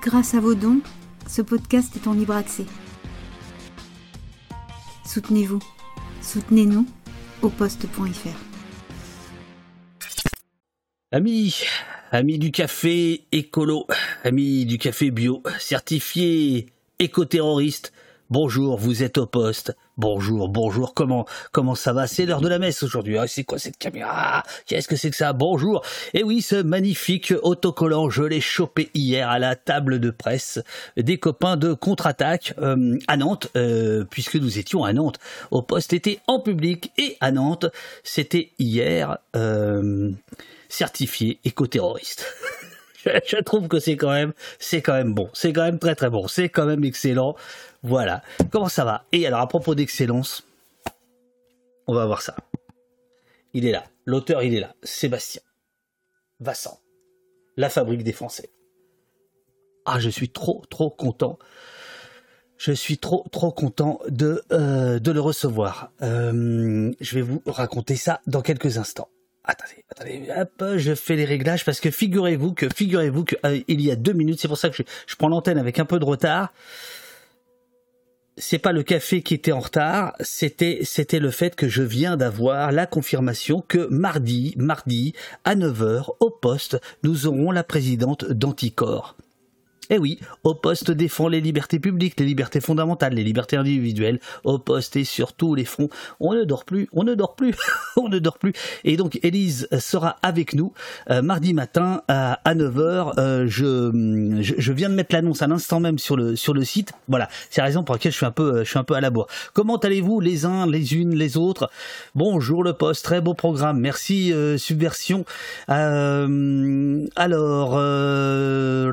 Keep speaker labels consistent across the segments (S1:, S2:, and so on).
S1: Grâce à vos dons, ce podcast est en libre accès. Soutenez-vous. Soutenez-nous au poste.fr.
S2: Amis, amis du café écolo, amis du café bio, certifié éco-terroriste, bonjour, vous êtes au poste. Bonjour, bonjour, comment comment ça va? C'est l'heure de la messe aujourd'hui. Ah, c'est quoi cette caméra? Qu'est-ce que c'est que ça? Bonjour. Et eh oui, ce magnifique autocollant, je l'ai chopé hier à la table de presse des copains de contre-attaque euh, à Nantes, euh, puisque nous étions à Nantes. Au poste était en public et à Nantes, c'était hier euh, certifié éco-terroriste. je trouve que c'est quand même, c'est quand même bon. C'est quand même très très bon. C'est quand même excellent. Voilà. Comment ça va? Et alors, à propos d'excellence, on va voir ça. Il est là. L'auteur, il est là. Sébastien. Vassant. La fabrique des Français. Ah, je suis trop, trop content. Je suis trop, trop content de, euh, le recevoir. Euh, je vais vous raconter ça dans quelques instants. Attendez, attendez, hop, je fais les réglages parce que figurez-vous que, figurez-vous que, euh, il y a deux minutes, c'est pour ça que je prends l'antenne avec un peu de retard c'est pas le café qui était en retard, c'était c'était le fait que je viens d'avoir la confirmation que mardi, mardi à 9h au poste, nous aurons la présidente d'Anticor. Eh oui, au poste défend les libertés publiques, les libertés fondamentales, les libertés individuelles, au poste et sur tous les fronts. On ne dort plus, on ne dort plus, on ne dort plus. Et donc Élise sera avec nous euh, mardi matin à, 9h. Euh, je, je, viens de mettre l'annonce à l'instant même sur le, sur le site. Voilà, c'est la raison pour laquelle je suis un peu, je suis un peu à la bourre. Comment allez-vous les uns, les unes, les autres? Bonjour le poste, très beau programme. Merci euh, Subversion. alors,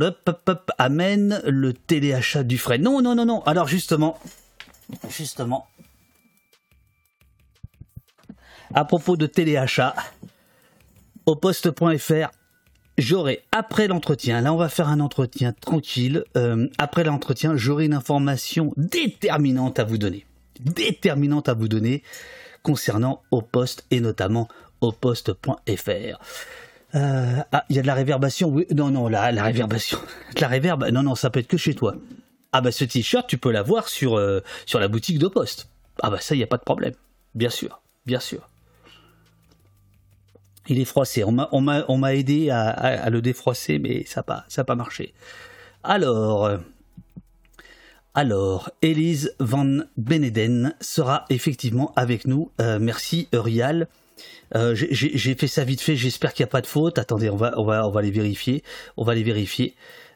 S2: hop, hop, amène le téléachat du frais. Non, non, non, non. Alors justement, justement, à propos de téléachat, au poste.fr, j'aurai après l'entretien, là on va faire un entretien tranquille, euh, après l'entretien, j'aurai une information déterminante à vous donner. Déterminante à vous donner concernant au poste et notamment au poste.fr. Euh, ah, il y a de la réverbation. Oui, non, non, la, la réverbation. la réverb, non, non, ça peut être que chez toi. Ah bah ce t-shirt, tu peux l'avoir sur, euh, sur la boutique de poste. Ah bah ça, il n'y a pas de problème. Bien sûr, bien sûr. Il est froissé. On m'a aidé à, à, le défroisser, mais ça n'a pas, pas marché. Alors, euh, alors, Elise Van Beneden sera effectivement avec nous. merci, Rial. Euh, j'ai fait ça vite fait. J'espère qu'il n'y a pas de faute. Attendez, on va, les vérifier. On va les vérifier.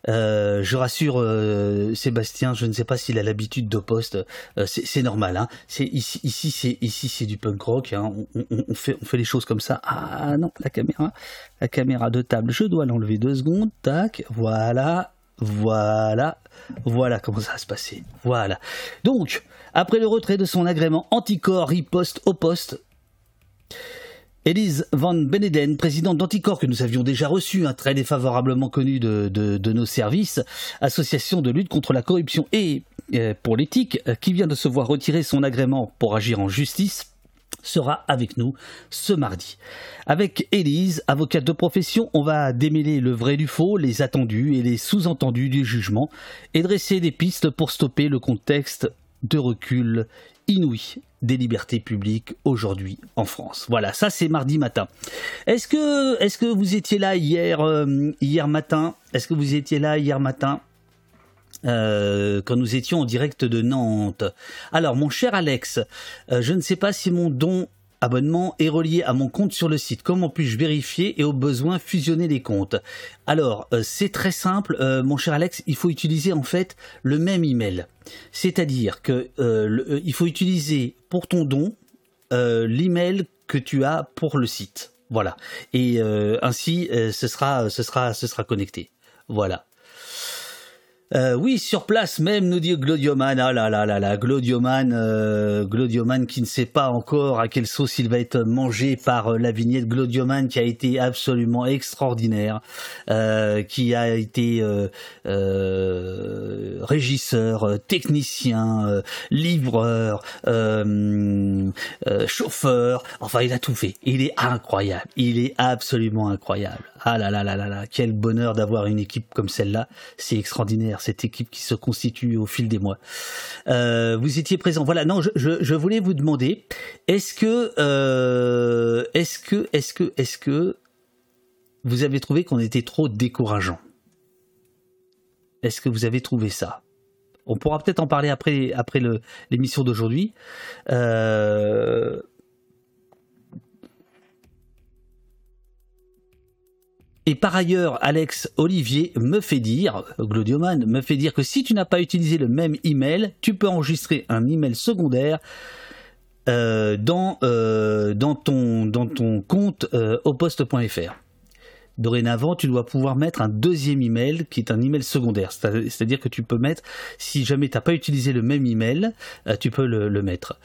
S2: Euh, je rassure euh, Sébastien, je ne sais pas s'il a l'habitude de poste. c'est normal. Hein. Ici, c'est du punk rock. Hein. On, fait, les choses comme ça. Ah non, la caméra, la caméra de table. Je dois l'enlever deux secondes. Tac, voilà, voilà, voilà comment ça va se passer. Voilà. Donc, après le retrait de son agrément anticorps riposte au poste, Elise Van Beneden, présidente d'Anticor que nous avions déjà reçu, un très défavorablement connu de, nos services, association de lutte contre la corruption et euh, pour l'éthique, euh, qui vient de se voir retirer son agrément pour agir en justice sera avec nous ce mardi. Avec Élise, avocate de profession, on va démêler le vrai du faux, les attendus et les sous-entendus du jugement et dresser des pistes pour stopper le contexte de recul inouï des libertés publiques aujourd'hui en France. Voilà, ça c'est mardi matin. Est-ce que, est que vous étiez là hier, euh, hier matin? Est-ce que vous étiez là hier matin? Euh, quand nous étions en direct de Nantes. Alors, mon cher Alex, euh, je ne sais pas si mon don abonnement est relié à mon compte sur le site. Comment puis-je vérifier et au besoin fusionner les comptes? Alors, euh, c'est très simple, euh, mon cher Alex, il faut utiliser en fait le même email. C'est-à-dire que euh, il faut utiliser pour ton don l'email que tu as pour le site. Voilà. Et ainsi, ce sera, ce sera, ce sera connecté. Voilà. Euh, oui, sur place même, nous dit Glodioman. Ah là là là là, Glodioman, euh, Glodioman qui ne sait pas encore à quelle sauce il va être mangé par euh, la vignette. Glodioman qui a été absolument extraordinaire, qui a été régisseur, technicien, livreur, chauffeur. Enfin, il a tout fait. Il est incroyable. Il est absolument incroyable. Ah là là là là là, quel bonheur d'avoir une équipe comme celle-là. C'est extraordinaire cette équipe qui se constitue au fil des mois. Euh, vous étiez présent. Voilà. Non, je, voulais vous demander, est-ce que, euh, est-ce que, est-ce que, est-ce que vous avez trouvé qu'on était trop décourageant? Est-ce que vous avez trouvé ça? On pourra peut-être en parler après, après l'émission d'aujourd'hui. Euh, Et par ailleurs, Alex Olivier me fait dire, Glodioman me fait dire que si tu n'as pas utilisé le même email, tu peux enregistrer un email secondaire euh, dans, euh, dans, ton, dans ton compte euh, au. Dorénavant, tu dois pouvoir mettre un deuxième email qui est un email secondaire. C'est-à-dire que tu peux mettre, si jamais tu n'as pas utilisé le même email, euh, tu peux le, mettre.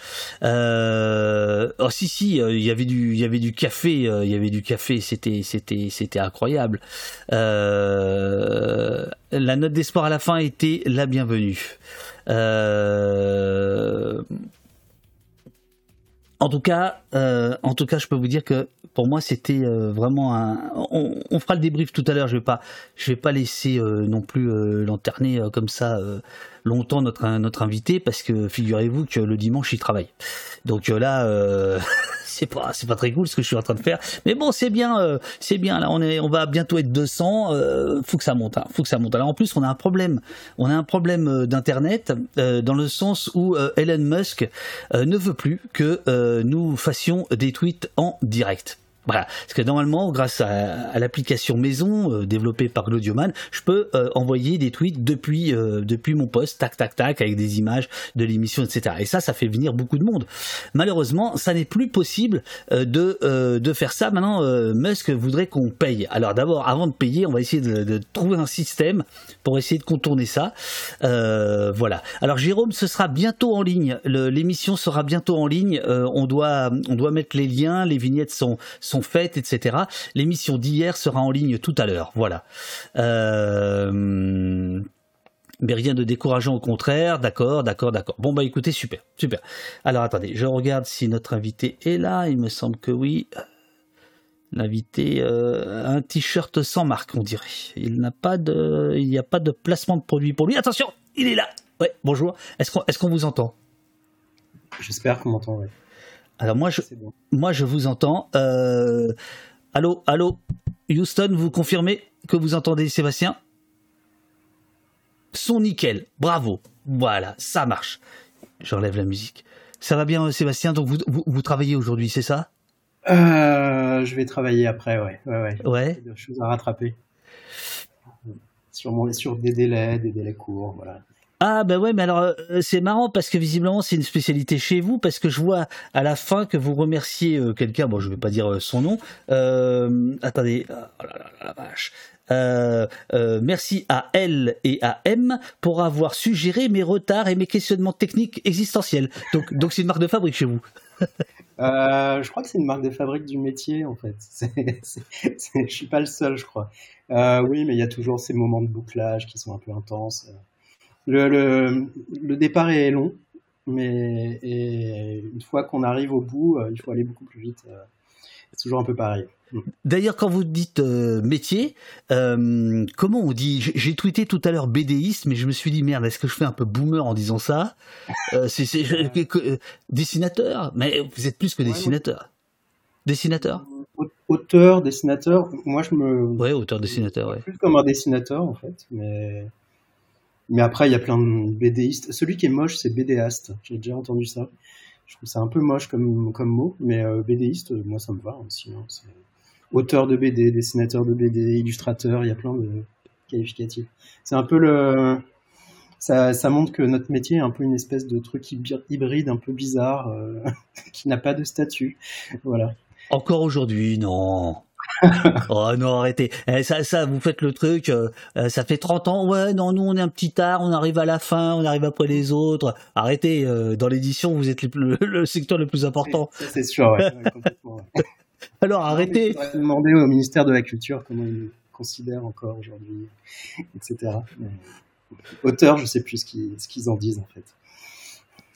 S2: Euh, oh si si, euh, il y avait du, il y avait du café, il y avait du café, c'était, c'était, c'était incroyable. la note d'espoir à la fin était la bienvenue. En tout cas, en tout cas, je peux vous dire que pour moi, c'était euh, vraiment un. On, fera le débrief tout à l'heure. Je vais pas, je vais pas laisser euh, non plus euh, lanterner comme ça longtemps notre invité parce que figurez-vous que le dimanche il travaille. Donc là, c'est pas c'est pas très cool ce que je suis en train de faire. Mais bon, c'est bien, c'est bien. Là, on est, on va bientôt être 200. faut que ça monte. Hein, faut que ça monte. Alors en plus, on a un problème. On a un problème d'internet dans le sens où Elon Musk ne veut plus que nous fassions des tweets en direct. Voilà, parce que normalement, grâce à, l'application maison euh, développée par Glodioman, je peux euh, envoyer des tweets depuis euh, depuis mon poste, tac tac tac, avec des images de l'émission, etc. Et ça, ça fait venir beaucoup de monde. Malheureusement, ça n'est plus possible de de faire ça. Maintenant, Musk voudrait qu'on paye. Alors d'abord, avant de payer, on va essayer de, de, trouver un système pour essayer de contourner ça. voilà. Alors Jérôme, ce sera bientôt en ligne. L'émission sera bientôt en ligne. on doit on doit mettre les liens. Les vignettes sont sont faites, etc. L'émission d'hier sera en ligne tout à l'heure. Voilà. Euh, mais rien de décourageant au contraire, d'accord, d'accord, d'accord. Bon bah écoutez, super, super. Alors attendez, je regarde si notre invité est là, il me semble que oui. L'invité, euh, un t-shirt sans marque, on dirait. Il n'a pas de, il n'y a pas de placement de produit pour lui. Attention, il est là. Ouais, bonjour. Est-ce qu'on, est-ce vous entend?
S3: J'espère qu'on m'entend. Ouais.
S2: Alors moi je, moi je vous entends. Euh, allô, allô, Houston, vous confirmez que vous entendez Sébastien? Son nickel, bravo. Voilà, ça marche. J'enlève la musique. Ça va bien, Sébastien? Donc vous, vous, travaillez aujourd'hui, c'est ça?
S3: Euh, Je vais travailler après, ouais. Ouais,
S2: ouais. ouais.
S3: Des choses à rattraper. Sur, mon, sur des délais, des délais courts, voilà.
S2: Ah ben ouais, mais alors euh, c'est marrant parce que visiblement c'est une spécialité chez vous parce que je vois à la fin que vous remerciez euh, quelqu'un, bon je vais pas dire euh, son nom. attendez, oh là là la vache. merci à L et à M pour avoir suggéré mes retards et mes questionnements techniques existentiels. Donc donc c'est une marque de fabrique chez vous.
S3: je crois que c'est une marque de fabrique du métier en fait. je suis pas le seul, je crois. oui, mais il y a toujours ces moments de bouclage qui sont un peu intenses le, le, départ est long, mais une fois qu'on arrive au bout, euh, il faut aller beaucoup plus vite. Euh, c'est toujours un peu pareil.
S2: Mm. D'ailleurs, quand vous dites euh, métier, comment on dit J'ai tweeté tout à l'heure BDiste, mais je me suis dit merde, est-ce que je fais un peu boomer en disant ça? C'est dessinateur, mais vous êtes plus que dessinateur. Dessinateur?
S3: Auteur, dessinateur. Moi, je me.
S2: Ouais, auteur, dessinateur. Ouais.
S3: Plus comme un dessinateur en fait, mais mais après, il y a plein de BDistes. Celui qui est moche, c'est BDaste. J'ai déjà entendu ça. Je trouve ça un peu moche comme, comme mot, mais euh, BDiste, moi, ça me va. Hein. Auteur de BD, dessinateur de BD, illustrateur, il y a plein de qualificatifs. C'est un peu le. Ça, ça, montre que notre métier est un peu une espèce de truc hybride, un peu bizarre, euh, qui n'a pas de statut. Voilà.
S2: Encore aujourd'hui, non. oh non, arrêtez. Eh, ça, ça, vous faites le truc. Euh, euh, ça fait 30 ans. Ouais, non, nous on est un petit tard. On arrive à la fin. On arrive après les autres. Arrêtez. Euh, dans l'édition, vous êtes le, secteur le plus important.
S3: C'est sûr. Ouais, complètement,
S2: Alors arrêtez.
S3: Je demander au ministère de la Culture comment il considère encore aujourd'hui, etc. auteur, je sais plus ce qu'ils en disent en fait.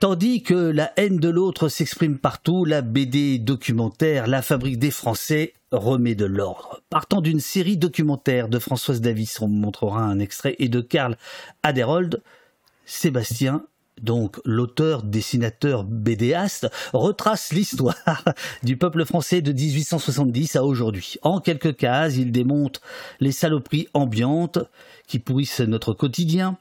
S2: Tandis que la haine de l'autre s'exprime partout, la BD documentaire La Fabrique des Français remet de l'ordre. Partant d'une série documentaire de Françoise Davis, on montrera un extrait, et de Karl Aderold, Sébastien donc l'auteur, dessinateur, bédéaste, retrace l'histoire du peuple français de 1870 à aujourd'hui. En quelques cases, il démonte les saloperies ambiantes qui pourrissent notre quotidien,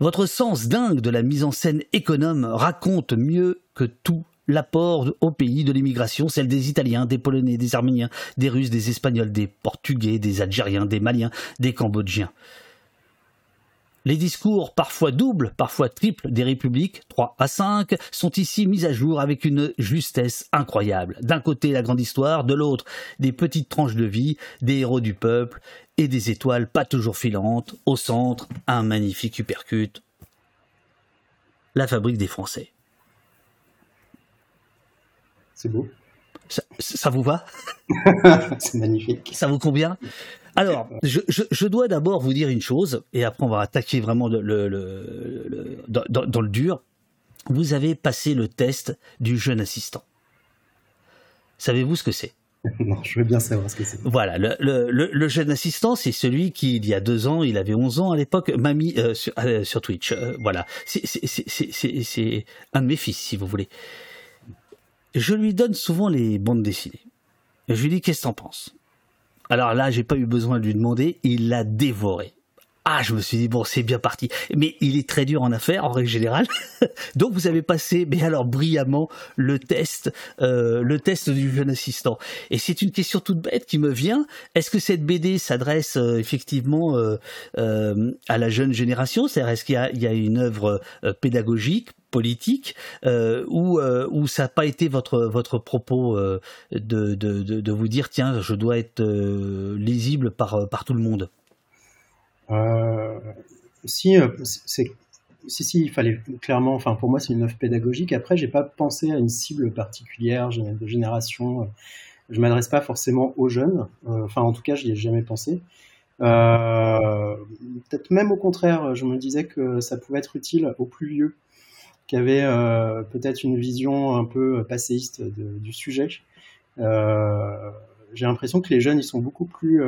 S2: votre sens dingue de la mise en scène économe raconte mieux que tout l'apport au pays de l'immigration, celle des Italiens, des Polonais, des Arméniens, des Russes, des Espagnols, des Portugais, des Algériens, des Maliens, des Cambodgiens. Les discours, parfois doubles, parfois triples, des républiques, 3 à 5, sont ici mis à jour avec une justesse incroyable. D'un côté, la grande histoire, de l'autre, des petites tranches de vie, des héros du peuple et des étoiles pas toujours filantes. Au centre, un magnifique uppercut. La fabrique des Français.
S3: C'est beau.
S2: Ça, vous va?
S3: C'est magnifique.
S2: Ça vous convient? Alors, je, dois d'abord vous dire une chose, et après on va attaquer vraiment le, dans, le dur. Vous avez passé le test du jeune assistant. Savez-vous ce que c'est?
S3: Non, je veux bien savoir ce que c'est.
S2: Voilà, le, jeune assistant, c'est celui qui, il y a deux ans, il avait 11 ans à l'époque, m'a mis euh, euh, sur, Twitch. Euh, voilà, c'est un de mes fils, si vous voulez. Je lui donne souvent les bandes dessinées. Je lui dis, qu'est-ce que t'en penses? Alors là, j'ai pas eu besoin de lui demander, il l'a dévoré. Ah, je me suis dit, bon, c'est bien parti. Mais il est très dur en affaires, en règle générale. Donc, vous avez passé, mais alors, brillamment, le test, euh, le test du jeune assistant. Et c'est une question toute bête qui me vient. Est-ce que cette BD s'adresse euh, effectivement euh, à la jeune génération? C'est-à-dire, est-ce qu'il y a, une œuvre pédagogique? Politique euh, ou où, ça n'a pas été votre, votre propos de, de, de, vous dire tiens je dois être lisible par, par tout le monde
S3: euh, si, euh, c'est si, si, il fallait clairement, enfin pour moi c'est une œuvre pédagogique. Après, j'ai pas pensé à une cible particulière de génération. Je m'adresse pas forcément aux jeunes. Euh, enfin, en tout cas, je n'y ai jamais pensé. Peut-être même au contraire, je me disais que ça pouvait être utile aux plus vieux, qui avaient peut-être une vision un peu passéiste du sujet. j'ai l'impression que les jeunes, ils sont beaucoup plus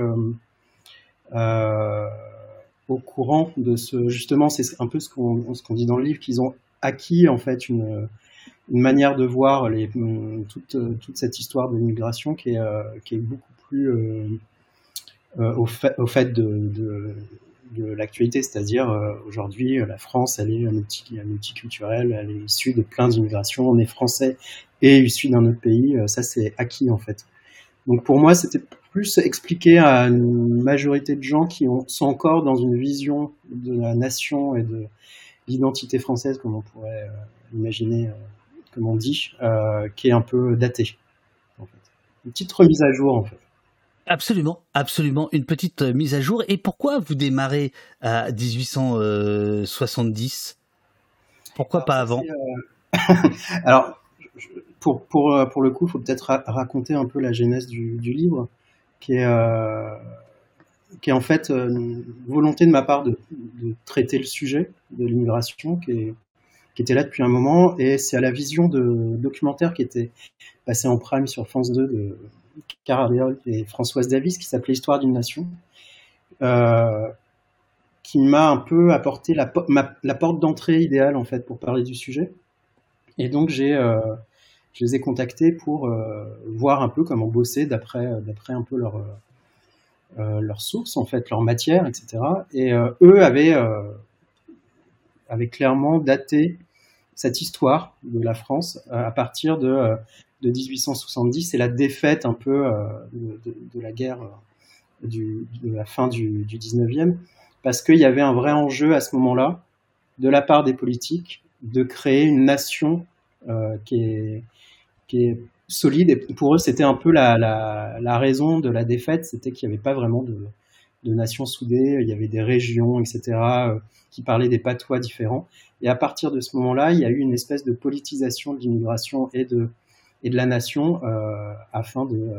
S3: au courant de ce justement c'est un peu ce qu'on dit dans le livre qu'ils ont acquis en fait une manière de voir les toute cette histoire de l'immigration qui est euh, beaucoup plus euh, euh, au fait de, de l'actualité, c'est-à-dire aujourd'hui la France elle est multi, multiculturelle, elle est issue de plein d'immigrations, on est français et issu d'un autre pays, ça c'est acquis en fait. Donc pour moi c'était plus expliquer à une majorité de gens qui sont encore dans une vision de la nation et de l'identité française, comme on pourrait euh, imaginer, euh, comme on dit, euh, qui est un peu datée. Une petite remise à jour, en fait.
S2: Absolument, absolument, une petite mise à jour. Et pourquoi vous démarrez à 1870 Pourquoi pas avant?
S3: Alors, pour, pour, pour le coup, il faut peut-être raconter un peu la genèse du, du livre qui est, euh, qui est en fait euh, une volonté de ma part de, traiter le sujet de l'immigration qui, qui était là depuis un moment. Et c'est à la vision de documentaire qui était passé en prime sur France 2 de Carabéol et Françoise Davis qui s'appelait Histoire d'une nation. Euh, qui m'a un peu apporté la, porte d'entrée idéale en fait pour parler du sujet. Et donc j'ai je les ai contactés pour euh, voir un peu comment bosser d'après d'après un peu leur euh, sources en fait, leur matière, etc. Et euh, eux avaient avaient clairement daté cette histoire de la France à partir de, de 1870 et la défaite un peu de, de, la guerre du, de la fin du, du 19e, parce qu'il y avait un vrai enjeu à ce moment-là, de la part des politiques, de créer une nation euh, qui, est, qui est solide. Et pour eux, c'était un peu la, la, raison de la défaite, c'était qu'il n'y avait pas vraiment de, de nations soudées, il y avait des régions, etc., euh, qui parlaient des patois différents. Et à partir de ce moment-là, il y a eu une espèce de politisation de l'immigration et de, et de la nation euh, afin de,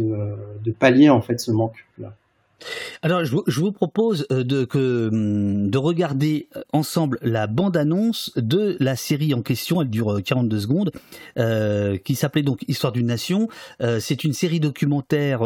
S3: euh, de, pallier en fait ce manque-là.
S2: Alors, je vous, propose euh, de, hum, de regarder euh, ensemble la bande-annonce de la série en question. Elle dure 42 euh, secondes, qui s'appelait donc Histoire d'une nation. C'est une série documentaire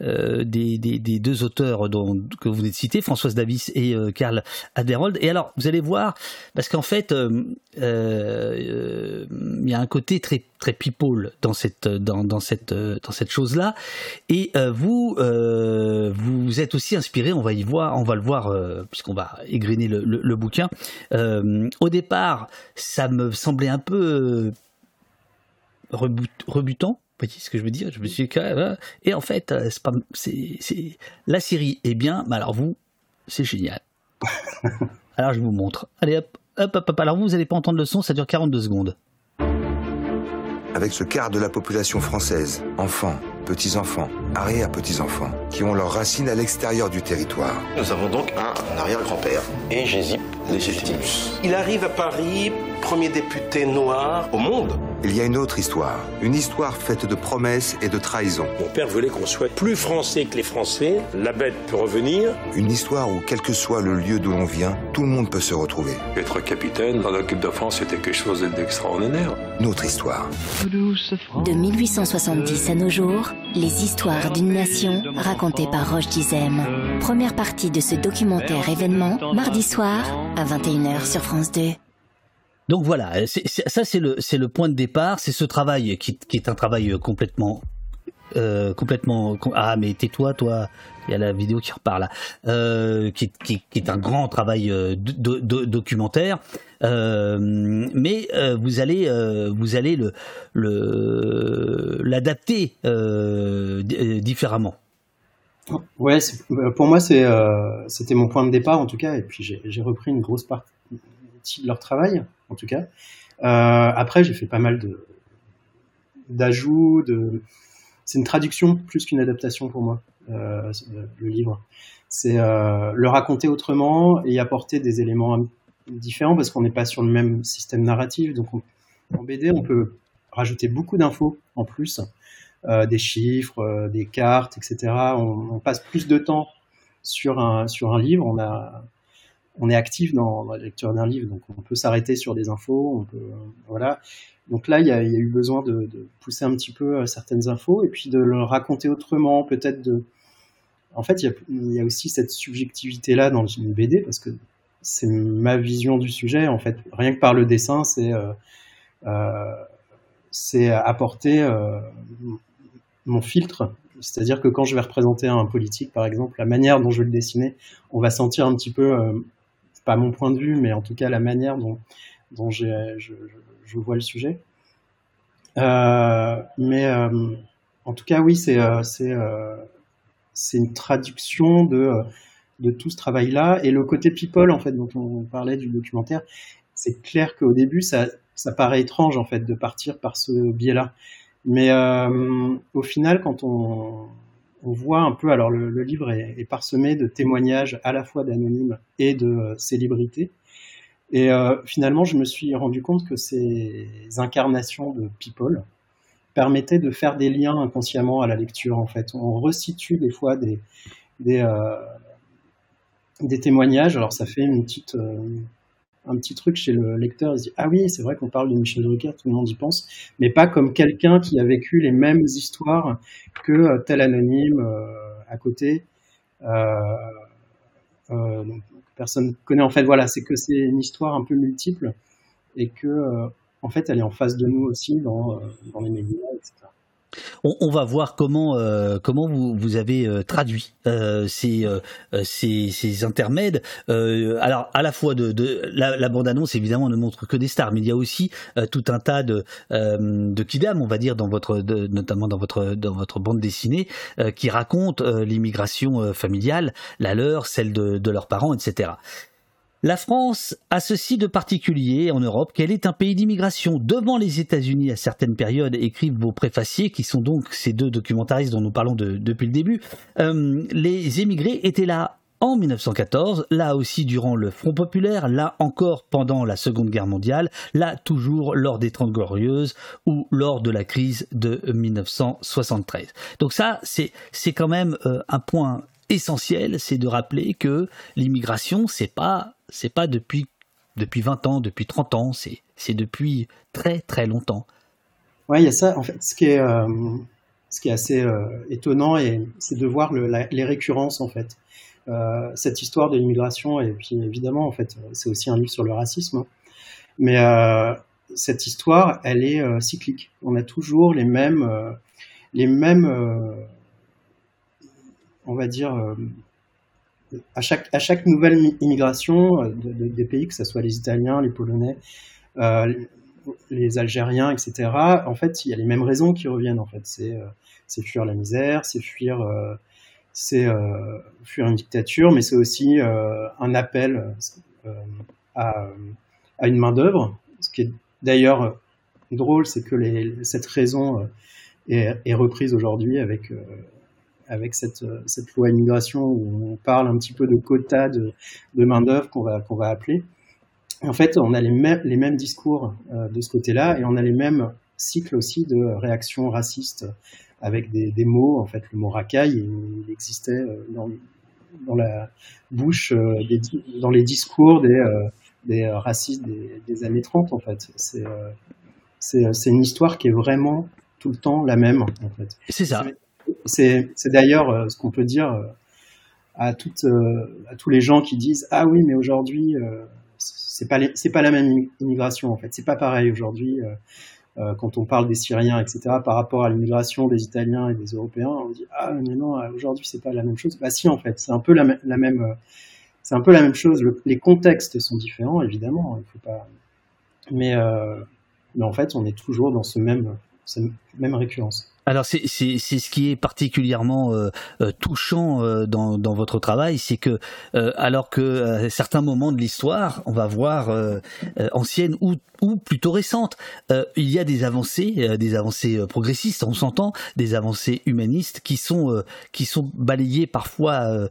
S2: des, des, deux auteurs dont, que vous venez de citer, Françoise Davis et Karl Aderold. Et alors, vous allez voir, parce qu'en fait, il y a un côté très très people dans cette dans, dans cette dans cette chose là. Et vous vous êtes aussi inspiré, on va y voir, on va le voir euh, puisqu'on va égriner le, bouquin. Euh, au départ, ça me semblait un peu rebutant. Vous voyez ce que je veux dire? Je me suis et en fait, c'est pas, la série est bien, mais alors vous, c'est génial. alors je vous montre. Allez hop, hop, hop, hop. Alors vous, vous n'allez pas entendre le son, ça dure 42 secondes.
S4: Avec ce quart de la population française, enfants, petits-enfants, arrière-petits-enfants, qui ont leurs racines à l'extérieur du territoire.
S5: Nous avons donc un arrière-grand-père, et Jésip Légitimus. Il arrive à Paris, premier député noir au monde.
S4: Il y a une autre histoire, une histoire faite de promesses et de trahisons.
S6: Mon père voulait qu'on soit plus français que les Français, la bête peut revenir.
S4: Une histoire où, quel que soit le lieu d'où l'on vient, tout le monde peut se retrouver.
S6: Être capitaine dans l'équipe de France, c'était quelque chose d'extraordinaire.
S4: Notre histoire.
S7: De 1870 à nos jours, les histoires d'une nation racontées par Roche Dizem. Première partie de ce documentaire événement, mardi soir à 21h sur France 2.
S2: Donc voilà, ça c'est le point de départ, c'est ce travail qui, est un travail complètement euh, complètement ah mais tais-toi toi. Il y a la vidéo qui repart là. Euh, qui, est un grand travail euh, documentaire. Mais vous allez vous allez le le l'adapter différemment.
S3: Ouais pour moi c'était mon point de départ en tout cas et puis j'ai repris une grosse partie de leur travail en tout cas. Après j'ai fait pas mal d'ajouts de c'est une traduction plus qu'une adaptation pour moi, euh, le livre. C'est euh, le raconter autrement et apporter des éléments différents parce qu'on n'est pas sur le même système narratif. Donc en BD, on peut rajouter beaucoup d'infos en plus, euh, des chiffres, des cartes, etc. On, on, passe plus de temps sur un, sur un livre. On, a, on est actif dans, dans la lecture d'un livre, donc on peut s'arrêter sur des infos. On peut, voilà. Donc là, il y a, eu besoin de, pousser un petit peu euh, certaines infos et puis de le raconter autrement, peut-être. En fait, il y, a, aussi cette subjectivité-là dans une BD parce que c'est ma vision du sujet. En fait, rien que par le dessin, c'est euh, euh, apporter mon filtre. C'est-à-dire que quand je vais représenter un politique, par exemple, la manière dont je vais le dessiner, on va sentir un petit peu, pas mon point de vue, mais en tout cas la manière dont, j'ai, je vois le sujet. Euh, mais euh, en tout cas, oui, c'est euh, une traduction de tout ce travail-là et le côté people en fait dont on parlait du documentaire. C'est clair qu'au début, ça paraît étrange en fait de partir par ce biais-là. Mais au final, quand on, voit un peu, alors le, livre est, parsemé de témoignages à la fois d'anonymes et de célébrités. Et euh, finalement, je me suis rendu compte que ces incarnations de people permettaient de faire des liens inconsciemment à la lecture. En fait, on resitue des fois des des, euh, des témoignages. Alors, ça fait une petite euh, un petit truc chez le lecteur. Il se dit ah oui, c'est vrai qu'on parle de Michel Drucker, tout le monde y pense, mais pas comme quelqu'un qui a vécu les mêmes histoires que euh, tel anonyme euh, à côté. donc, personne connaît. En fait, voilà, c'est que c'est une histoire un peu multiple et que, euh, en fait, elle est en face de nous aussi dans, euh, dans les médias, etc.
S2: On, va voir comment euh, vous, avez euh, traduit euh, ces, intermèdes. alors à la fois la, bande annonce évidemment ne montre que des stars, mais il y a aussi tout un tas de kidam, on va dire notamment dans votre bande dessinée qui raconte l'immigration familiale, la leur, celle de leurs parents, etc. La France a ceci de particulier en Europe qu'elle est un pays d'immigration devant les États-Unis à certaines périodes, écrivent vos préfaciers, qui sont donc ces deux documentaristes dont nous parlons depuis le début. Euh, les émigrés étaient là en 1914, là aussi durant le Front populaire, là encore pendant la Seconde Guerre mondiale, là toujours lors des Trente Glorieuses ou lors de la crise de 1973. Donc ça, c'est quand même euh, un point essentiel, c'est de rappeler que l'immigration, c'est pas c'est pas depuis, depuis 20 ans, depuis 30 ans, c'est, depuis très très longtemps.
S3: Oui, il y a ça. En fait, ce qui est, euh, ce qui est assez euh, étonnant, c'est de voir le, les récurrences, en fait. Euh, cette histoire de l'immigration, et puis évidemment, en fait, c'est aussi un livre sur le racisme. Hein. Mais cette histoire, elle est cyclique. On a toujours les mêmes, les mêmes on va dire, à chaque, nouvelle immigration euh, des pays, que ce soit les Italiens, les Polonais, euh, les Algériens, etc., en fait, il y a les mêmes raisons qui reviennent. En fait, c'est euh, fuir la misère, c'est fuir, c'est fuir une dictature, mais c'est aussi un appel à, une main d'œuvre. Ce qui est d'ailleurs drôle, c'est que cette raison est reprise aujourd'hui avec avec cette, cette loi immigration où on parle un petit peu de quotas de, de main-d'œuvre qu'on va, qu'on va appeler. en fait, on a les mêmes, les mêmes discours euh, de ce côté-là et on a les mêmes cycles aussi de réactions racistes avec des, des mots. En fait, le mot racaille, il, existait euh, dans, dans la bouche, euh, des, dans les discours des, des racistes des, des, années 30, en fait. C'est, c'est, une histoire qui est vraiment tout le temps la même, en fait.
S2: C'est ça.
S3: C'est d'ailleurs euh, ce qu'on peut dire euh, euh, à tous les gens qui disent Ah oui, mais aujourd'hui, c'est pas, pas la même immigration en fait. C'est pas pareil aujourd'hui. quand on parle des Syriens, etc., par rapport à l'immigration des Italiens et des Européens, on dit ah mais non, aujourd'hui c'est pas la même chose. Bah si en fait, c'est un peu la, la même, c'est un peu la même chose. les contextes sont différents évidemment, il faut pas, mais mais en fait on est toujours dans ce même, cette même récurrence.
S2: Alors c'est ce qui est particulièrement euh, euh, touchant euh, dans, dans, votre travail, c'est que alors que certains moments de l'histoire, on va voir ancienne ou, ou plutôt récente, il y a des avancées, des avancées progressistes, on s'entend, des avancées humanistes qui sont qui sont balayées parfois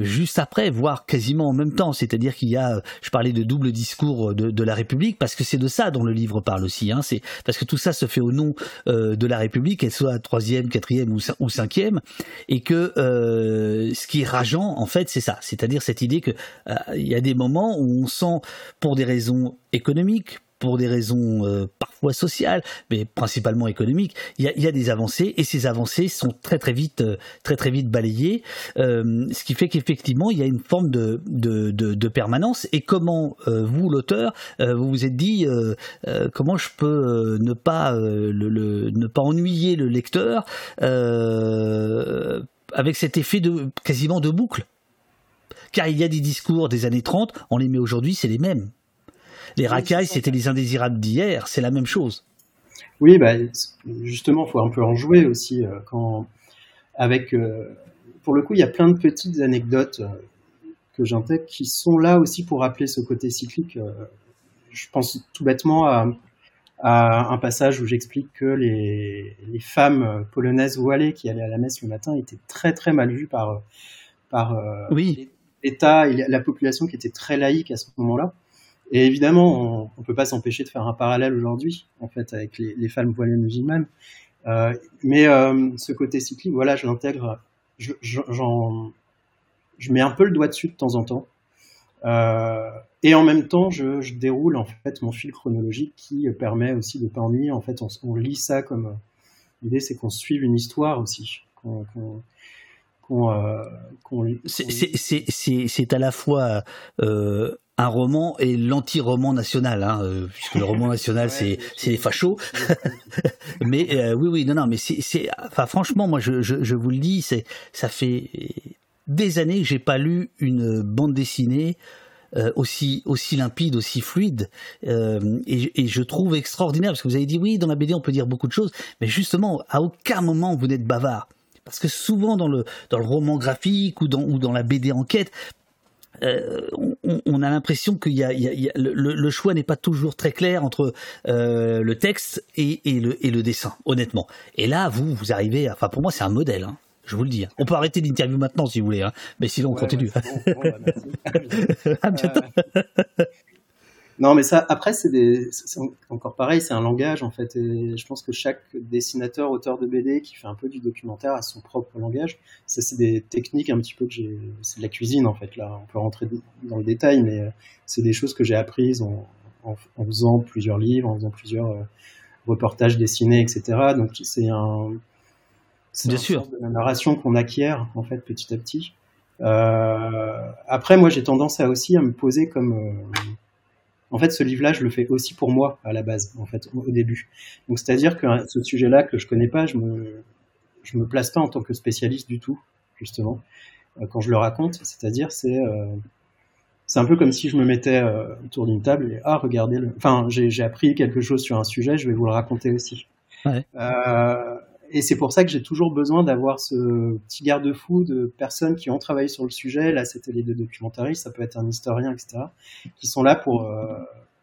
S2: juste après, voire quasiment en même temps. C'est-à-dire qu'il y a, je parlais de double discours de, de la République parce que c'est de ça dont le livre parle aussi. Hein, c'est parce que tout ça se fait au nom de la République soit troisième, quatrième ou, cinquième, et que euh, ce qui est rageant, en fait, c'est ça, c'est-à-dire cette idée que euh, il y a des moments où on sent, pour des raisons économiques, pour des raisons euh, parfois sociales, mais principalement économiques, il y a, y a, des avancées et ces avancées sont très très vite euh, très très vite balayées, euh, ce qui fait qu'effectivement il y a une forme de, de, de, de permanence. Et comment euh, vous l'auteur vous vous êtes dit comment je peux ne pas le, le, ne pas ennuyer le lecteur avec cet effet de quasiment de boucle? Car il y a des discours des années 30, on les met aujourd'hui, c'est les mêmes. Les racailles, c'était les indésirables d'hier, c'est la même chose.
S3: Oui, bah, justement, il faut un peu en jouer aussi. Euh, quand, avec, euh, pour le coup, il y a plein de petites anecdotes euh, que j'intègre qui sont là aussi pour rappeler ce côté cyclique. je pense tout bêtement à, un passage où j'explique que les, femmes polonaises voilées qui allaient à la messe le matin étaient très très mal vues par, par l'État et la population qui était très laïque à ce moment-là. Et évidemment, on ne peut pas s'empêcher de faire un parallèle aujourd'hui, en fait, avec les, femmes voilées musulmanes. Euh, mais euh, ce côté cyclique, voilà, je l'intègre, je, mets un peu le doigt dessus de temps en temps. Euh, et en même temps, je, déroule en fait mon fil chronologique qui permet aussi de pas. En fait, on, lit ça comme l'idée, c'est qu'on suive une histoire aussi,
S2: euh, c'est à la fois euh, un roman et l'anti-roman national, hein, euh, puisque le roman national c'est c'est les fachos. mais euh, oui oui non non mais c'est enfin franchement moi je, je, je vous le dis c'est ça fait des années que j'ai pas lu une bande dessinée euh, aussi aussi limpide, aussi fluide, euh, et, et, je trouve extraordinaire parce que vous avez dit oui dans la BD on peut dire beaucoup de choses, mais justement à aucun moment vous n'êtes bavard. Parce que souvent dans le, dans le roman graphique ou dans, ou dans la BD enquête, on, a l'impression qu'il y a, le, choix n'est pas toujours très clair entre le texte et, le, et le dessin, honnêtement. Et là, vous, vous arrivez, enfin pour moi, c'est un modèle. Hein. Je vous le dis. Hein. On peut arrêter l'interview maintenant si vous voulez, hein. mais sinon on continue.
S3: à bientôt. Non, mais ça, après, c'est encore pareil, c'est un langage en fait. Et je pense que chaque dessinateur, auteur de BD qui fait un peu du documentaire a son propre langage. Ça, c'est des techniques un petit peu que j'ai. C'est de la cuisine en fait. Là, on peut rentrer dans le détail, mais euh, c'est des choses que j'ai apprises en, en, faisant plusieurs livres, en faisant plusieurs euh, reportages dessinés, etc. Donc, c'est un. C'est sûr. de la narration qu'on acquiert en fait petit à petit. Euh, après, moi, j'ai tendance à aussi à me poser comme euh, en fait, ce livre-là, je le fais aussi pour moi à la base, en fait, au début. Donc, c'est-à-dire que ce sujet-là que je connais pas, je me, je me place pas en tant que spécialiste du tout, justement, euh, quand je le raconte. C'est-à-dire, c'est, euh, c'est un peu comme si je me mettais euh, autour d'une table et ah, regardez le. Enfin, j'ai appris quelque chose sur un sujet, je vais vous le raconter aussi. Ouais. Euh, et c'est pour ça que j'ai toujours besoin d'avoir ce petit garde-fou de personnes qui ont travaillé sur le sujet. Là, c'était les deux documentaristes, ça peut être un historien, etc., qui sont là pour euh,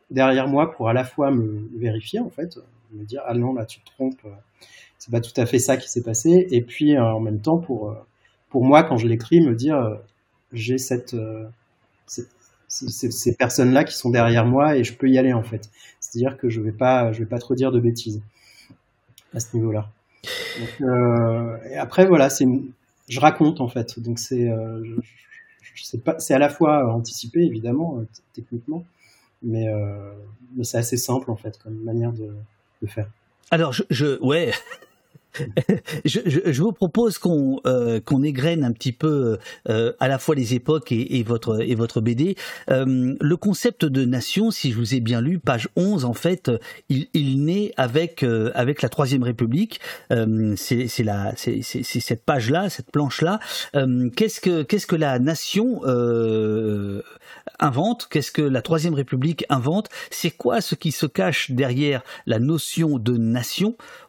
S3: derrière moi pour à la fois me vérifier en fait, me dire ah non là tu te trompes, euh, c'est pas tout à fait ça qui s'est passé, et puis euh, en même temps pour pour moi quand je l'écris me dire j'ai cette, ces personnes-là qui sont derrière moi et je peux y aller en fait. C'est-à-dire que je vais pas, je vais pas trop dire de bêtises à ce niveau-là. Euh, et après, voilà, c'est je raconte en fait. Donc c'est euh, c'est à la fois anticipé évidemment euh, techniquement, mais, c'est assez simple en fait comme manière de, de faire.
S2: Alors je, je ouais je, je, vous propose qu'on euh, qu'on égrène un petit peu euh, à la fois les époques et, et votre et votre BD. Euh, le concept de nation, si je vous ai bien lu, page 11, en fait, il, il naît avec euh, avec la Troisième République. Euh, c'est c'est la c'est cette page là, cette planche là. qu'est-ce que qu'est-ce que la nation invente? Qu'est-ce que la Troisième République invente? C'est quoi ce qui se cache derrière la notion de nation? euh,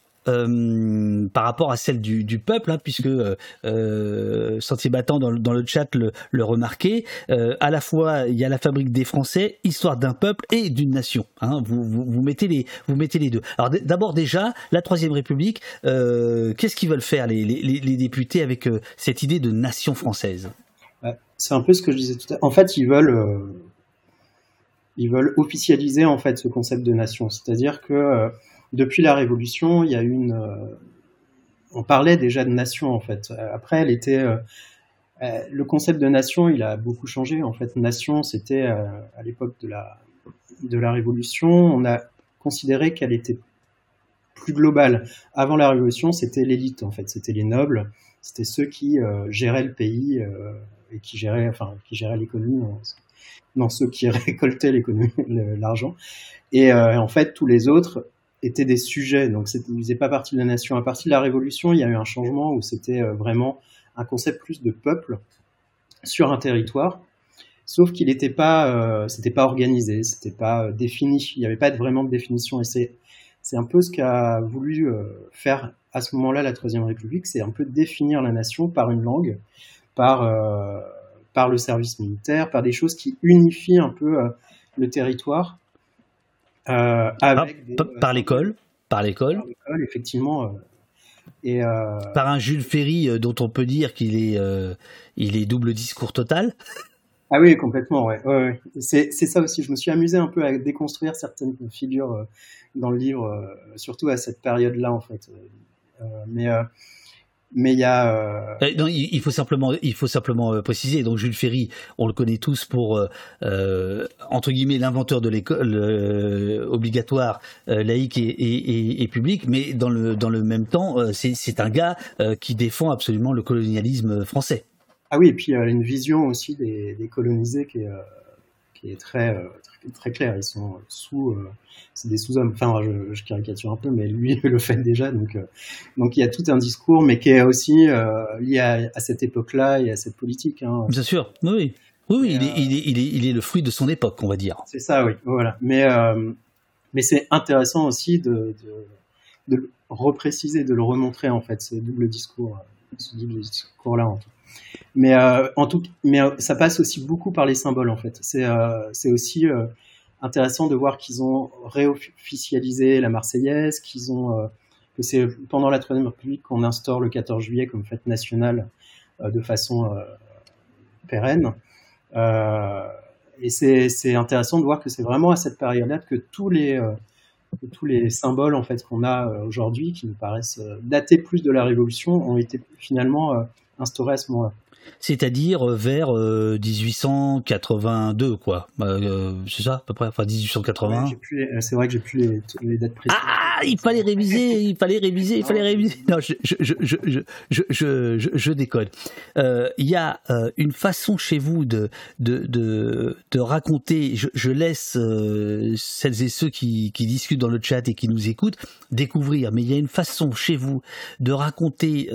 S2: par rapport à celle du, peuple, hein, puisque euh, euh, Sentier Battant dans, le chat le, remarquait. Euh, à la fois, il y a la fabrique des Français, histoire d'un peuple et d'une nation. Hein, vous, mettez les, vous mettez les deux. Alors d'abord déjà, la Troisième République, qu'est-ce qu'ils veulent faire les députés avec cette idée de nation française?
S3: C'est un peu ce que je disais tout à l'heure. En fait, ils veulent ils veulent officialiser en fait ce concept de nation, c'est-à-dire que depuis la Révolution, il y a une. Euh, on parlait déjà de nation en fait. Après, elle était. Euh, euh, le concept de nation, il a beaucoup changé. En fait, nation, c'était à l'époque de la de la Révolution, on a considéré qu'elle était plus globale. Avant la Révolution, c'était l'élite en fait, c'était les nobles, c'était ceux qui géraient le pays et qui géraient, enfin, qui géraient l'économie, non, ceux qui récoltaient l'économie, l'argent. Et en fait, tous les autres étaient des sujets, donc ils faisaient pas partie de la nation. À partir de la Révolution, il y a eu un changement où c'était euh, vraiment un concept plus de peuple sur un territoire, sauf qu'il n'était pas, euh, c'était pas organisé, c'était pas euh, défini, il n'y avait pas vraiment de définition. Et c'est, c'est un peu ce qu'a voulu faire à ce moment-là la Troisième République, c'est un peu définir la nation par une langue, par, par le service militaire, par des choses qui unifient un peu le territoire
S2: avec ah, par, l'école, par l'école.
S3: effectivement. Euh,
S2: et euh, par un Jules Ferry dont on peut dire qu'il est, il est double discours total.
S3: Ah oui, complètement, ouais. c'est ça aussi. Je me suis amusé un peu à déconstruire certaines figures dans le livre, surtout à cette période-là, en fait. mais mais il y a.
S2: Euh... Non, il faut simplement, il faut simplement euh, préciser. Donc Jules Ferry, on le connaît tous pour euh, entre guillemets l'inventeur de l'école euh, obligatoire laïque et, et, et, publique, mais dans le dans le même temps, c'est un gars qui défend absolument le colonialisme français.
S3: Ah oui, et puis il y a une vision aussi des, des colonisés qui est qui est très, très, très claire. Ils sont sous, euh, c'est des sous-hommes. Enfin, je, je, caricature un peu, mais lui le fait déjà. Donc, euh, donc il y a tout un discours, mais qui est aussi euh, lié à, à, cette époque-là et à cette politique. Hein.
S2: Bien sûr, oui. Oui, il, est, il, est, il, est, il, est, le fruit de son époque, on va dire.
S3: C'est ça, oui. Voilà. Mais, mais c'est intéressant aussi de, de, de, le repréciser, de le remontrer, en fait, ce double discours, ce double discours-là, en tout Mais en tout, mais ça passe aussi beaucoup par les symboles en fait. C'est c'est aussi intéressant de voir qu'ils ont réofficialisé la Marseillaise, qu'ils ont que c'est pendant la Troisième République qu'on instaure le 14 juillet comme fête nationale de façon pérenne. et c'est intéressant de voir que c'est vraiment à cette période-là que tous les tous les symboles en fait qu'on a euh, aujourd'hui, qui nous paraissent euh, dater plus de la Révolution, ont été finalement euh, instaurés à ce moment-là
S2: c'est-à-dire euh, vers 1882, euh, quoi. Euh, c'est ça, à peu près, enfin 1880.
S3: c'est vrai que j'ai plus les, les, dates précises.
S2: Ah, il fallait réviser, il fallait réviser, il fallait réviser. Non, je, je, je, je, déconne. Il y a une façon chez vous de, de, de, raconter, je, laisse celles et ceux qui, discutent dans le chat et qui nous écoutent découvrir, mais il y a une façon chez vous de raconter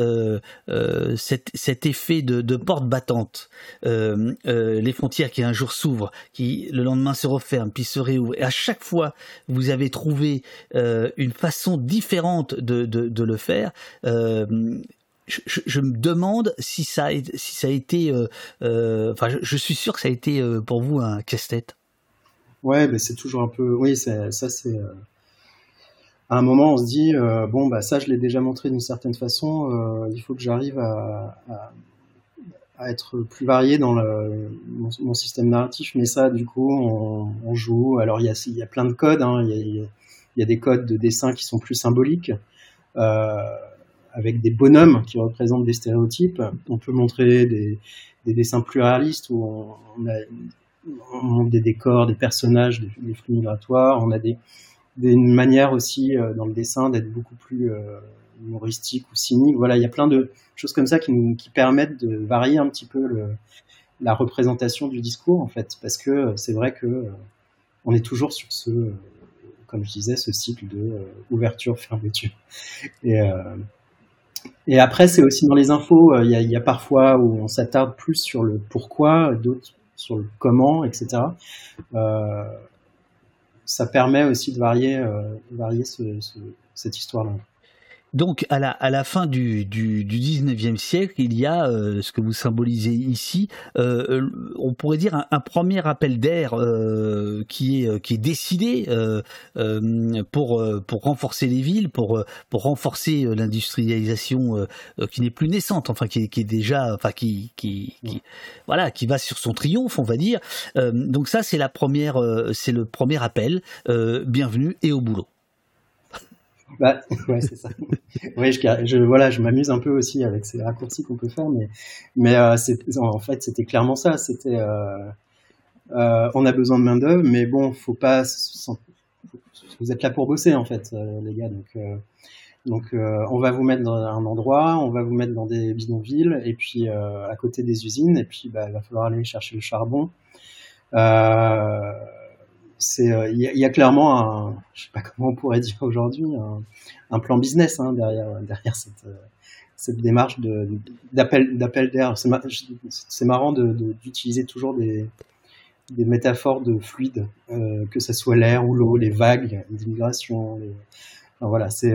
S2: cet, cet effet de, de porte battante, euh, euh, les frontières qui un jour s'ouvrent, qui le lendemain se referment, puis se réouvrent. Et à chaque fois, vous avez trouvé euh, une façon différente de, de, le faire. Je, me demande si ça, a, si ça a été. enfin, je, suis sûr que ça a été pour vous un casse-tête.
S3: Ouais, mais c'est toujours un peu. Oui, ça, c'est. À un moment, on se dit bon, bah ça, je l'ai déjà montré d'une certaine façon. il faut que j'arrive à, à être plus varié dans le, mon, système narratif, mais ça, du coup, on, joue. Alors, il y a, y a plein de codes. Hein. Y a, il, y a, des codes de dessin qui sont plus symboliques, euh, avec des bonhommes qui représentent des stéréotypes. On peut montrer des, des dessins plus réalistes où on, a, on montre des décors, des personnages, des, flux migratoires. On a des, des une manière aussi euh, dans le dessin d'être beaucoup plus euh, humoristique ou cynique. Voilà, il y a plein de choses comme ça qui nous qui permettent de varier un petit peu le, la représentation du discours en fait, parce que c'est vrai que euh, on est toujours sur ce, euh, comme je disais, ce cycle de euh, ouverture fermeture. Et et après, c'est aussi dans les infos, il y, a, parfois où on s'attarde plus sur le pourquoi, d'autres sur le comment, etc. Euh, ça permet aussi de varier, varier ce, cette histoire-là.
S2: Donc à la, à la fin du, du, du 19e siècle, il y a euh, ce que vous symbolisez ici, euh, euh, on pourrait dire un, premier appel d'air qui, est, qui est décidé pour, pour renforcer les villes, pour, pour renforcer l'industrialisation qui n'est plus naissante, enfin qui est, qui est déjà, enfin qui, qui, qui, voilà, qui va sur son triomphe, on va dire. donc ça c'est la première, c'est le premier appel. bienvenue et au boulot.
S3: Bah, ouais, c'est ça. je, voilà, je m'amuse un peu aussi avec ces raccourcis qu'on peut faire, mais, mais euh, en fait, c'était clairement ça. C'était, euh, euh, on a besoin de main d'œuvre, mais bon, faut pas. Vous êtes là pour bosser, en fait, les gars. Donc, donc, on va vous mettre dans un endroit, on va vous mettre dans des bidonvilles, et puis à côté des usines, et puis, bah, il va falloir aller chercher le charbon. Euh, il y, a clairement un, je sais pas comment on pourrait dire aujourd'hui, un, plan business hein, derrière derrière cette euh, cette démarche d'appel d'appel d'air. C'est marrant d'utiliser toujours des métaphores de fluide, euh, que ce soit l'air ou l'eau, les vagues l'immigration. Enfin, voilà, c'est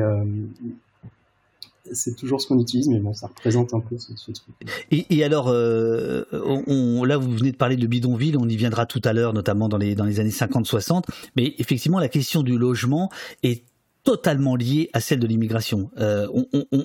S3: c'est toujours ce qu'on utilise, mais bon, ça représente un peu ce, truc.
S2: Et, alors, euh, là, vous venez de parler de bidonville, on y viendra tout à l'heure, notamment dans les, dans les années 50-60, mais effectivement, la question du logement est totalement liée à celle de l'immigration. Euh,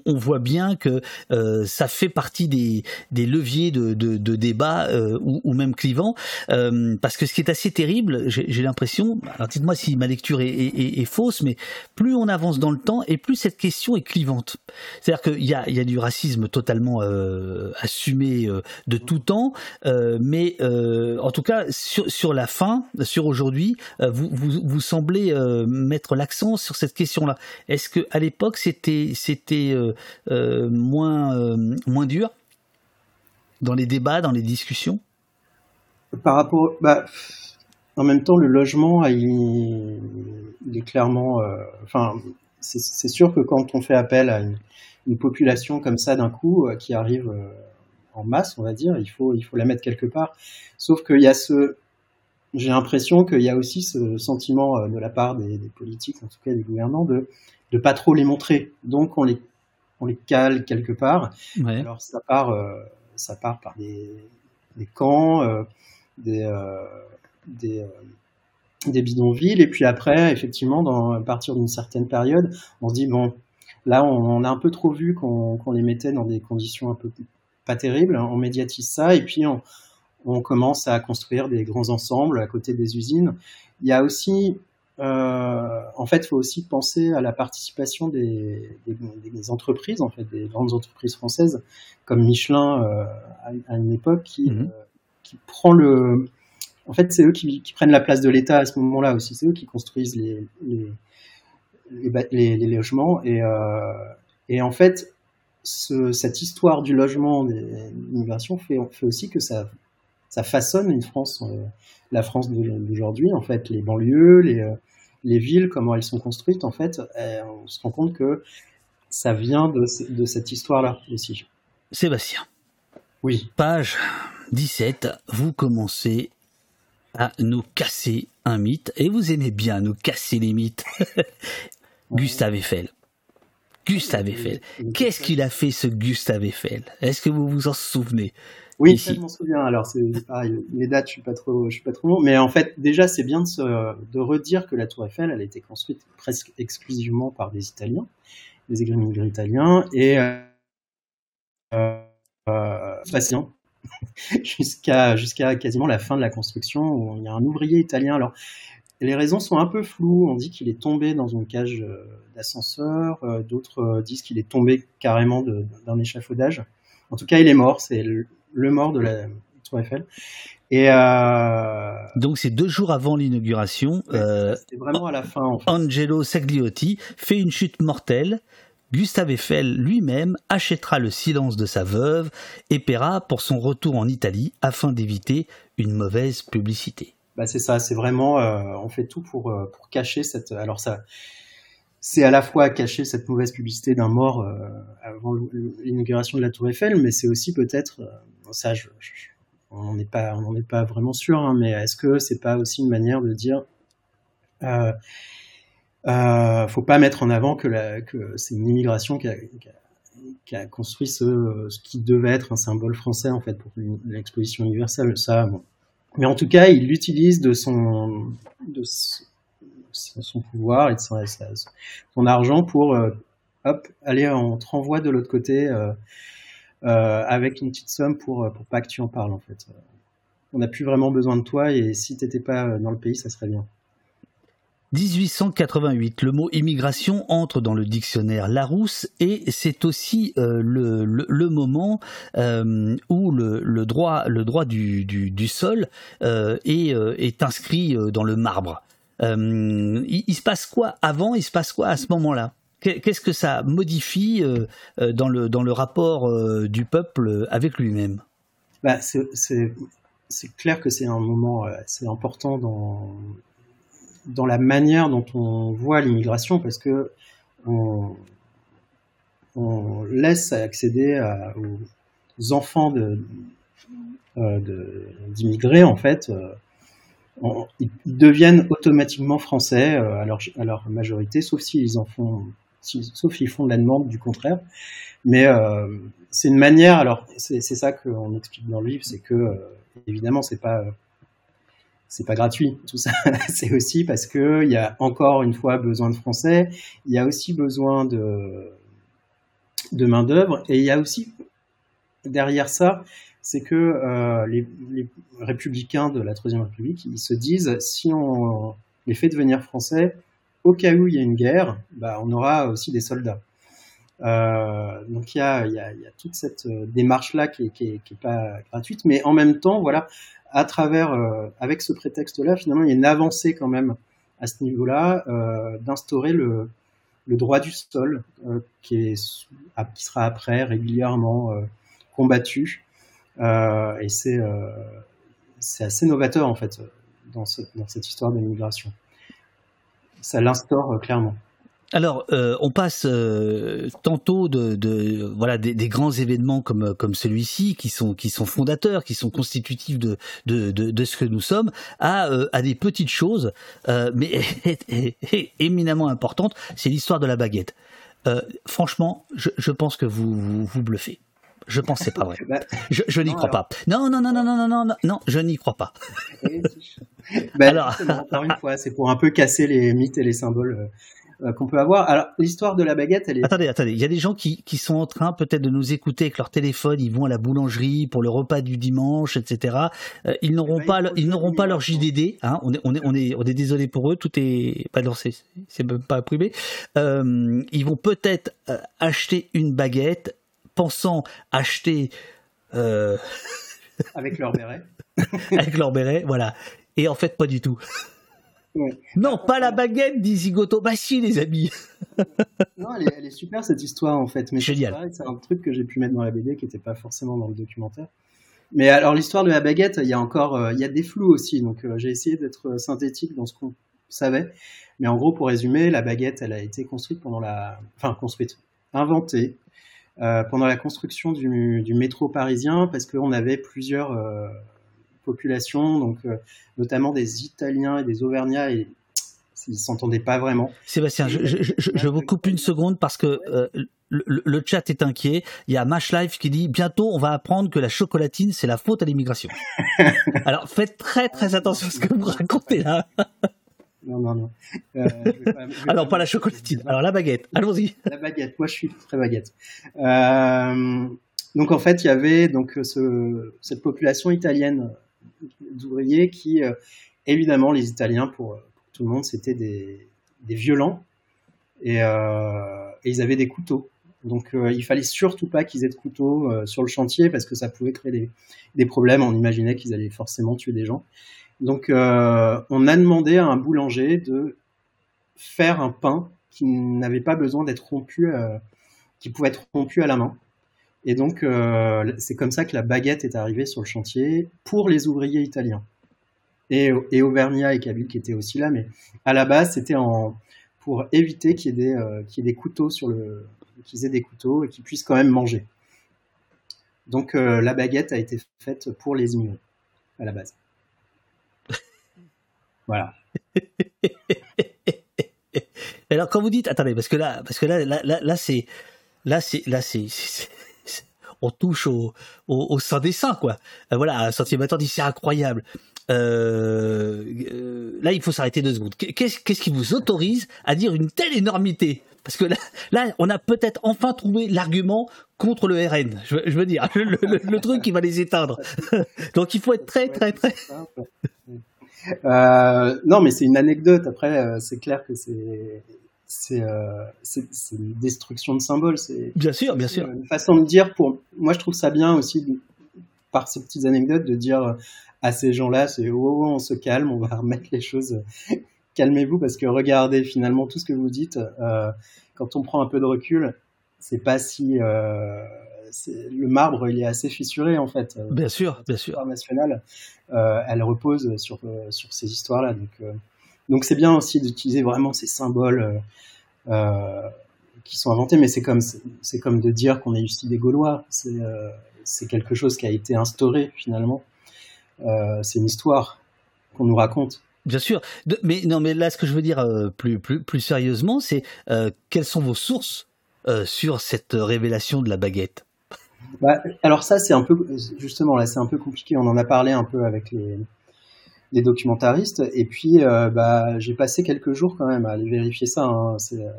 S2: on, voit bien que euh, ça fait partie des, leviers de, de, débat euh, ou, même clivant, parce que ce qui est assez terrible, j'ai l'impression, alors dites-moi si ma lecture est, fausse, mais plus on avance dans le temps et plus cette question est clivante. C'est-à-dire qu'il y a, du racisme totalement assumé de tout temps, mais en tout cas sur, la fin, sur aujourd'hui, vous semblez mettre l'accent sur cette question là Est-ce que à l'époque c'était c'était euh, euh, moins euh, moins dur dans les débats, dans les discussions?
S3: Par rapport, bah, en même temps, le logement, il, est clairement, enfin, c'est sûr que quand on fait appel à une, population comme ça d'un coup qui arrive en masse, on va dire, il faut il faut la mettre quelque part. Sauf qu'il y a ce j'ai l'impression qu'il y a aussi ce sentiment euh, de la part des, politiques, en tout cas des gouvernants, de ne pas trop les montrer. Donc on les, on les cale quelque part. Alors ça part, euh, ça part par des, des camps, des, des, des bidonvilles, et puis après, effectivement, dans, à partir d'une certaine période, on se dit bon, là, on, a un peu trop vu qu'on les mettait dans des conditions un peu pas terribles, on médiatise ça, et puis on, on commence à construire des grands ensembles à côté des usines. Il y a aussi euh, en fait, il faut aussi penser à la participation des, des, entreprises, en fait, des grandes entreprises françaises, comme Michelin euh, à, une époque, qui, mhm. euh, qui prend le. En fait, c'est eux qui, qui, prennent la place de l'État à ce moment-là aussi. C'est eux qui construisent les, les, les, les logements. Et, et, en fait, ce, cette histoire du logement, des l'immigration, fait, fait aussi que ça, ça façonne une France la France d'aujourd'hui, en fait, les banlieues, les, euh, les villes, comment elles sont construites, en fait, euh, on se rend compte que ça vient de, de cette histoire-là aussi.
S2: Sébastien.
S3: Oui.
S2: Page 17, vous commencez à nous casser un mythe, et vous aimez bien nous casser les mythes. Gustave Eiffel. Gustave Eiffel. Qu'est-ce qu'il a fait ce Gustave Eiffel? Est-ce que vous vous en souvenez?
S3: Oui, je m'en souviens. Alors, c'est pareil, les dates, je suis pas trop, je suis pas trop bon. Mais en fait, déjà, c'est bien de, se, de redire que la Tour Eiffel, elle a été construite presque exclusivement par des Italiens, des immigrés italiens, et euh, euh, jusqu'à jusqu'à quasiment la fin de la construction où il y a un ouvrier italien. Alors, les raisons sont un peu floues. On dit qu'il est tombé dans une cage euh, d'ascenseur. Euh, d'autres disent qu'il est tombé carrément d'un échafaudage. En tout cas, il est mort. C'est le mort de la Tour Eiffel. Et euh...
S2: donc c'est deux jours avant l'inauguration.
S3: Euh, C'était vraiment à la fin. En fait.
S2: Angelo Sagliotti fait une chute mortelle. Gustave Eiffel lui-même achètera le silence de sa veuve et paiera pour son retour en Italie afin d'éviter une mauvaise publicité.
S3: Bah c'est ça, c'est vraiment, euh, on fait tout pour, euh, pour cacher cette. Alors ça, c'est à la fois cacher cette mauvaise publicité d'un mort euh, avant l'inauguration de la Tour Eiffel, mais c'est aussi peut-être euh, ça, on n'en est pas, on pas vraiment sûr, hein, mais est-ce que c'est pas aussi une manière de dire, euh, euh, faut pas mettre en avant que, c'est une immigration qui a, construit ce, qui devait être un symbole français en fait pour l'exposition universelle. Ça. Mais en tout cas, il l'utilise de son, de son pouvoir et de son, argent pour euh, aller, on te renvoie de l'autre côté. Euh, avec une petite somme pour, euh, pour pas que tu en parles en fait. On n'a plus vraiment besoin de toi et si t'étais pas dans le pays, ça serait bien.
S2: 1888, le mot immigration entre dans le dictionnaire Larousse et c'est aussi euh, le, le, moment euh, où le, le, droit, le droit du, du, sol euh, est, est, inscrit dans le marbre. Il, se passe quoi avant? Il se passe quoi à ce moment-là? Qu'est-ce que ça modifie euh, euh, dans, le, dans le rapport euh, du peuple avec lui-même?
S3: Bah, C'est clair que c'est un moment assez important dans, dans la manière dont on voit l'immigration parce que on, laisse accéder aux enfants d'immigrés de, en fait ils deviennent automatiquement français à leur, à leur majorité sauf s'ils en font sauf s'ils font de la demande du contraire. Mais euh, c'est une manière. Alors c'est ça qu'on explique dans le livre, c'est que euh, évidemment c'est pas c'est pas gratuit tout ça. c'est aussi parce que il y a encore une fois besoin de français. Il y a aussi besoin de de main d'œuvre et il y a aussi derrière ça, c'est que euh, les, les, républicains de la Troisième République, ils se disent si on les fait devenir français, au cas où il y a une guerre, bah, on aura aussi des soldats. Euh, donc il y a, toute cette euh, démarche-là qui, qui, est, qui est pas gratuite, mais en même temps, voilà, à travers, euh, avec ce prétexte-là, finalement, il y a une avancée quand même à ce niveau-là d'instaurer le, droit du sol, qui, sera après régulièrement combattu, et c'est assez novateur en fait dans cette histoire de l'immigration ça l'instaure euh, clairement.
S2: Alors, euh, on passe euh, tantôt de, voilà des, grands événements comme comme celui-ci, qui sont qui sont fondateurs, qui sont constitutifs de de, de, ce que nous sommes, à à des petites choses, mais éminemment importantes. C'est l'histoire de la baguette. franchement, je, je, pense que vous vous, vous bluffez. Je pense que c'est pas vrai. Bah, je, n'y crois pas. Non, non, non, non, non, non, non, non, je n'y crois pas.
S3: bah, alors, encore une fois, c'est pour un peu casser les mythes et les symboles euh, qu'on peut avoir. Alors, l'histoire de la baguette, elle est.
S2: Attendez, attendez. Il y a des gens qui, qui sont en train peut-être de nous écouter avec leur téléphone. Ils vont à la boulangerie pour le repas du dimanche, etc. Euh, ils n'auront ben, pas, ils n'auront pas leur JDD. Hein. On est, on est, on est, on est désolé pour eux. Tout est pas c'est, c'est pas privé. Euh, ils vont peut-être euh, acheter une baguette, pensant acheter.
S3: avec leur béret.
S2: avec leur béret, voilà. Et en fait, pas du tout. Non, pas la baguette, dit Zigoto. Bah si, les amis.
S3: non, elle est, super cette histoire en fait. Mais c'est un truc que j'ai pu mettre dans la BD qui n'était pas forcément dans le documentaire. Mais alors l'histoire de la baguette, il y a encore, euh, il y a des flous aussi. Donc euh, j'ai essayé d'être synthétique dans ce qu'on savait. Mais en gros, pour résumer, la baguette, elle a été construite pendant la, enfin construite, inventée euh, pendant la construction du, du, métro parisien parce qu'on avait plusieurs population, donc euh, notamment des Italiens et des Auvergnats, et ils s'entendaient pas vraiment.
S2: Sébastien, je, vous coupe une seconde parce que euh, le, chat est inquiet. Il y a Mash Life qui dit bientôt on va apprendre que la chocolatine c'est la faute à l'immigration. Alors faites très très attention à ce que vous racontez là.
S3: Non, non, non.
S2: Euh, Alors, pas, la chocolatine. Alors, la baguette. Allons-y.
S3: La baguette. Moi, je suis très baguette. donc, en fait, il y avait donc ce, cette population italienne d'ouvriers qui, euh, évidemment, les Italiens, pour, tout le monde, c'était des, violents euh, et, ils avaient des couteaux. Donc euh, il fallait surtout pas qu'ils aient de couteaux sur le chantier parce que ça pouvait créer des, problèmes. On imaginait qu'ils allaient forcément tuer des gens. Donc on a demandé à un boulanger de faire un pain qui n'avait pas besoin d'être rompu, qui pouvait être rompu à la main. Et donc, euh, c'est comme ça que la baguette est arrivée sur le chantier pour les ouvriers italiens. Et, et et Kabyle qui étaient aussi là, mais à la base, c'était pour éviter qu'il y, ait des, euh, couteaux sur le, qu'ils aient des couteaux et qu'ils puissent quand même manger. Donc, euh, la baguette a été faite pour les immigrés, à la base. Voilà.
S2: Alors, quand vous dites, attendez, parce que là, parce que là, là, là, là c'est, là, c'est, là, c'est, on touche au, au, sein des saints, quoi. Euh, voilà, un sentiment dit c'est incroyable. Euh, euh, là, il faut s'arrêter deux secondes. Qu'est-ce, qui vous autorise à dire une telle énormité? Parce que là, là, on a peut-être enfin trouvé l'argument contre le RN. Je, veux dire, le, truc qui va les éteindre. Donc, il faut être très, très, très.
S3: Non, mais c'est une anecdote. Après, c'est clair que c'est euh, c'est une destruction de symboles. C'est
S2: bien sûr, bien sûr.
S3: Une façon de dire pour moi, je trouve ça bien aussi par ces petites anecdotes de dire à ces gens-là, c'est oh, oh, on se calme, on va remettre les choses. Calmez-vous parce que regardez finalement tout ce que vous dites. Euh, quand on prend un peu de recul, c'est pas si euh, le marbre il est assez fissuré en fait.
S2: Bien sûr, bien sûr.
S3: nationale, elle repose sur sur ces histoires-là. Donc donc c'est bien aussi d'utiliser vraiment ces symboles euh, euh, qui sont inventés, mais c'est comme c'est comme de dire qu'on est ici des Gaulois. C'est euh, c'est quelque chose qui a été instauré finalement. c'est une histoire qu'on nous raconte.
S2: Bien sûr, mais non, mais là, ce que je veux dire plus plus plus sérieusement, c'est quelles sont vos sources sur cette révélation de la baguette?
S3: Bah, alors ça, c'est un peu justement là, c'est un peu compliqué. On en a parlé un peu avec les documentaristes. Et puis, euh, bah, j'ai passé quelques jours quand même à aller vérifier ça. Hein. Euh,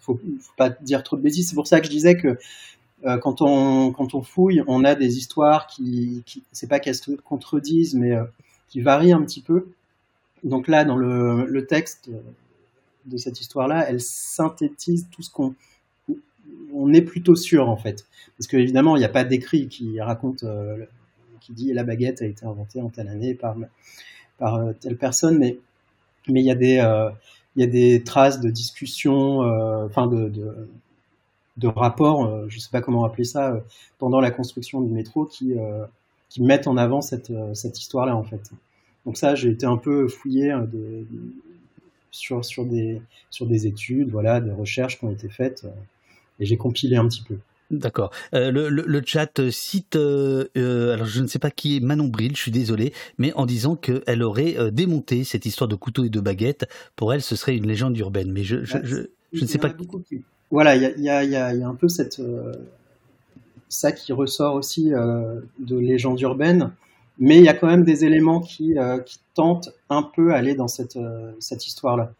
S3: faut, faut pas dire trop de bêtises. C'est pour ça que je disais que euh, quand on quand on fouille, on a des histoires qui, qui c'est pas qu'elles se contredisent, mais qui varient un petit peu. Donc là, dans le texte de cette histoire-là, elle synthétise tout ce qu'on on est plutôt sûr en fait, parce que évidemment, il n'y a pas d'écrit qui raconte, qui dit la baguette a été inventée en telle année par euh, telle personne, mais mais il y a des euh, il y a des traces de discussion, euh, enfin de, rapports, je sais pas comment appeler ça, pendant la construction du métro qui mettent en avant cette cette histoire-là en fait. Donc ça, j'ai été un peu fouillé sur sur des sur des études, voilà, des recherches qui ont été faites et j'ai compilé un petit peu.
S2: D'accord. Euh, le, le, chat cite, euh, euh, alors je ne sais pas qui est Manon Bril, je suis désolé, mais en disant qu'elle aurait démonté cette histoire de couteau et de baguette. Pour elle, ce serait une légende urbaine. Mais je, je, je, ne sais pas.
S3: Voilà, il y a, y, a, y a, un peu cette, ça qui ressort aussi de légendes urbaines, mais il y a quand même des éléments qui, qui tentent un peu à aller dans cette, cette histoire-là.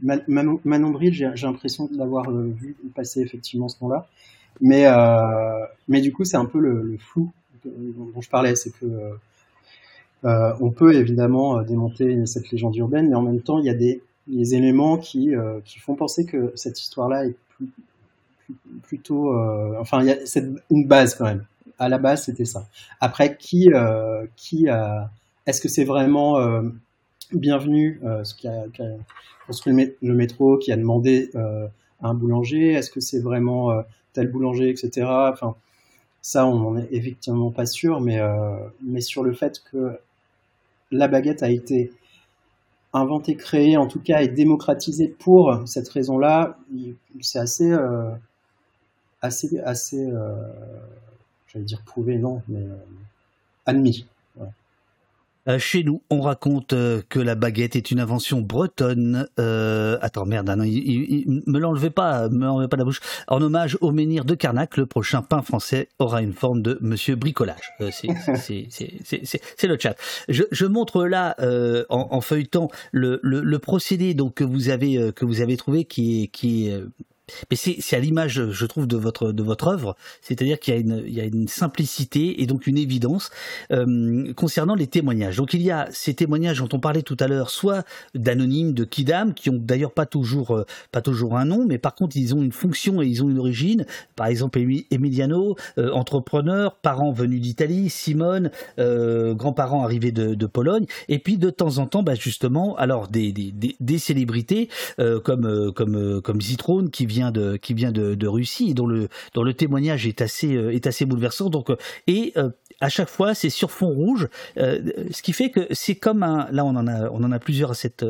S3: Manon Bril, j'ai l'impression d'avoir vu passer effectivement ce nom-là. Mais, mais du coup, c'est un peu le, flou dont, je parlais. C'est que on peut évidemment démonter cette légende urbaine, mais en même temps, il y a des, éléments qui, euh, qui font penser que cette histoire-là est plutôt... Euh, enfin, il y a une base quand même. À la base, c'était ça. Après, qui, euh, qui. Est-ce que c'est vraiment bienvenu ce qui a, construit le, métro, qui a demandé à un boulanger Est-ce que c'est vraiment tel boulanger, etc. Enfin, ça, on n'en est effectivement pas sûr, mais, mais sur le fait que la baguette a été inventé, créé, en tout cas, et démocratisé pour cette raison-là, c'est assez, euh, assez, assez, euh, j'allais dire prouvé, non, mais euh, admis.
S2: Euh, chez nous, on raconte euh, que la baguette est une invention bretonne. Euh, attends, merde, non, il, me l'enlevez pas, me l'enlevez pas la bouche. En hommage au menhir de Carnac, le prochain pain français aura une forme de Monsieur Bricolage. c'est le chat. Je, montre là, en, feuilletant, le, le, procédé donc que vous avez que vous avez trouvé, qui est qui est mais c'est à l'image, je trouve, de votre de votre œuvre, c'est-à-dire qu'il y a une il y a une simplicité et donc une évidence euh, concernant les témoignages. Donc il y a ces témoignages dont on parlait tout à l'heure, soit d'anonymes, de kidam, qui ont d'ailleurs pas toujours euh, pas toujours un nom, mais par contre ils ont une fonction et ils ont une origine. Par exemple Emiliano, euh, entrepreneur, parents venus d'Italie, Simone, grands-parents arrivés de, de, Pologne, et puis de temps en temps, bah, justement, alors des des, des, célébrités comme comme comme Zitrone qui vient de qui vient de, Russie et dont le dont le témoignage est assez euh, est assez bouleversant. Donc euh, et euh, à chaque fois c'est sur fond rouge, ce qui fait que c'est comme un là on en a on en a plusieurs à cette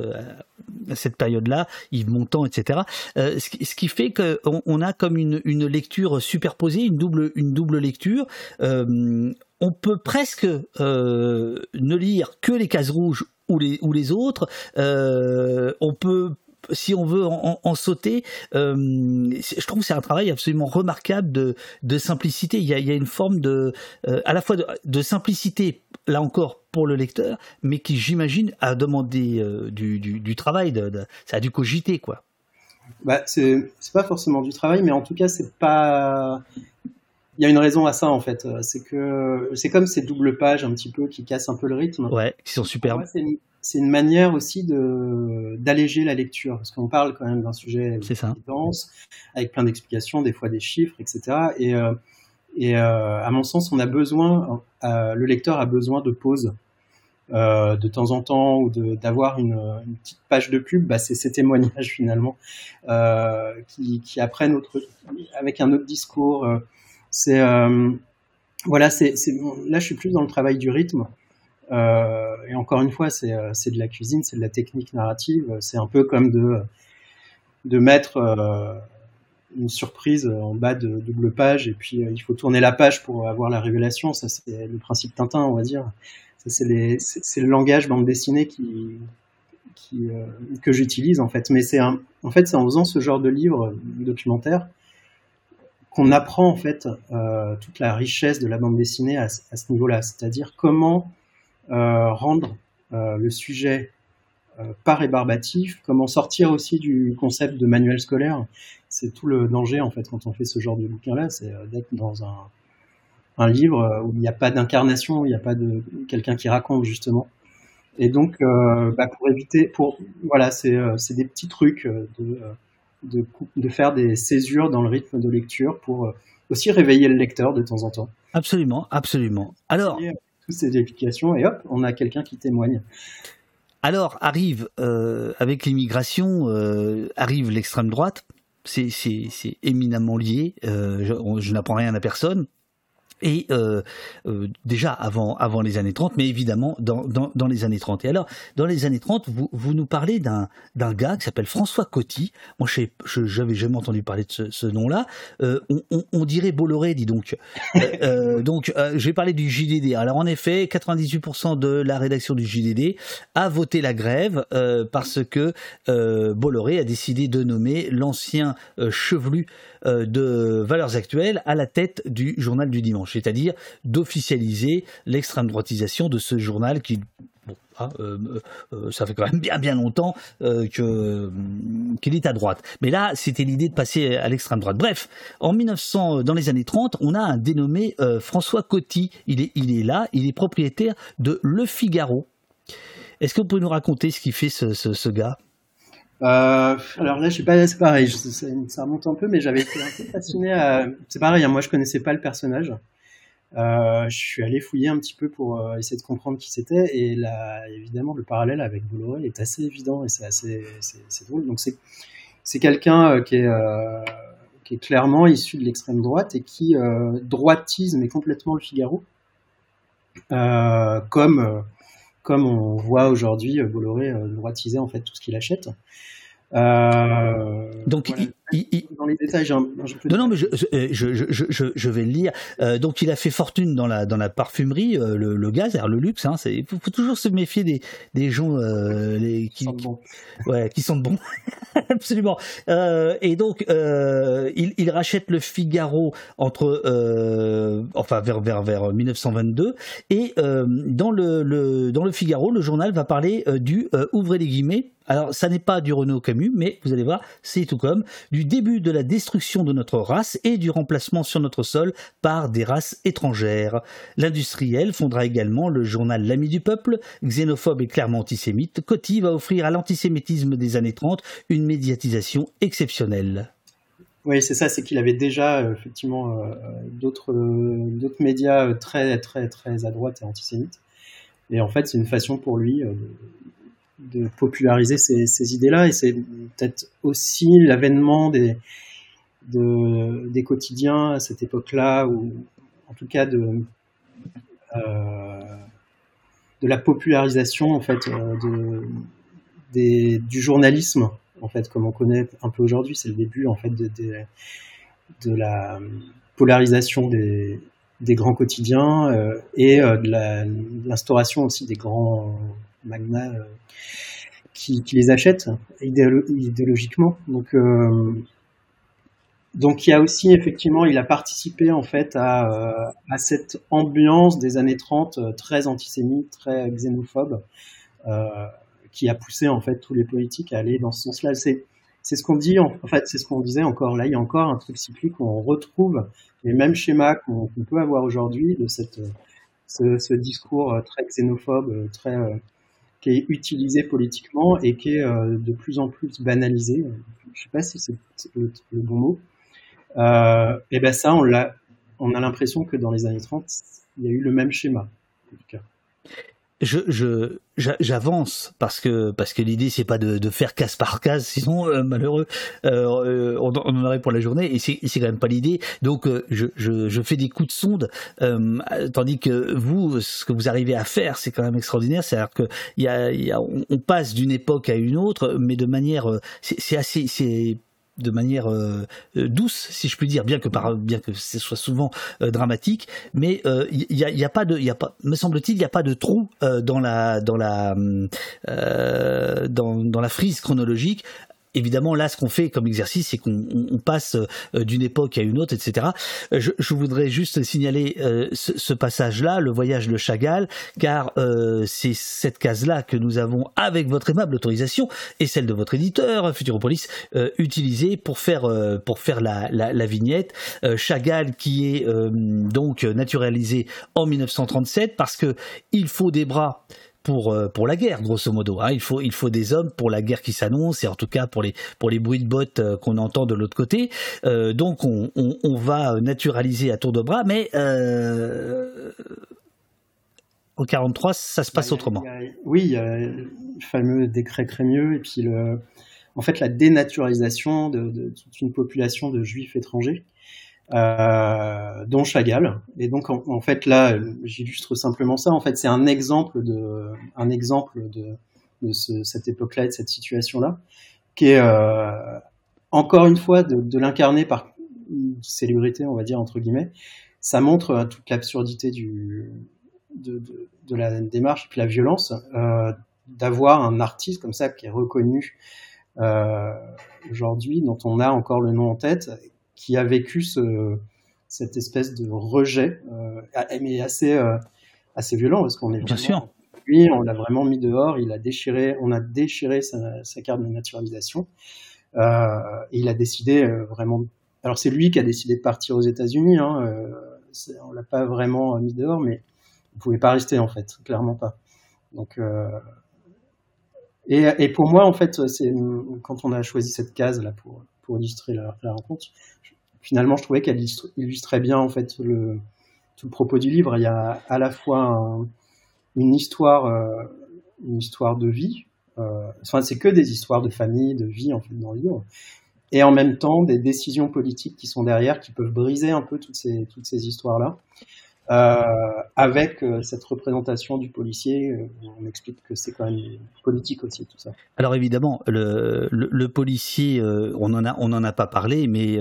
S2: cette période-là, Yves Montand, etc. ce, qui, ce, qui, fait qu'on on a comme une, une lecture superposée, une double une double lecture on peut presque ne lire que les cases rouges ou les, ou les autres. on peut si on veut en, sauter, euh, je trouve que c'est un travail absolument remarquable de, simplicité. Il y, a, une forme de, euh, à la fois de, simplicité, là encore, pour le lecteur, mais qui, j'imagine, a demandé euh, du, travail, ça a dû cogiter, quoi.
S3: Bah, c'est pas forcément du travail, mais en tout cas, c'est pas. Il y a une raison à ça en fait, c'est que c'est comme ces doubles pages un petit peu qui cassent un peu le rythme.
S2: Ouais, qui sont superbes
S3: c'est une manière aussi de d'alléger la lecture parce qu'on parle quand même d'un sujet dense avec plein d'explications, des fois des chiffres, etc. Et, euh, et euh, à mon sens, on a besoin, euh, le lecteur a besoin de pause de temps en temps ou d'avoir une, une, petite page de pub. Bah, c'est ces témoignages finalement qui, qui apprennent autre, avec un autre discours. c'est voilà, c'est là je suis plus dans le travail du rythme. Euh, et encore une fois, euh, c'est de la cuisine, c'est de la technique narrative. C'est un peu comme de, mettre euh, une surprise en bas de double page et puis il faut tourner la page pour avoir la révélation. Ça, c'est le principe Tintin, on va dire. C'est le langage bande dessinée que j'utilise en fait. Mais c'est en fait, c'est en faisant ce genre de livre documentaire qu'on apprend en fait toute la richesse de la bande dessinée à, ce niveau-là. C'est-à-dire comment rendre euh, le sujet euh, pas rébarbatif, comment sortir aussi du concept de manuel scolaire. C'est tout le danger en fait quand on fait ce genre de bouquin-là, c'est d'être dans un, un livre où il n'y a pas d'incarnation, il n'y a pas de quelqu'un qui raconte justement. Et donc, bah, pour éviter, pour voilà, c'est des petits trucs de, de, de, faire des césures dans le rythme de lecture pour aussi réveiller le lecteur de temps en temps.
S2: Absolument, absolument. Alors,
S3: ces vérifications et hop, on a quelqu'un qui témoigne.
S2: Alors arrive euh, avec l'immigration, euh, arrive l'extrême droite. C'est éminemment lié. Euh, je, n'apprends rien à personne. Et euh, euh, déjà avant, avant les années 30, mais évidemment dans, dans, dans, les années 30. Et alors, dans les années 30, vous, vous nous parlez d'un, gars qui s'appelle François Coty. Moi, je n'avais jamais entendu parler de ce, ce nom-là. Euh, on, on, on, dirait Bolloré, dis donc. Donc, je vais parler du JDD. Alors, en effet, 98% de la rédaction du JDD a voté la grève parce que Bolloré a décidé de nommer l'ancien chevelu de Valeurs Actuelles à la tête du journal du dimanche c'est-à-dire d'officialiser l'extrême droitisation de ce journal qui Bon, hein, euh, euh, ça fait quand même bien bien longtemps euh, qu'il est à droite. Mais là, c'était l'idée de passer à l'extrême droite. Bref, en 1900, dans les années 30, on a un dénommé François Coty. Il est là, il est propriétaire de Le Figaro. Est-ce que vous pouvez nous raconter ce qu'il fait ce, gars?
S3: Alors là, je sais pas, c'est pareil, ça, remonte un peu, mais j'avais été un peu fasciné. À... C'est pareil, hein, moi je connaissais pas le personnage. Euh, je suis allé fouiller un petit peu pour euh, essayer de comprendre qui c'était et là évidemment le parallèle avec Bolloré est assez évident et c'est assez c'est drôle. Donc c'est c'est quelqu'un euh, qui est qui est clairement issu de l'extrême droite et qui euh, droitise mais complètement le Figaro. Comme comme on voit aujourd'hui Bolloré droitiser en fait tout ce qu'il achète.
S2: Euh, donc,
S3: voilà. Il, il, dans les détails, j'ai un,
S2: non, non, mais je, je, je, je, je vais le lire. Euh, donc, il a fait fortune dans la dans la parfumerie, euh, le, le gaz, le luxe. Hein, il faut, faut, toujours se méfier des des gens euh, les, qui,
S3: sont bons.
S2: Qui, ouais, qui sont bons, absolument. Et donc, il, il rachète le Figaro entre enfin vers vers vers 1922 et dans le, le dans le Figaro, le journal va parler du ouvrez les guillemets alors, ça n'est pas du Renault Camus, mais vous allez voir, c'est tout comme du début de la destruction de notre race et du remplacement sur notre sol par des races étrangères. L'industriel fondera également le journal L'Ami du Peuple, xénophobe et clairement antisémite. Coty va offrir à l'antisémitisme des années 30 une médiatisation exceptionnelle.
S3: Oui, c'est ça, c'est qu'il avait déjà euh, effectivement euh, d'autres euh, d'autres médias très très très à droite et antisémites. Et en fait, c'est une façon pour lui de populariser ces, idées-là. Et c'est peut-être aussi l'avènement des, de, des quotidiens à cette époque-là ou en tout cas de, euh, de la popularisation en fait euh, de, du journalisme en fait comme on connaît un peu aujourd'hui. C'est le début en fait de, de, la polarisation des, des grands quotidiens euh, et de l'instauration aussi des grands magnats euh, qui, les idéolo idéologiquement. Donc, euh, donc il y a aussi effectivement, il a participé en fait à, à cette ambiance des années 30 très antisémite, très xénophobe, euh, qui a poussé en fait tous les politiques à aller dans ce sens-là. C'est c'est ce qu'on dit, en, fait, c'est ce qu'on disait encore. Là, il y a encore un truc cyclique où on retrouve les mêmes schémas qu'on qu peut avoir aujourd'hui de ce, discours très xénophobe, très, qui est utilisé politiquement et qui est euh, de plus en plus banalisé. Je sais pas si c'est le, bon mot. Euh, et ben ça, on a l'impression que dans les années 30, il y a eu le même schéma. En tout cas
S2: je j'avance parce que parce que l'idée c'est pas de, de, faire case par case sinon euh, malheureux. Euh, on, on, en aurait pour la journée et c'est c'est quand même pas l'idée. Donc euh, je, je, je fais des coups de sonde euh, tandis que vous ce que vous arrivez à faire c'est quand même extraordinaire. C'est à dire que y a, y a on, passe d'une époque à une autre mais de manière c'est assez c'est de manière euh, douce, si je puis dire, bien que par, bien que ce soit souvent euh, dramatique, mais il euh, y, a, a, pas de, a pas, me semble-t-il, il n'y a pas de trou dans la dans la dans la frise chronologique évidemment, là, ce qu'on fait comme exercice, c'est qu'on on passe euh, d'une époque à une autre, etc. Je, je voudrais juste signaler euh, ce, ce passage-là, le voyage de Chagall, car euh, c'est cette case-là que nous avons, avec votre aimable autorisation et celle de votre éditeur, Futuropolis, euh, utilisée pour faire euh, pour faire la, la, la vignette. Chagall qui est donc naturalisé en 1937 parce que il faut des bras pour euh, pour la guerre grosso modo hein. il faut il faut des hommes pour la guerre qui s'annonce et en tout cas pour les pour les bruits de bottes euh, qu'on entend de l'autre côté. Euh, donc on, on, on, va naturaliser à tour de bras mais euh, au 43 ça se passe
S3: a,
S2: autrement.
S3: a, oui il y a le fameux décret Crémieux et puis le en fait la dénaturalisation de, de toute une population de juifs étrangers dont Chagall. Et donc en, fait là, j'illustre simplement ça. En fait, c'est un exemple de, un exemple de, de ce, cette époque-là et de cette situation-là, qui est euh, encore une fois de, l'incarner par une célébrité, on va dire entre guillemets. Ça montre euh, toute l'absurdité de, la démarche et puis la violence euh, d'avoir un artiste comme ça qui est reconnu euh, aujourd'hui, dont on a encore le nom en tête, qui a vécu ce, cette espèce de rejet, euh, mais assez, euh, assez violent, parce qu'on est
S2: Bien sûr.
S3: Lui, on l'a vraiment mis dehors, il a déchiré, on a déchiré sa, sa carte de naturalisation, euh, il a décidé euh, vraiment. Alors c'est lui qui a décidé de partir aux États-Unis. Hein, euh, on l'a pas vraiment mis dehors, mais il pouvait pas rester en fait, clairement pas. Donc et, et, pour moi, en fait, c'est quand on a choisi cette case là pour, pour illustrer la, rencontre, finalement, je trouvais qu'elle illustrait bien en fait le, tout le propos du livre. Il y a à la fois un, une histoire, euh, une histoire de vie. Euh, enfin, c'est que des histoires de famille, de vie en fait dans le livre, et en même temps des décisions politiques qui sont derrière, qui peuvent briser un peu toutes ces toutes ces histoires là. Euh, avec euh, cette représentation du policier, euh, on explique que c'est quand même politique aussi tout ça.
S2: Alors évidemment, le, policier, on en a on en a pas parlé, mais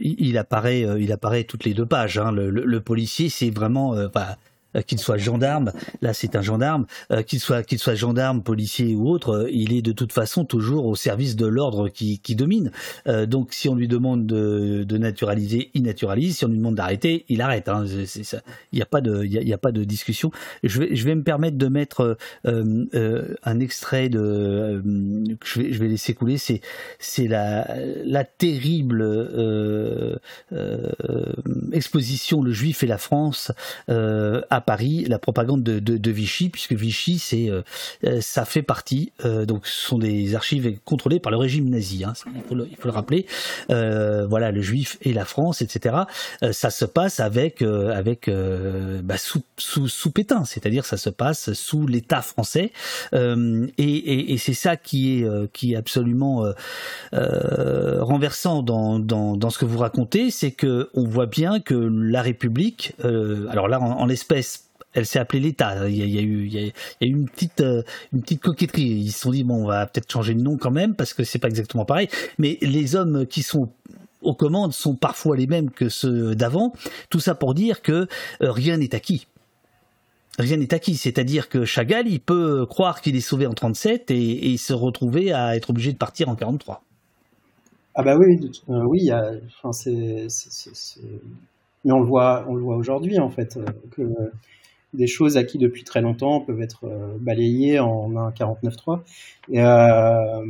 S2: il, apparaît il apparaît toutes les deux pages. Hein. Le, le, policier, c'est vraiment enfin, euh, qu'il soit gendarme, là c'est un gendarme, euh, qu'il soit qu'il soit gendarme, policier ou autre, euh, il est de toute façon toujours au service de l'ordre qui, qui domine. Donc si on lui demande de, de, naturaliser, il naturalise. Si on lui demande d'arrêter, il arrête. Hein. Il n'y a pas de il y a, pas de discussion. Je vais je vais me permettre de mettre un extrait de je vais je vais laisser couler. C'est c'est la la terrible exposition le Juif et la France Paris la propagande de, Vichy, puisque Vichy, c'est euh, ça fait partie, euh, donc ce sont des archives contrôlées par le régime nazi, hein, il, faut le, rappeler. Euh, voilà, le juif et la France, etc. ça se passe avec avec bah, sous, sous, sous Pétain, c'est-à-dire ça se passe sous l'État français, et, c'est ça qui est qui est absolument renversant dans, dans, dans ce que vous racontez, c'est que on voit bien que la République, alors là en l'espèce elle s'est appelée l'État. Il, y, a, eu, une petite, euh, coquetterie. Ils se sont dit bon, on va peut-être changer de nom quand même parce que c'est pas exactement pareil. Mais les hommes qui sont aux commandes sont parfois les mêmes que ceux d'avant. Tout ça pour dire que euh, rien n'est acquis. Rien n'est acquis, c'est-à-dire que Chagall, il peut croire qu'il est sauvé en 37 et, se retrouver à être obligé de partir en 43.
S3: Ah bah oui, euh, oui, enfin c'est, mais on le voit, on le voit aujourd'hui en fait que des choses acquises depuis très longtemps peuvent être euh, balayées en un 49.3. Euh,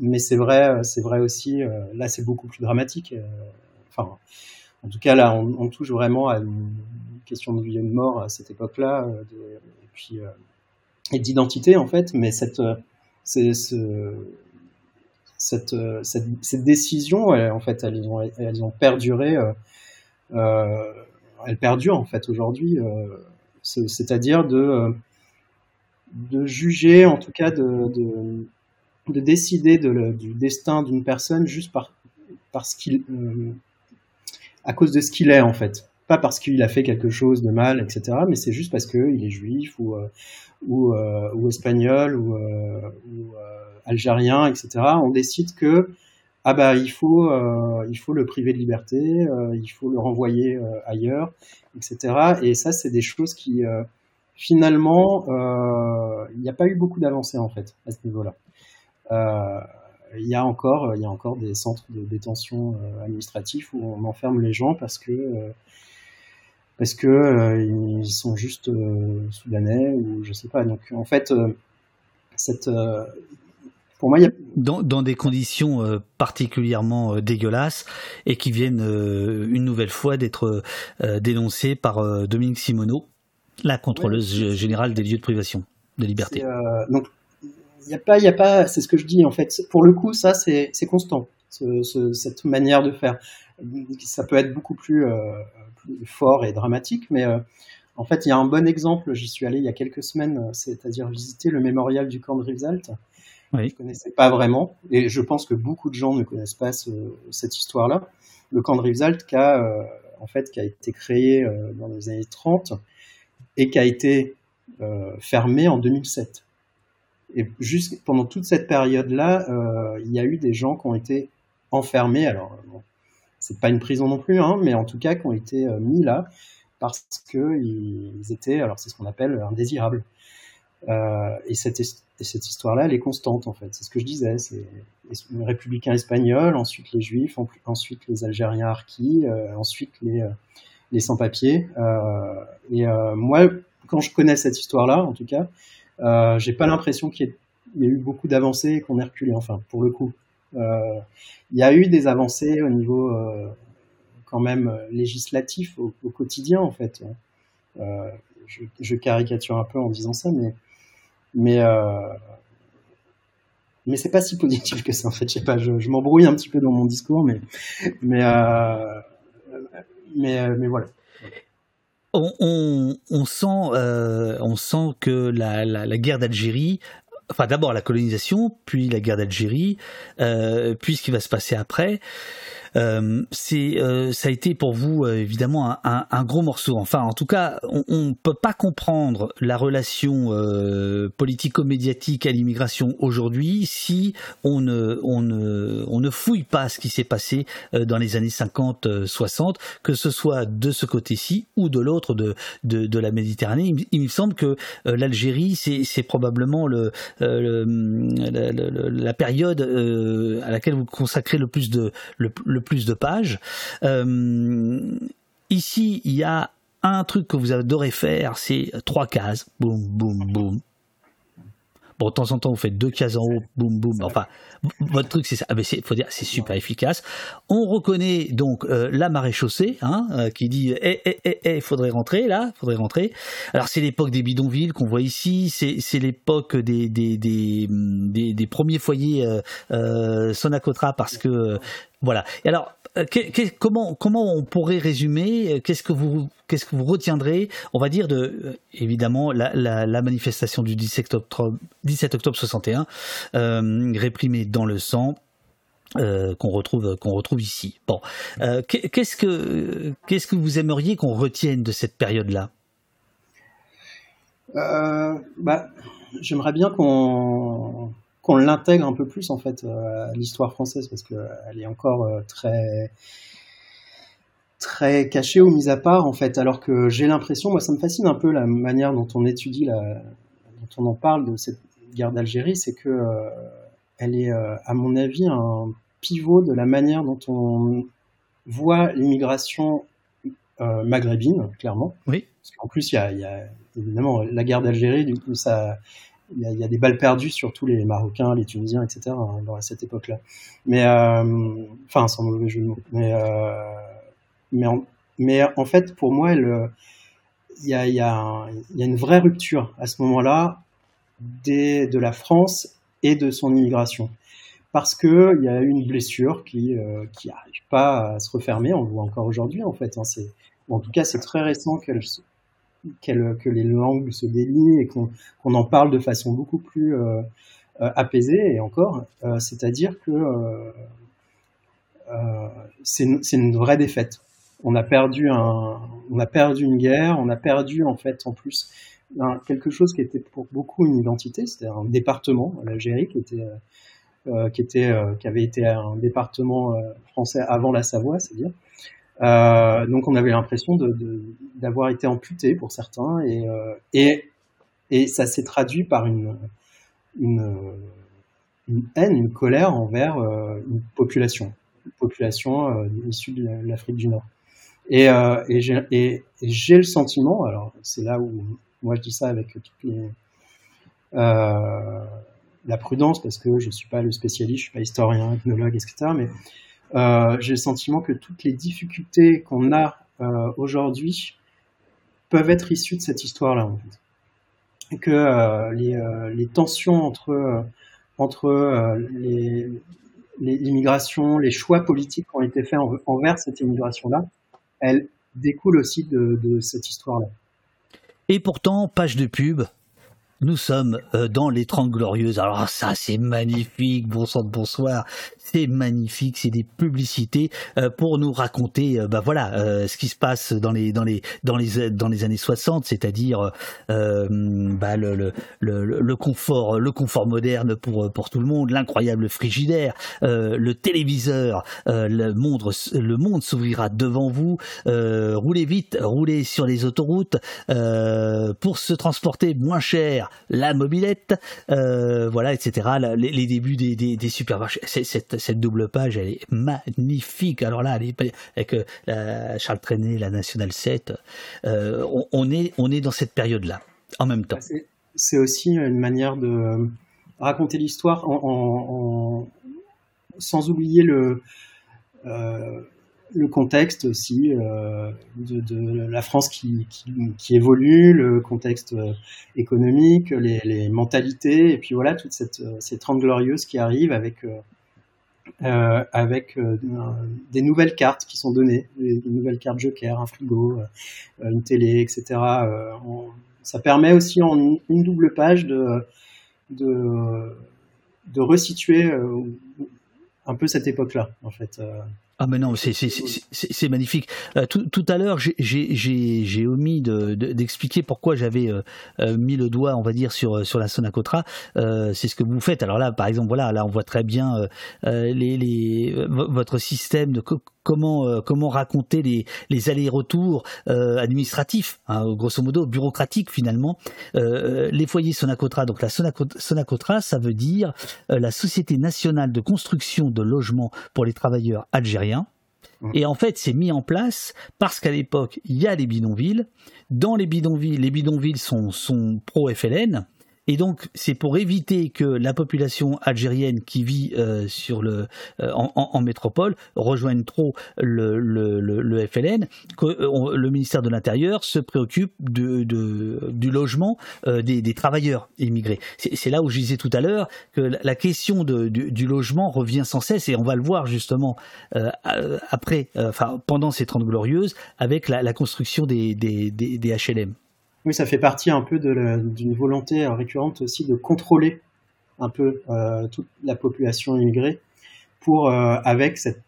S3: mais c'est vrai, c'est vrai aussi. Euh, là, c'est beaucoup plus dramatique. Euh, enfin, en tout cas, là, on, touche vraiment à une question de vie et de mort à cette époque-là, et d'identité en fait. Mais cette, décision, en fait, elles ont perduré. elles perdurent en fait aujourd'hui c'est-à-dire de, euh, de juger, en tout cas de, de, de décider du destin d'une personne juste par, euh, à cause de ce qu'il est en fait. Pas parce qu'il a fait quelque chose de mal, etc., mais c'est juste parce qu'il est juif ou, euh, ou, espagnol ou algérien, etc. On décide que ah bah il faut euh, il faut le priver de liberté, euh, il faut le renvoyer euh, ailleurs, etc. Et ça c'est des choses qui finalement il n'y a pas eu beaucoup d'avancées en fait à ce niveau-là. Il y a encore il y a encore des centres de détention administratifs où on enferme les gens parce que parce que ils sont juste soudanais ou je sais pas. Donc en fait cette
S2: pour moi, il y a... dans, dans, des conditions euh, particulièrement euh, dégueulasses et qui viennent euh, une nouvelle fois d'être dénoncées par Dominique Simoneau, la contrôleuse ouais, générale des lieux de privation de liberté.
S3: donc, il n'y a pas, il y a pas, c'est ce que je dis en fait. Pour le coup, ça, c'est constant, ce, ce, cette manière de faire. Ça peut être beaucoup plus, plus fort et dramatique, mais en fait, il y a un bon exemple. J'y suis allé il y a quelques semaines, c'est-à-dire visiter le mémorial du camp de Rivesaltes je connaissais pas vraiment, et je pense que beaucoup de gens ne connaissent pas ce, cette histoire-là. le camp de Rivesaltes qui a, en fait, qui a été créé dans les années 30 et qui a été fermé en 2007. Et juste pendant toute cette période-là, il y a eu des gens qui ont été enfermés. Alors, c'est pas une prison non plus, hein, mais en tout cas qui ont été mis là parce qu'ils étaient, alors c'est ce qu'on appelle indésirables. Euh, et cette, cette histoire-là, elle est constante en fait. C'est ce que je disais. C'est les républicains espagnols, ensuite les juifs, ensuite les Algériens harkis, euh, ensuite les, euh, sans-papiers. Euh, et moi, quand je connais cette histoire-là, en tout cas, j'ai pas l'impression qu'il y, ait eu beaucoup d'avancées et qu'on ait reculé. Enfin, pour le coup, il y a eu des avancées au niveau quand même législatif au, quotidien en fait. Je, je, caricature un peu en disant ça, mais mais euh, mais c'est pas si positif que ça en fait. Je sais pas, je, je m'embrouille un petit peu dans mon discours, mais mais euh, euh, mais voilà.
S2: On, on, sent, on sent que la, la, guerre d'Algérie enfin d'abord la colonisation, puis la guerre d'Algérie, puis ce qui va se passer après. Euh, c'est, euh, ça a été pour vous euh, évidemment un, un, gros morceau. Enfin, en tout cas, on ne peut pas comprendre la relation euh, politico-médiatique à l'immigration aujourd'hui si on ne, on, ne, on ne fouille pas ce qui s'est passé euh, dans les années 50-60, que ce soit de ce côté-ci ou de l'autre de, de, de, la Méditerranée. Il, il me semble que l'Algérie, c'est, c'est probablement le, le la, la, la, période à laquelle vous consacrez le plus de le, le plus de pages. Euh, ici, il y a un truc que vous adorez faire, c'est trois cases. Boum, boum, boum. Bon, de temps en temps, vous faites deux cases en haut, boum, boum. Enfin, votre truc, c'est ça. Ah, mais c'est, faut dire, c'est super efficace. On reconnaît donc euh, la marée chaussée, hein, euh, qui dit, eh, eh, eh, eh, faudrait rentrer là, faudrait rentrer. Alors, c'est l'époque des bidonvilles qu'on voit ici. C'est, c'est l'époque des des, des, des, des premiers foyers euh, euh Sonacotra parce que voilà. Et alors, que, comment on pourrait résumer Qu'est-ce que vous qu'est-ce que vous retiendrez On va dire de euh, évidemment la, la, manifestation du 17 octobre 17 octobre 61 euh, réprimée dans le sang. Euh, qu'on retrouve ici. Bon, euh, qu'est-ce que qu'est-ce que vous aimeriez qu'on retienne de cette période-là?
S3: Bah, j'aimerais bien qu'on qu'on l'intègre un peu plus en fait euh, à l'histoire française parce que elle est encore euh, très très cachée ou mise à part en fait. Alors que j'ai l'impression moi ça me fascine un peu la manière dont on étudie la dont on en parle de cette guerre d'Algérie c'est que euh, elle est à mon avis un pivot de la manière dont on voit l'immigration maghrébine clairement.
S2: Oui.
S3: Parce qu'en plus il y a, il y a évidemment la guerre d'Algérie du coup ça y, a, il y, a, des balles perdues sur tous les Marocains, les Tunisiens, etc. Hein, dans cette époque-là. Mais euh, enfin, sans mauvais jeu de mots. Mais euh, mais en, mais en fait, pour moi, il y y y a une vraie rupture à ce moment-là de la France et de son immigration parce que il y a une blessure qui euh, qui arrive pas à se refermer. On le voit encore aujourd'hui en fait. Hein, en tout cas c'est très récent qu'elle que les langues se délient et qu'on qu en parle de façon beaucoup plus euh, euh, apaisée et encore, euh, c'est-à-dire que c'est une, vraie défaite. On a perdu un, on a perdu une guerre, on a perdu en fait en plus quelque chose qui était pour beaucoup une identité, c'était un département, l'Algérie, qui qui qui avait été un département français avant la Savoie, c'est-à-dire euh, donc on avait l'impression d'avoir été amputé pour certains et, euh, ça s'est traduit par une, haine, une colère envers euh, une population, une population issue de l'Afrique du Nord. Et, j'ai le sentiment, alors c'est là où moi je dis ça avec toutes les, la prudence parce que je suis pas le spécialiste, je suis pas historien, ethnologue, etc. Mais euh, j'ai le sentiment que toutes les difficultés qu'on a euh, aujourd'hui peuvent être issues de cette histoire-là. Et que euh, les, tensions entre, entre l'immigration, les, choix politiques qui ont été faits en, envers cette immigration-là, elles découlent aussi de, cette histoire-là.
S2: Et pourtant, page de pub, nous sommes dans les Trente Glorieuses. Alors ça, c'est magnifique. Bon sang de bonsoir. C'est magnifique, c'est des publicités euh, pour nous raconter, euh, bah voilà, euh, ce qui se passe dans les dans les dans les dans les années 60, c'est-à-dire bah, le, le, le, confort le confort moderne pour pour tout le monde, l'incroyable frigidaire, le téléviseur, le monde le monde s'ouvrira devant vous, roulez vite, roulez sur les autoroutes pour se transporter moins cher, la mobilette, voilà, etc. Les, les débuts des, des, des supermarchés, cette cette double page, elle est magnifique. Alors là, avec euh, Charles Trenet, la National 7, euh, on, est, on est dans cette période-là, en même temps.
S3: C'est aussi une manière de raconter l'histoire sans oublier le, euh, contexte aussi de, la France qui, évolue, le contexte économique, les, mentalités, et puis voilà, toute cette, ces 30 glorieuses qui arrivent avec euh, avec euh, des nouvelles cartes qui sont données, des, nouvelles cartes Joker, un frigo, euh, une télé, etc. ça permet aussi en une, double page de, de, de resituer un peu cette époque-là, en fait.
S2: Ah mais non, c'est magnifique. Euh, tout, tout, à l'heure, j'ai omis d'expliquer de, pourquoi j'avais euh, euh, mis le doigt, on va dire, sur sur la Sonacotra. Euh, c'est ce que vous faites. Alors là, par exemple, voilà, là, on voit très bien les, les, votre système de comment euh, comment raconter les, les allers-retours euh, administratifs, hein, grosso modo bureaucratiques finalement. Euh, les foyers Sonacotra, donc la Sonacotra, ça veut dire la Société nationale de construction de logements pour les travailleurs algériens. Mmh. Et en fait, c'est mis en place parce qu'à l'époque, il y a les bidonvilles. Dans les bidonvilles, les bidonvilles sont, sont pro-FLN. Et donc, c'est pour éviter que la population algérienne qui vit euh, sur le, euh, en, métropole rejoigne trop le, le, FLN que euh, le ministère de l'Intérieur se préoccupe de, du logement des, travailleurs immigrés. C'est là où je disais tout à l'heure que la question de, du, logement revient sans cesse et on va le voir justement après, enfin pendant ces Trente Glorieuses avec la, la construction des, des, des HLM.
S3: Oui, ça fait partie un peu d'une volonté récurrente aussi de contrôler un peu euh, toute la population immigrée pour euh, avec cette,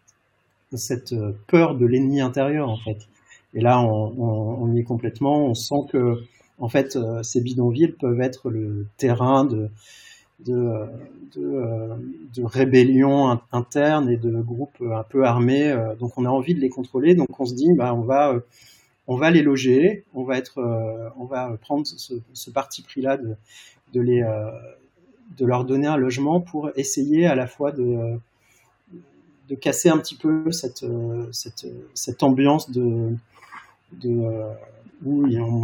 S3: cette peur de l'ennemi intérieur en fait. Et là, on, y est complètement. On sent que en fait, euh, ces bidonvilles peuvent être le terrain de de, de, de rébellions internes et de groupes un peu armés. Donc, on a envie de les contrôler. Donc, on se dit, bah, on va on va les loger, on va euh, prendre ce, parti pris là de, les, euh, de leur donner un logement pour essayer à la fois de, casser un petit peu cette, cette ambiance de, de où on,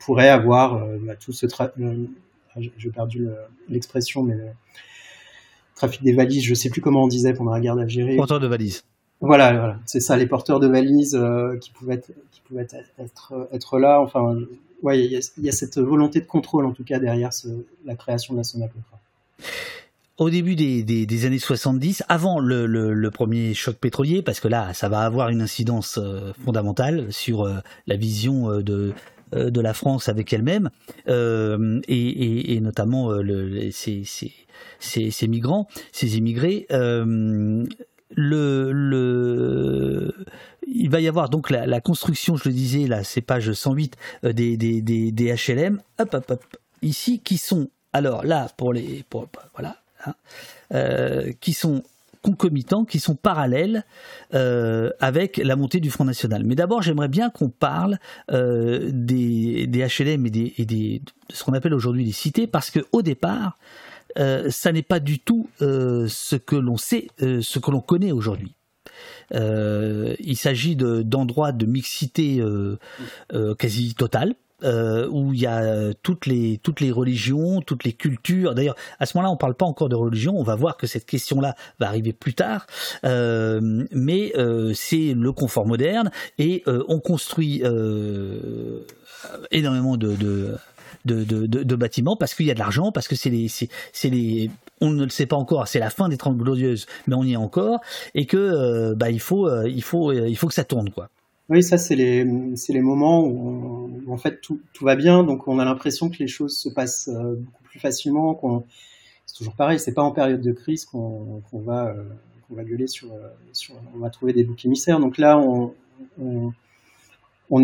S3: pourrait avoir bah, tout ce ah, j'ai perdu l'expression, mais trafic des valises, je sais plus comment on disait pendant la guerre d'Algérie.
S2: Porteur de valises.
S3: Voilà, voilà. c'est ça, les porteurs de valises euh, qui pouvaient être, qui pouvaient être, être, là. Enfin, ouais, il y, a cette volonté de contrôle en tout cas derrière la création de la Sonacotra.
S2: Au début des, des, années 70, avant le, le, premier choc pétrolier, parce que là, ça va avoir une incidence euh, fondamentale sur euh, la vision de, de la France avec elle-même, et, et, notamment le, ces, ces, ces, migrants, ces immigrés le, le, il va y avoir donc la, construction, je le disais, là, c'est page 108 euh, des, des, des, HLM, hop, hop, hop, ici, qui sont, alors là, pour les, pour, voilà, hein, euh, qui sont concomitants, qui sont parallèles euh, avec la montée du Front National. Mais d'abord, j'aimerais bien qu'on parle des, HLM et, des, et de ce qu'on appelle aujourd'hui des cités, parce que au départ, euh, ça n'est pas du tout euh, ce que l'on sait, euh, ce que l'on connaît aujourd'hui. il s'agit d'endroits de, mixité quasi totale. où il y a toutes les religions, toutes les cultures. D'ailleurs, à ce moment-là, on ne parle pas encore de religion. On va voir que cette question-là va arriver plus tard. mais c'est le confort moderne et on construit énormément de, bâtiments parce qu'il y a de l'argent, parce que c'est les, c'est les, on ne le sait pas encore, c'est la fin des 30 glorieuses, mais on y est encore, et que euh, bah, il faut, euh, il faut, euh, il faut que ça tourne quoi.
S3: Oui, ça c'est les, les moments où, en fait tout, tout, va bien, donc on a l'impression que les choses se passent beaucoup plus facilement. Qu'on, c'est toujours pareil, c'est pas en période de crise qu'on, va qu'on va gueuler sur, sur, on va trouver des boucs émissaires. Donc là, on,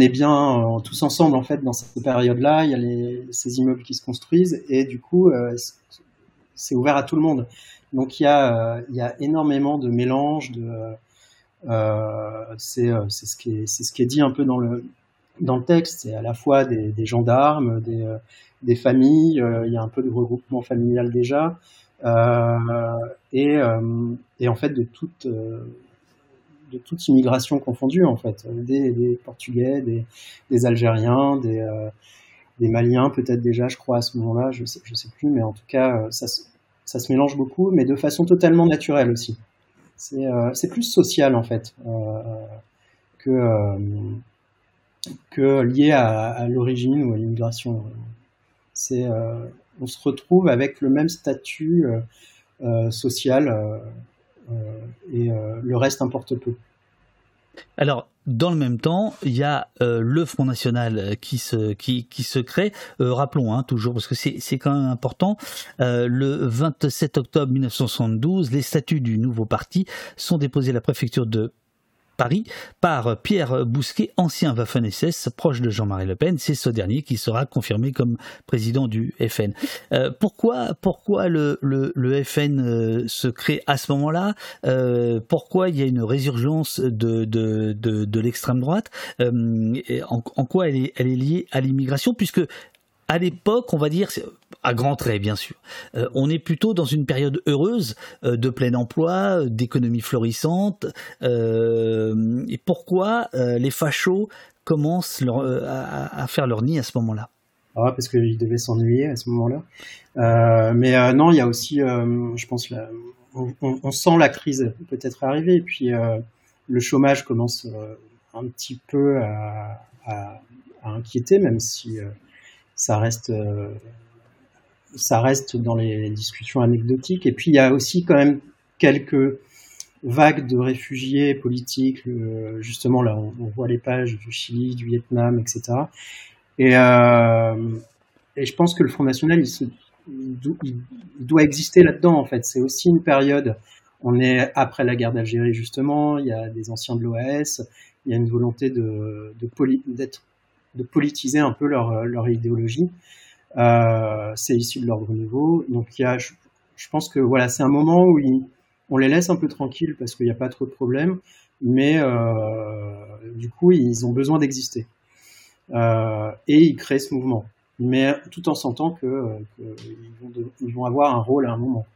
S3: est bien tous ensemble en fait dans cette période-là. Il y a les, ces immeubles qui se construisent et du coup, c'est ouvert à tout le monde. Donc il y a, il y a énormément de mélanges, de c'est ce qui est c'est ce qui est dit un peu dans le dans le texte. C'est à la fois des, des gendarmes, des des familles, il y a un peu de regroupement familial déjà, euh, et, euh, et, en fait de toute euh, de toute immigration confondue en fait, des, des Portugais, des, Algériens, des, des Maliens peut-être déjà, je crois à ce moment-là, je sais, je sais plus, mais en tout cas ça, ça se mélange beaucoup, mais de façon totalement naturelle aussi. C'est plus social en fait que lié à, l'origine ou à l'immigration. On se retrouve avec le même statut euh, euh, social euh, et le reste importe peu.
S2: Alors, dans le même temps, il y a le Front National qui se, qui, qui se crée. rappelons hein, toujours, parce que c'est quand même important, le 27 octobre 1972, les statuts du nouveau parti sont déposés à la préfecture de Paris par Pierre Bousquet, ancien Waffen-SS, proche de Jean-Marie Le Pen. C'est ce dernier qui sera confirmé comme président du FN. Euh, pourquoi, pourquoi le, FN euh, se crée à ce moment-là? Euh, Pourquoi il y a une résurgence de, l'extrême droite? En, en, quoi elle est, elle est liée à l'immigration? Puisque à l'époque, on va dire, à grands traits bien sûr, euh, on est plutôt dans une période heureuse euh, de plein emploi, d'économie florissante. Euh, et pourquoi les fachos commencent à, faire leur nid à ce moment-là?
S3: Ah, parce qu'ils devaient s'ennuyer à ce moment-là. mais non, il y a aussi, je pense, on, sent la crise peut-être arriver, et puis le chômage commence un petit peu à inquiéter, même si ça reste euh, ça reste dans les discussions anecdotiques. Et puis il y a aussi quand même quelques vagues de réfugiés politiques. justement là, on, voit les pages du Chili, du Vietnam, etc. Et, euh, et je pense que le Front National, il doit exister là-dedans en fait. C'est aussi une période. On est après la guerre d'Algérie justement. Il y a des anciens de l'OAS. Il y a une volonté de d'être de politiser un peu leur, euh, leur idéologie. Euh, c'est issu de l'ordre nouveau. Donc il y a, je, pense que voilà, c'est un moment où on les laisse un peu tranquilles parce qu'il n'y a pas trop de problèmes, mais euh, du coup ils ont besoin d'exister. Et ils créent ce mouvement, mais tout en sentant que, que ils, vont avoir un rôle à un moment.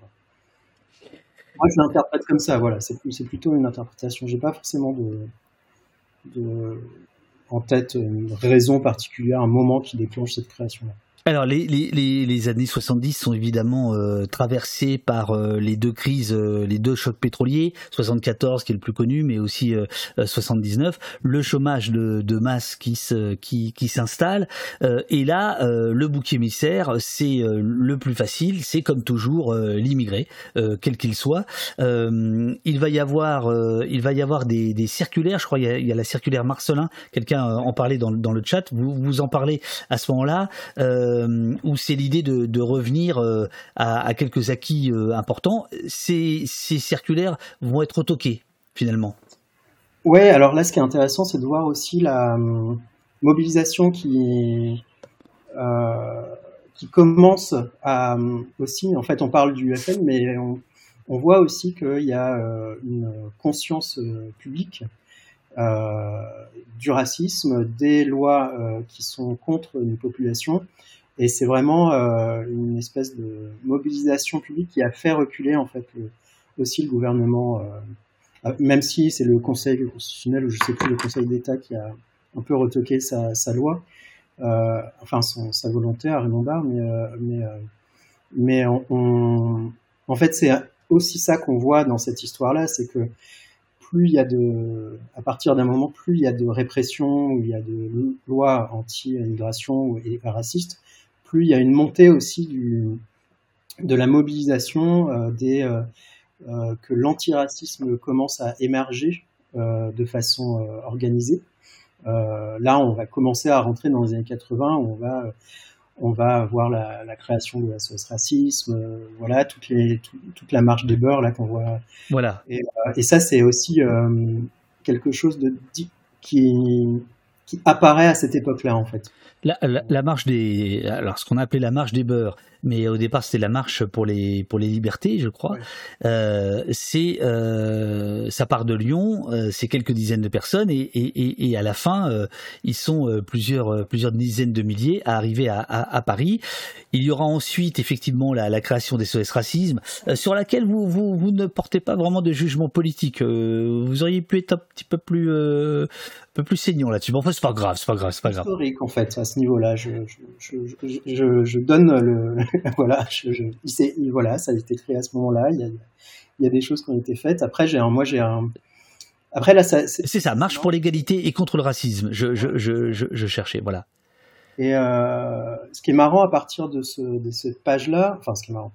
S3: Moi, je l'interprète comme ça. Voilà, c'est plutôt une interprétation. J'ai pas forcément de, de, en tête une raison particulière, un moment qui déclenche cette création-là.
S2: Alors les, les, les, années 70 sont évidemment euh, traversées par euh, les deux crises, euh, les deux chocs pétroliers, 74 qui est le plus connu, mais aussi 79, le chômage de, de masse qui se, qui, qui s'installe, et là le bouc émissaire c'est le plus facile, c'est comme toujours l'immigré, quel qu'il soit. il va y avoir il va y avoir des, des circulaires, je crois il y, a, y a la circulaire Marcelin, quelqu'un en parlait dans, dans le chat, vous vous en parlez à ce moment-là. Euh, où c'est l'idée de, revenir euh, à, quelques acquis euh, importants, ces, circulaires vont être retoqués finalement.
S3: Ouais, alors là, ce qui est intéressant, c'est de voir aussi la mobilisation qui, commence à aussi. En fait, on parle du FN, mais on, on voit aussi qu'il y a une conscience publique du racisme, des lois qui sont contre une population et c'est vraiment euh, une espèce de mobilisation publique qui a fait reculer en fait aussi le gouvernement, euh, même si c'est le Conseil constitutionnel ou je sais plus le Conseil d'État qui a un peu retoqué sa, loi, euh, enfin son, sa volonté à Raymond mais euh, mais euh, mais en fait c'est aussi ça qu'on voit dans cette histoire-là, c'est que plus il y a de, à partir d'un moment, plus il y a de répression, il y a de lois anti-immigration et racistes, plus il y a une montée aussi du, de la mobilisation euh, des, euh, euh, que l'antiracisme commence à émerger de façon organisée. là, on va commencer à rentrer dans les années 80, où on va on va avoir la, création de SOS Racisme, voilà, toutes les, toute la marche des beurs là qu'on voit.
S2: Voilà.
S3: Et, et ça, c'est aussi quelque chose de qui, qui apparaît à cette époque-là, en fait.
S2: La, marche des, alors ce qu'on a appelé la marche des beurs, mais au départ c'était la marche pour les pour les libertés, je crois. Euh, c'est euh, ça part de Lyon, euh, c'est quelques dizaines de personnes et, et, et à la fin euh, ils sont plusieurs plusieurs dizaines de milliers à arriver à, à, à, Paris. Il y aura ensuite effectivement la, la création des SOS racisme, sur laquelle vous, vous vous ne portez pas vraiment de jugement politique. vous auriez pu être un petit peu plus un peu plus saignant là-dessus. Bon, enfin c'est pas grave, c'est pas grave, c'est pas grave.
S3: Historique en fait à ce niveau-là. Je, je, je, je donne le voilà, je, voilà, ça a été créé à ce moment-là. Il y a, il y a des choses qui ont été faites. Après, j'ai moi, j'ai un. Après, là,
S2: c'est ça, marche pour l'égalité et contre le racisme. Je, je, je, je cherchais, voilà.
S3: Et euh, ce qui est marrant à partir de, ce, de cette page-là, enfin, ce qui est marrant,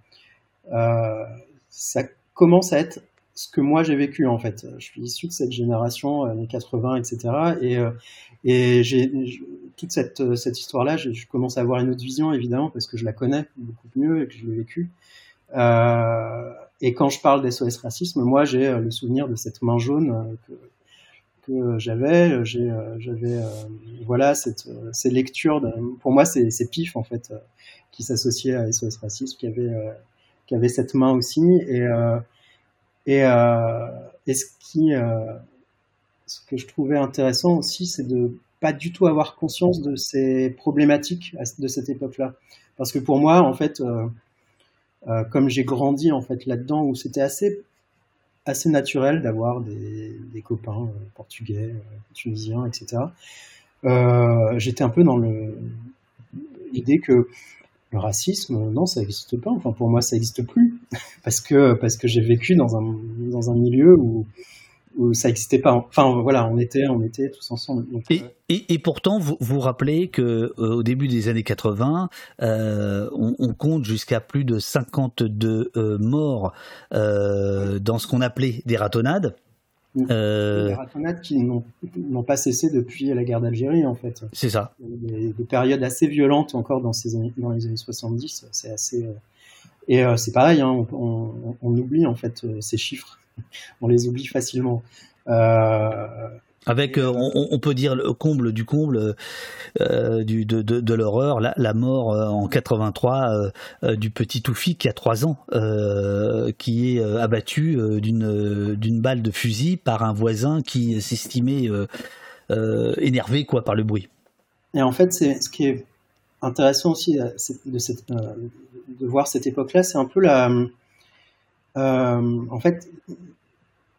S3: euh, ça commence à être ce que moi j'ai vécu en fait. Je suis issu de cette génération années 80, etc. Et, euh, et j'ai toute cette, cette histoire-là, je, commence à avoir une autre vision évidemment parce que je la connais beaucoup mieux et que je l'ai vécu. Euh, et quand je parle d'SOS racisme, moi j'ai euh, le souvenir de cette main jaune euh, que, que j'avais. J'avais voilà cette, ces lectures. pour moi, c'est pif en fait qui s'associaient à SOS racisme, qui avait qui avait cette main aussi. Et et, euh, et ce qui, euh, ce que je trouvais intéressant aussi, c'est de pas du tout avoir conscience de ces problématiques de cette époque-là. Parce que pour moi, en fait, euh, comme j'ai grandi en fait là-dedans, où c'était assez assez naturel d'avoir des, copains portugais, tunisiens, etc. J'étais un peu dans l'idée que le racisme, non, ça n'existe pas. Enfin, pour moi, ça n'existe plus parce que parce que j'ai vécu dans un dans un milieu où ça n'existait pas. Enfin, voilà, on était on était tous ensemble.
S2: et, euh, et, pourtant, vous vous rappelez que euh, au début des années 80, euh, on, compte jusqu'à plus de 52 euh, morts dans ce qu'on appelait des ratonnades.
S3: Euh... Des ratonnades qui n'ont pas cessé depuis la guerre d'Algérie, en fait.
S2: C'est ça.
S3: Des, des, périodes assez violentes encore dans, ces années, dans les années 70. C'est assez. Euh, et euh, c'est pareil, hein, on, on, on, oublie en fait euh, ces chiffres. on les oublie facilement. Euh,
S2: avec, euh, on, on, peut dire le comble du comble euh, du, de, de, de l'horreur, la, la, mort euh, en 83 euh, du petit Toufi qui a 3 ans, qui est abattu d'une d'une balle de fusil par un voisin qui s'estimait énervé quoi par le bruit.
S3: Et en fait, c'est ce qui est intéressant aussi de, cette, de voir cette époque-là, c'est un peu la, en fait,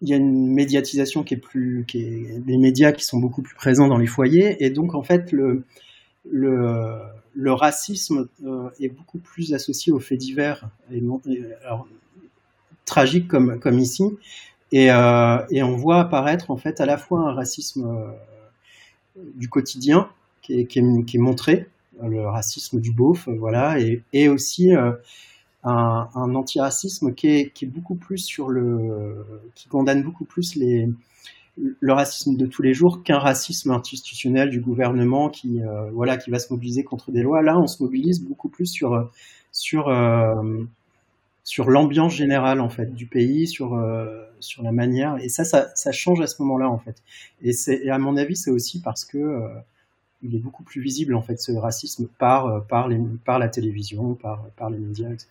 S3: il y a une médiatisation qui est plus, qui est, des médias qui sont beaucoup plus présents dans les foyers, et donc en fait le le, racisme euh, est beaucoup plus associé aux faits divers, alors, tragique comme comme ici, et, euh, et on voit apparaître en fait à la fois un racisme euh, du quotidien qui est, qui est, qui est montré, le racisme du beauf, voilà, et, et aussi un, antiracisme qui est, beaucoup plus sur le, qui condamne beaucoup plus le racisme de tous les jours qu'un racisme institutionnel du gouvernement qui, euh, voilà, qui va se mobiliser contre des lois. Là, on se mobilise beaucoup plus sur, sur, euh, sur l'ambiance générale en fait du pays, sur, euh, sur la manière. Et ça, ça, change à ce moment-là en fait. Et, c'est, à mon avis, c'est aussi parce que il est beaucoup plus visible en fait ce racisme par, par, les, par la télévision, par, par les médias, etc.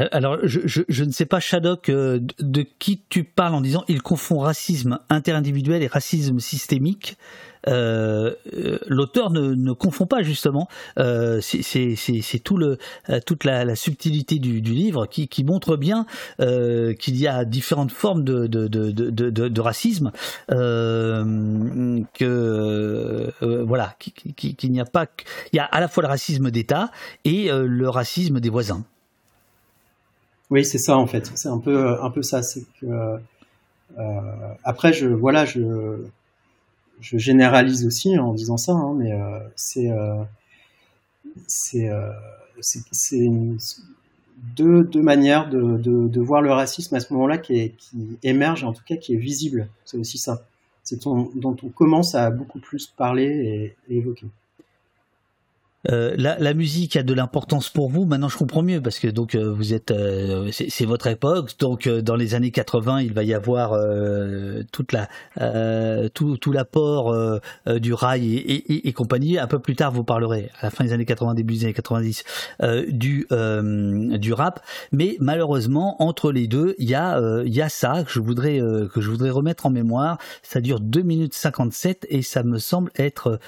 S2: Euh, alors, je, je, ne sais pas, Shadok, euh, de qui tu parles en disant il confond racisme interindividuel et racisme systémique. Euh, L'auteur ne, ne, confond pas justement. C'est tout toute la, subtilité du, livre qui, qui montre bien qu'il y a différentes formes de, de racisme. que voilà, qu'il n'y a pas, il y a à la fois le racisme d'État et le racisme des voisins.
S3: Oui, c'est ça en fait. C'est un peu, un peu ça. C'est que euh, après, je voilà, je, je généralise aussi en disant ça, hein, mais euh, c'est euh, euh, deux, manières de, voir le racisme à ce moment-là qui, qui émerge, en tout cas qui est visible. C'est aussi ça. C'est dont on commence à beaucoup plus parler et évoquer.
S2: Euh, la, la, musique a de l'importance pour vous. Maintenant, je comprends mieux parce que donc euh, vous êtes, euh, c'est votre époque. Donc, dans les années 80, il va y avoir toute la, tout, tout l'apport du rail et, et, et, compagnie. Un peu plus tard, vous parlerez à la fin des années 80, début des années 90 du du rap. Mais malheureusement, entre les deux, il y a il y a ça que je voudrais que je voudrais remettre en mémoire. Ça dure 2 minutes 57 et ça me semble être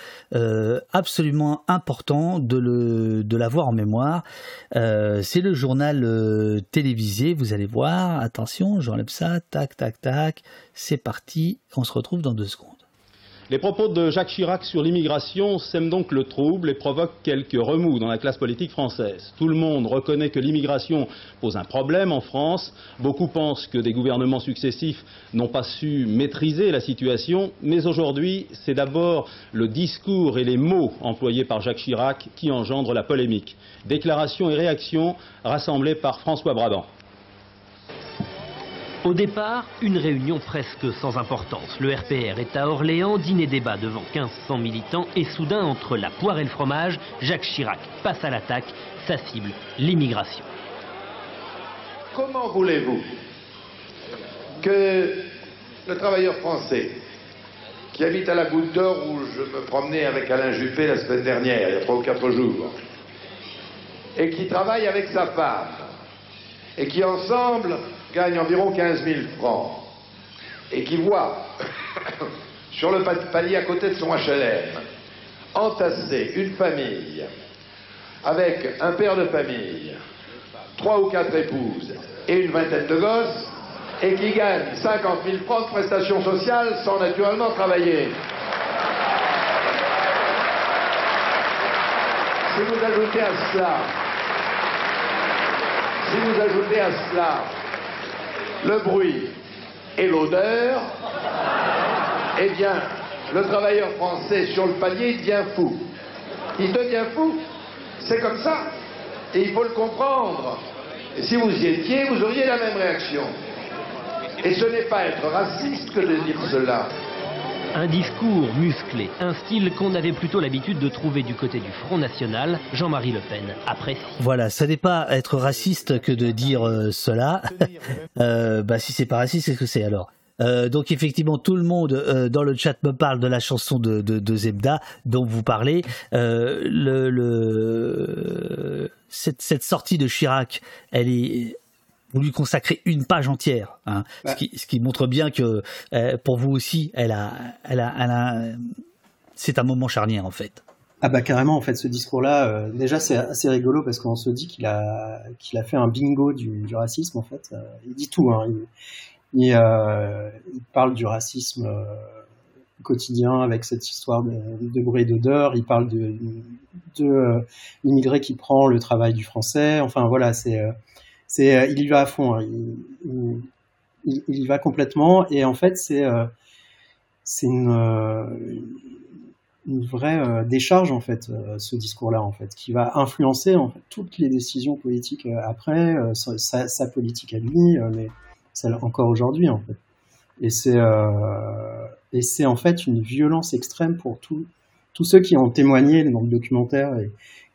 S2: absolument important de, l'avoir en mémoire. Euh, c'est le journal euh, télévisé, vous allez voir, attention, j'enlève ça, tac, tac, tac, c'est parti, on se retrouve dans deux secondes.
S8: Les propos de Jacques Chirac sur l'immigration sèment donc le trouble et provoquent quelques remous dans la classe politique française. Tout le monde reconnaît que l'immigration pose un problème en France. Beaucoup pensent que des gouvernements successifs n'ont pas su maîtriser la situation. Mais aujourd'hui, c'est d'abord le discours et les mots employés par Jacques Chirac qui engendrent la polémique. Déclarations et réactions rassemblées par François Brabant.
S9: Au départ, une réunion presque sans importance. Le RPR est à Orléans, dîner débat devant 1500 militants et soudain, entre la poire et le fromage, Jacques Chirac passe à l'attaque, sa cible, l'immigration.
S10: Comment voulez-vous que le travailleur français qui habite à la Goutte d'Or où je me promenais avec Alain Juppé la semaine dernière, il y a trois ou quatre jours, et qui travaille avec sa femme, et qui ensemble gagne environ 15 000 francs et qui voit sur le palier à côté de son HLM entasser une famille avec un père de famille, trois ou quatre épouses et une vingtaine de gosses et qui gagne 50 000 francs de prestations sociales sans naturellement travailler. Si vous ajoutez à cela, si vous ajoutez à cela le bruit et l'odeur, eh bien, le travailleur français sur le palier devient fou. Il devient fou. C'est comme ça. Et il faut le comprendre. Si vous y étiez, vous auriez la même réaction. Et ce n'est pas être raciste que de dire cela.
S9: Un discours musclé, un style qu'on avait plutôt l'habitude de trouver du côté du Front National, Jean-Marie Le Pen apprécie.
S2: Voilà, ça n'est pas être raciste que de dire euh, cela. euh, bah si c'est pas raciste, c'est ce que c'est alors? Euh, donc effectivement, tout le monde euh, dans le chat me parle de la chanson de, de, de Zebda dont vous parlez. Euh, le, le cette, cette, sortie de Chirac, elle est vous lui consacrez une page entière, hein, ce, qui, ce, qui, montre bien que euh, pour vous aussi, elle a, elle a, elle a c'est un moment charnière en fait.
S3: Ah bah carrément en fait ce discours-là, euh, déjà c'est assez rigolo parce qu'on se dit qu'il a qu'il a fait un bingo du, du racisme en fait. Euh, il dit tout, hein. il, il, il, parle du racisme quotidien avec cette histoire de, de bruit et d'odeur. Il parle de, de l'immigré qui prend le travail du français. Enfin voilà, c'est c'est euh, il y va à fond, hein. il, y va complètement et en fait c'est euh, c'est une, euh, vraie décharge en fait ce discours-là en fait qui va influencer toutes les décisions politiques après sa, politique à lui mais celle encore aujourd'hui en fait et c'est et c'est en fait une violence extrême pour tous tous ceux qui ont témoigné dans le documentaire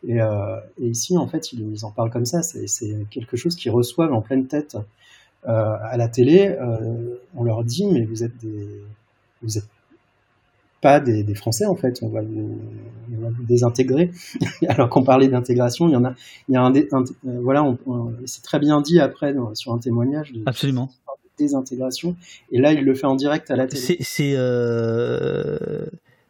S3: et, euh, et, ici, en fait, ils, en parlent comme ça. C'est quelque chose qu'ils reçoivent en pleine tête euh, à la télé. Euh, on leur dit, mais vous êtes des, vous êtes pas des, des, Français en fait. On va vous, on va vous désintégrer. Alors qu'on parlait d'intégration, il y en a, il y a un, un voilà, c'est très bien dit après dans, sur un témoignage. De,
S2: Absolument.
S3: Désintégration. Et là, il le fait en direct à la télé.
S2: C'est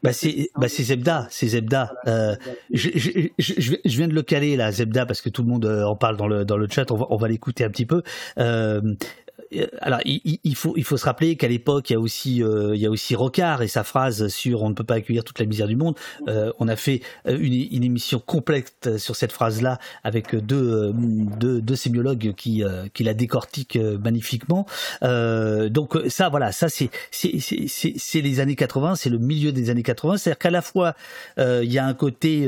S2: bah c'est bah c'est Zebda, c'est Zebda. Euh, je, je, je, je, viens de le caler là, Zebda, parce que tout le monde euh, en parle dans le dans le chat. On va on va l'écouter un petit peu. Euh, alors il, il, faut il faut se rappeler qu'à l'époque il y a aussi euh, il y a aussi Rocard et sa phrase sur on ne peut pas accueillir toute la misère du monde. Euh, on a fait une, une, émission complète sur cette phrase là avec deux deux, deux sémiologues qui qui la décortiquent magnifiquement. donc ça voilà ça c'est c'est c'est c'est les années 80 c'est le milieu des années 80 c'est-à-dire qu'à la fois il y a un côté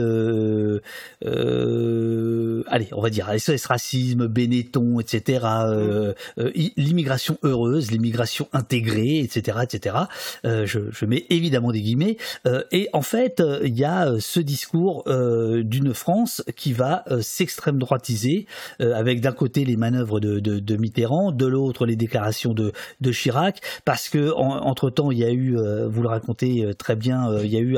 S2: allez, on va dire SOS racisme, Benetton, etc. Euh, euh, l'immigration heureuse, l'immigration intégrée, etc., etc. Euh, je, mets évidemment des guillemets. et en fait, il y a ce discours d'une France qui va s'extrême droitiser, avec d'un côté les manœuvres de, Mitterrand, de l'autre les déclarations de, de Chirac, parce que entre temps, il y a eu, vous le racontez très bien, il y a eu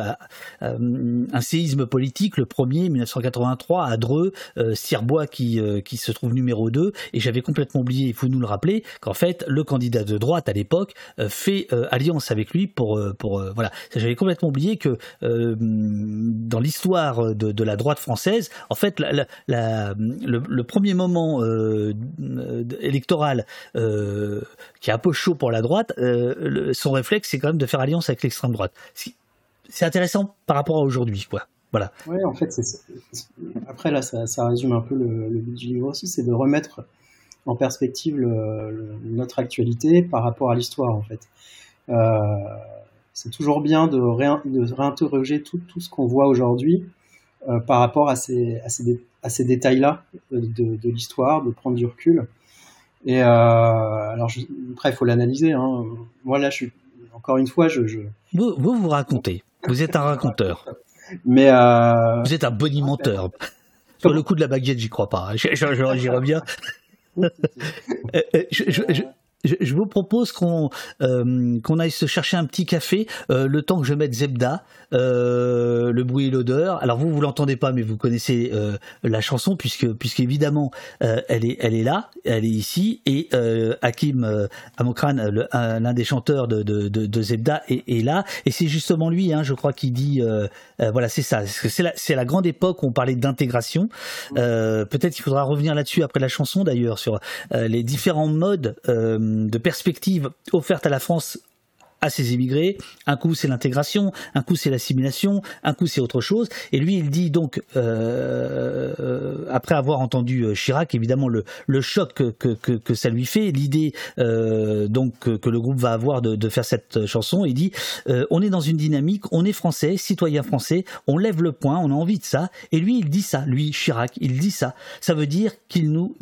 S2: un séisme politique, le premier, 1983, à Dreux, Sirbois qui, euh, qui se trouve numéro 2, et j'avais complètement oublié, il faut nous le rappeler, qu'en fait, le candidat de droite à l'époque euh, fait euh, alliance avec lui pour... pour voilà, j'avais complètement oublié que dans l'histoire de, la droite française, en fait, le, premier moment électoral qui est un peu chaud pour la droite, son réflexe, c'est quand même de faire alliance avec l'extrême droite. C'est intéressant par rapport à aujourd'hui, quoi. Voilà.
S3: Ouais, en fait, après là, ça, résume un peu le, but du livre aussi, c'est de remettre en perspective notre actualité par rapport à l'histoire, en fait. Euh, c'est toujours bien de, réinterroger tout, ce qu'on voit aujourd'hui euh, par rapport à ces, détails-là de, l'histoire, de prendre du recul. Et euh, alors, après, il faut l'analyser. Hein. Moi, là, je suis encore une fois, je,
S2: Vous, vous vous racontez. Vous êtes un raconteur.
S3: Mais euh...
S2: vous êtes un bonimenteur. Sur le coup de la baguette, j'y crois pas. J'y reviens. Euh, je, je, vous propose qu'on euh, qu'on aille se chercher un petit café euh, le temps que je mette Zebda, euh, le bruit et l'odeur. Alors vous vous l'entendez pas, mais vous connaissez euh, la chanson puisque puisque évidemment euh, elle est elle est là, elle est ici et Hakim Amokran, l'un des chanteurs de, de, de, de Zebda, est, est, là et c'est justement lui, hein, je crois, qui dit voilà c'est ça, c'est la c'est la grande époque où on parlait d'intégration. Peut-être qu'il faudra revenir là-dessus après la chanson d'ailleurs sur les différents modes de perspectives offertes à la France à ces immigrés. Un coup, c'est l'intégration, un coup, c'est l'assimilation, un coup, c'est autre chose. Et lui, il dit donc, euh, euh, après avoir entendu euh, Chirac, évidemment, le, le choc que, que, que, ça lui fait, l'idée donc que, le groupe va avoir de, de faire cette chanson, il dit, on est dans une dynamique, on est français, citoyen français, on lève le poing, on a envie de ça. Et lui, il dit ça, lui, Chirac, il dit ça. Ça veut dire qu'il nous,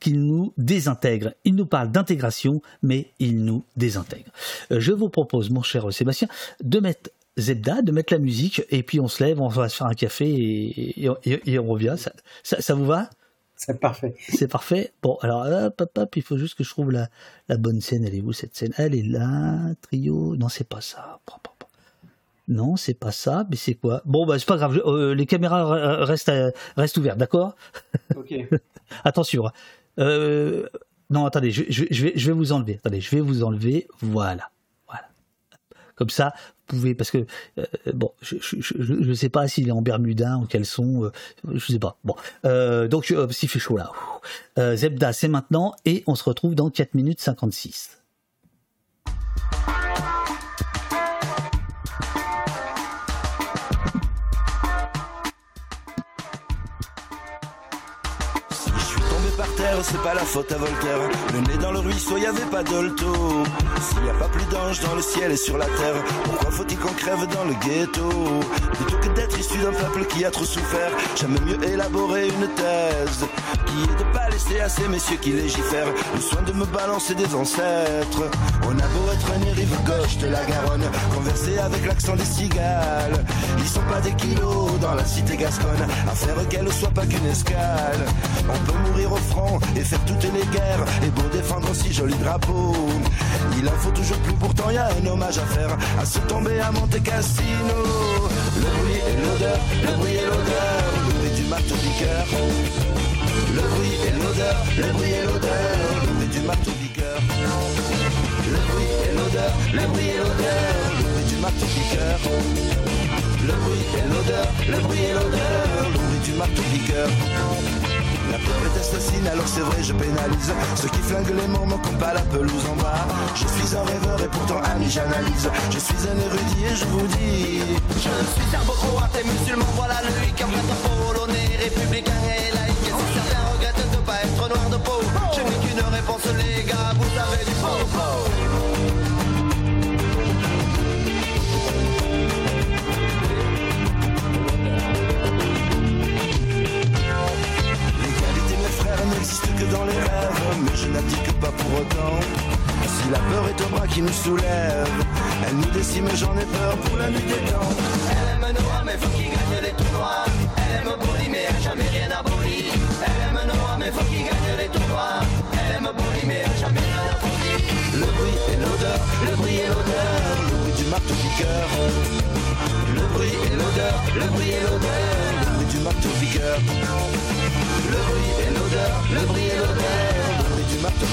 S2: qu'il nous désintègre. Il nous parle d'intégration, mais il nous désintègre. je vous propose, mon cher Sébastien, de mettre Zebda, de mettre la musique, et puis on se lève, on va se faire un café et, et, on revient. Ça, ça, vous va?
S3: C'est parfait.
S2: C'est parfait. Bon, alors, hop, hop, il faut juste que je trouve la, la bonne scène. Elle est où cette scène? Elle est là, trio. Non, c'est pas ça. Non, c'est pas ça, mais c'est quoi? Bon, bah, c'est pas grave. Euh, les caméras restent, restent ouvertes, d'accord?
S3: Ok.
S2: Attention. Hein. Euh, non, attendez, je, je, vais, je vais vous enlever. Attendez, je vais vous enlever. Voilà. Comme ça, vous pouvez, parce que euh, bon, je ne sais pas s'il est en Bermuda, en caleçon, euh, je sais pas. Bon, euh, donc s'il fait chaud là. Zebda, c'est maintenant et on se retrouve dans 4 minutes 56.
S11: C'est pas la faute à Voltaire. Le nez dans le ruisseau, y avait pas d'olto. S'il y a pas plus d'anges dans le ciel et sur la terre, pourquoi faut-il qu'on crève dans le ghetto? Plutôt que d'être issu d'un peuple qui a trop souffert, j'aime mieux élaborer une thèse qui est de pas laisser à ces messieurs qui légifèrent le soin de me balancer des ancêtres. On a beau être une rive gauche de la Garonne, converser avec l'accent des cigales. Ils sont pas des kilos dans la cité gasconne, à faire qu'elle soit pas qu'une escale. On peut mourir au et faire toutes les guerres, et beau défendre aussi joli drapeau. Il en faut toujours plus, pourtant y a un hommage à faire, à se tomber à Monte Cassino. Le bruit et l'odeur, le bruit et l'odeur, le bruit du marteau piqueur. Le bruit et l'odeur, le bruit et l'odeur, le bruit du marteau piqueur. Le bruit et l'odeur, le bruit et l'odeur, le bruit du marteau piqueur. Le bruit et l'odeur, le bruit et l'odeur, le bruit du marteau piqueur. La peur est assassine, alors c'est vrai, je pénalise. Ceux qui flinguent les morts m'occupent pas la pelouse en bas. Je suis un rêveur et pourtant ami, j'analyse. Je suis un érudit et je vous dis Je suis un beau croate et musulman, voilà en fait polonais, républicain et laïque Et certains regrettent de pas être noir de peau? Je n'ai qu'une réponse les gars, vous avez du faux pour autant. Si la peur est au bras qui nous soulève, elle nous décime, j'en ai peur pour la nuit des temps. Elle aime Noah, mais faut qu'il gagne les tournois. Elle aime Boli, mais jamais rien aboli. Elle aime Noah, mais faut qu'il gagne les tournois. Elle aime Boli, mais jamais rien aboli. Le bruit et l'odeur, le bruit et l'odeur, le bruit du marteau piqueur. Le bruit et l'odeur, le bruit et l'odeur, Le bruit et l'odeur, le bruit et l'odeur, le bruit du marteau.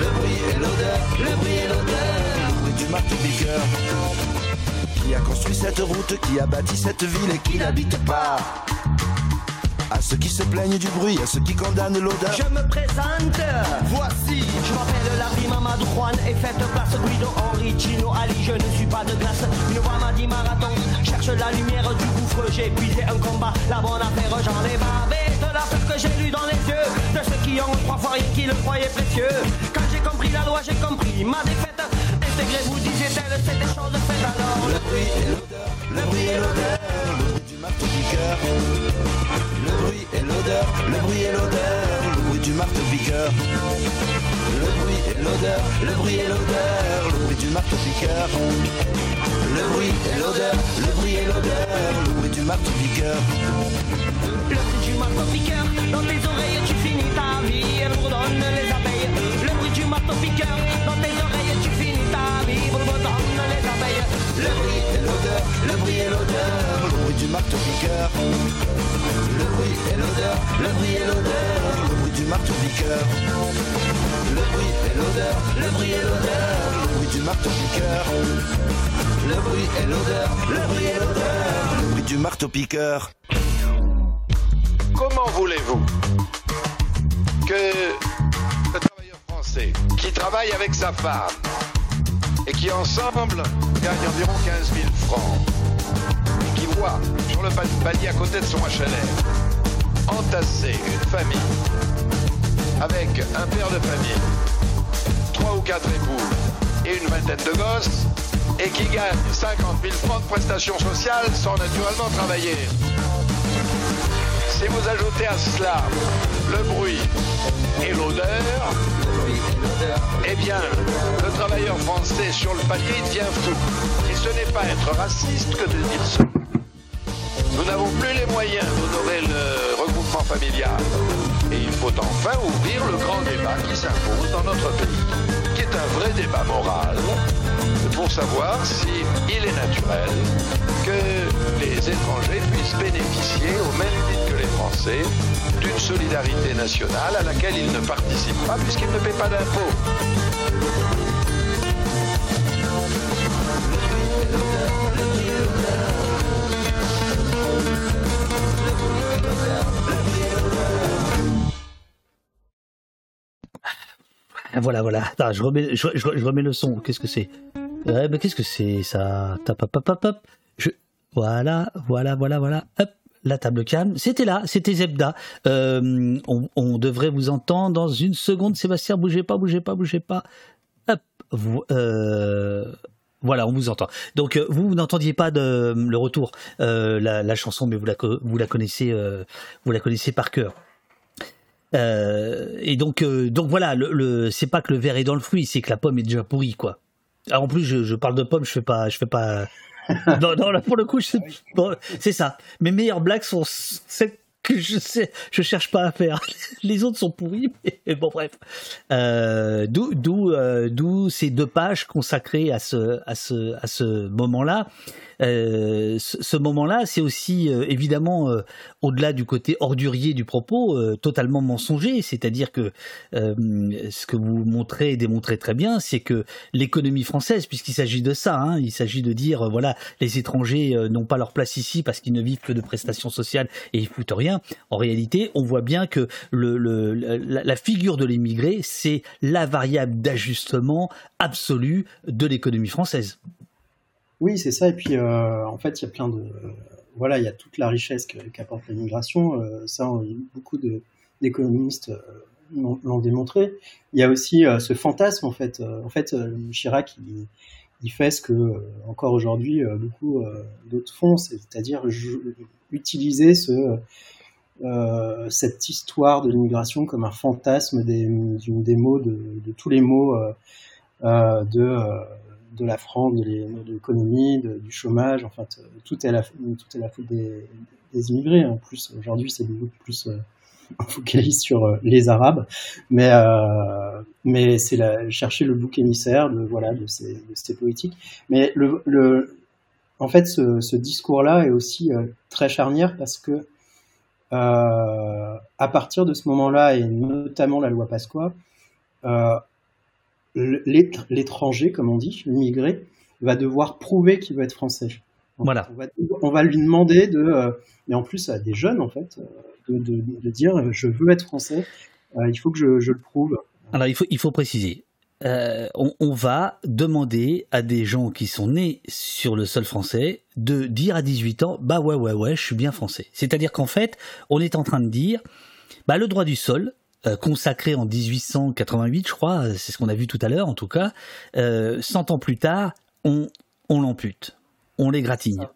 S11: Le bruit et l'odeur, le bruit et l'odeur, le bruit du marteau. Qui a construit cette route, qui a bâti cette ville et qui n'habite pas à ceux qui se plaignent du bruit, à ceux qui condamnent l'odeur.
S12: Je me présente, voici. Je m'appelle Larry Mamadou Juan et faites place Guido Henri Chino Ali. Je ne suis pas de glace, une voix m'a dit marathon. Cherche la lumière du gouffre, j'ai épuisé un combat. La bonne affaire, j'en ai bavé de la peur que j'ai lu dans les yeux de ceux qui ont trois fois rien qui le croyaient précieux. Quand j'ai compris la loi, j'ai compris ma défaite. Intégrez-vous, disait-elle, c'est des choses faites alors.
S11: Le bruit et l'odeur, le bruit et l'odeur, Le bruit et l'odeur, le bruit et l'odeur, le bruit du marteau piqueur. Le bruit et l'odeur, le bruit et l'odeur, le bruit du marteau piqueur. Le bruit et l'odeur, le bruit et l'odeur, le bruit du marteau piqueur.
S12: Le bruit du marteau piqueur, dans tes oreilles tu finis ta vie et bourdonne les abeilles. Le bruit du marteau piqueur, dans tes oreilles
S11: Le bruit et l'odeur, le bruit et l'odeur, le bruit du marteau piqueur. Le bruit et l'odeur, le bruit et l'odeur, le bruit du marteau piqueur. Le bruit et l'odeur, le bruit et l'odeur, le bruit du marteau piqueur. Le bruit et l'odeur, le bruit et l'odeur, le bruit du marteau piqueur.
S10: Comment voulez-vous que le travailleur français qui travaille avec sa femme et qui ensemble gagne environ 15 000 francs et qui voit sur le palier à côté de son HLM entasser une famille avec un père de famille, trois ou quatre époux et une vingtaine de gosses et qui gagne 50 000 francs de prestations sociales sans naturellement travailler. Si vous ajoutez à cela le bruit et l'odeur, eh bien, le travailleur français sur le palier il devient fou. Et ce n'est pas être raciste que de dire ça. Nous n'avons plus les moyens d'honorer le regroupement familial. Et il faut enfin ouvrir le grand débat qui s'impose dans notre pays, qui est un vrai débat moral, pour savoir si est naturel que les étrangers puissent bénéficier, au même Français, d'une solidarité nationale à laquelle ils ne participent pas puisqu'ils ne paient pas d'impôts.
S2: Voilà, voilà. Attends, je remets, le son. Qu'est-ce que c'est? Ouais, mais qu'est-ce que c'est ça? Hop, hop, hop. Voilà, voilà, voilà, voilà. Hop, la table calme. C'était là, c'était Zebda. Euh, on, devrait vous entendre dans une seconde. Sébastien, bougez pas, bougez pas, bougez pas. Hop, euh, voilà, on vous entend. Donc euh, vous, n'entendiez pas le retour, la, chanson, mais vous la, connaissez, vous la connaissez par cœur. Et donc, donc voilà, le, c'est pas que le verre est dans le fruit, c'est que la pomme est déjà pourrie, quoi. Alors en plus, je, je parle de pomme, je fais pas, je fais pas. Non, non, là pour le coup, je- bon, c'est ça. Mes meilleures blagues sont celles que je sais, cherche pas à faire. Les autres sont pourris, mais bon bref. Euh, euh, d'où ces deux pages consacrées à ce, moment-là. Euh, ce, moment-là, c'est aussi évidemment au-delà du côté ordurier du propos, totalement mensonger. C'est-à-dire que ce que vous montrez et démontrez très bien, c'est que l'économie française, puisqu'il s'agit de ça, hein, il s'agit de dire voilà, les étrangers n'ont pas leur place ici parce qu'ils ne vivent que de prestations sociales et ils foutent rien. En réalité, on voit bien que la, figure de l'immigré, c'est la variable d'ajustement absolue de l'économie française.
S3: Oui, c'est ça. Et puis, euh, en fait, il y a plein de. voilà, il y a toute la richesse qu'apporte l'immigration. Euh, ça, beaucoup d'économistes euh, l'ont démontré. Il y a aussi ce fantasme, en fait. En fait, Chirac, il, il fait ce que, encore aujourd'hui, beaucoup d'autres font, c'est-à-dire utiliser ce, euh, cette histoire de l'immigration comme un fantasme des, des mots de, tous les mots euh, euh de, de la France, de l'économie, du chômage. Enfin, tout est à la, tout est la faute des, des immigrés. En plus, aujourd'hui, c'est beaucoup plus focalise sur les Arabes, mais mais c'est chercher le bouc émissaire de voilà de ces, de ces politiques. Mais le, le en fait, ce, ce discours-là est aussi très charnière parce que à partir de ce moment-là, et notamment la loi Pasqua, euh, l'étranger, comme on dit, l'immigré, va devoir prouver qu'il veut être français.
S2: voilà.
S3: On va, lui demander de, euh, et en plus à des jeunes en fait, de, de, dire je veux être français, il faut que je, je, le prouve.
S2: Alors il faut, il faut préciser, euh, on, va demander à des gens qui sont nés sur le sol français de dire à 18 ans, bah ouais, ouais, ouais, je suis bien français. C'est-à-dire qu'en fait, on est en train de dire, bah le droit du sol, euh, consacré en 1888, je crois, euh, c'est ce qu'on a vu tout à l'heure en tout cas, 100 ans plus tard, on, on l'ampute, on l'égratigne.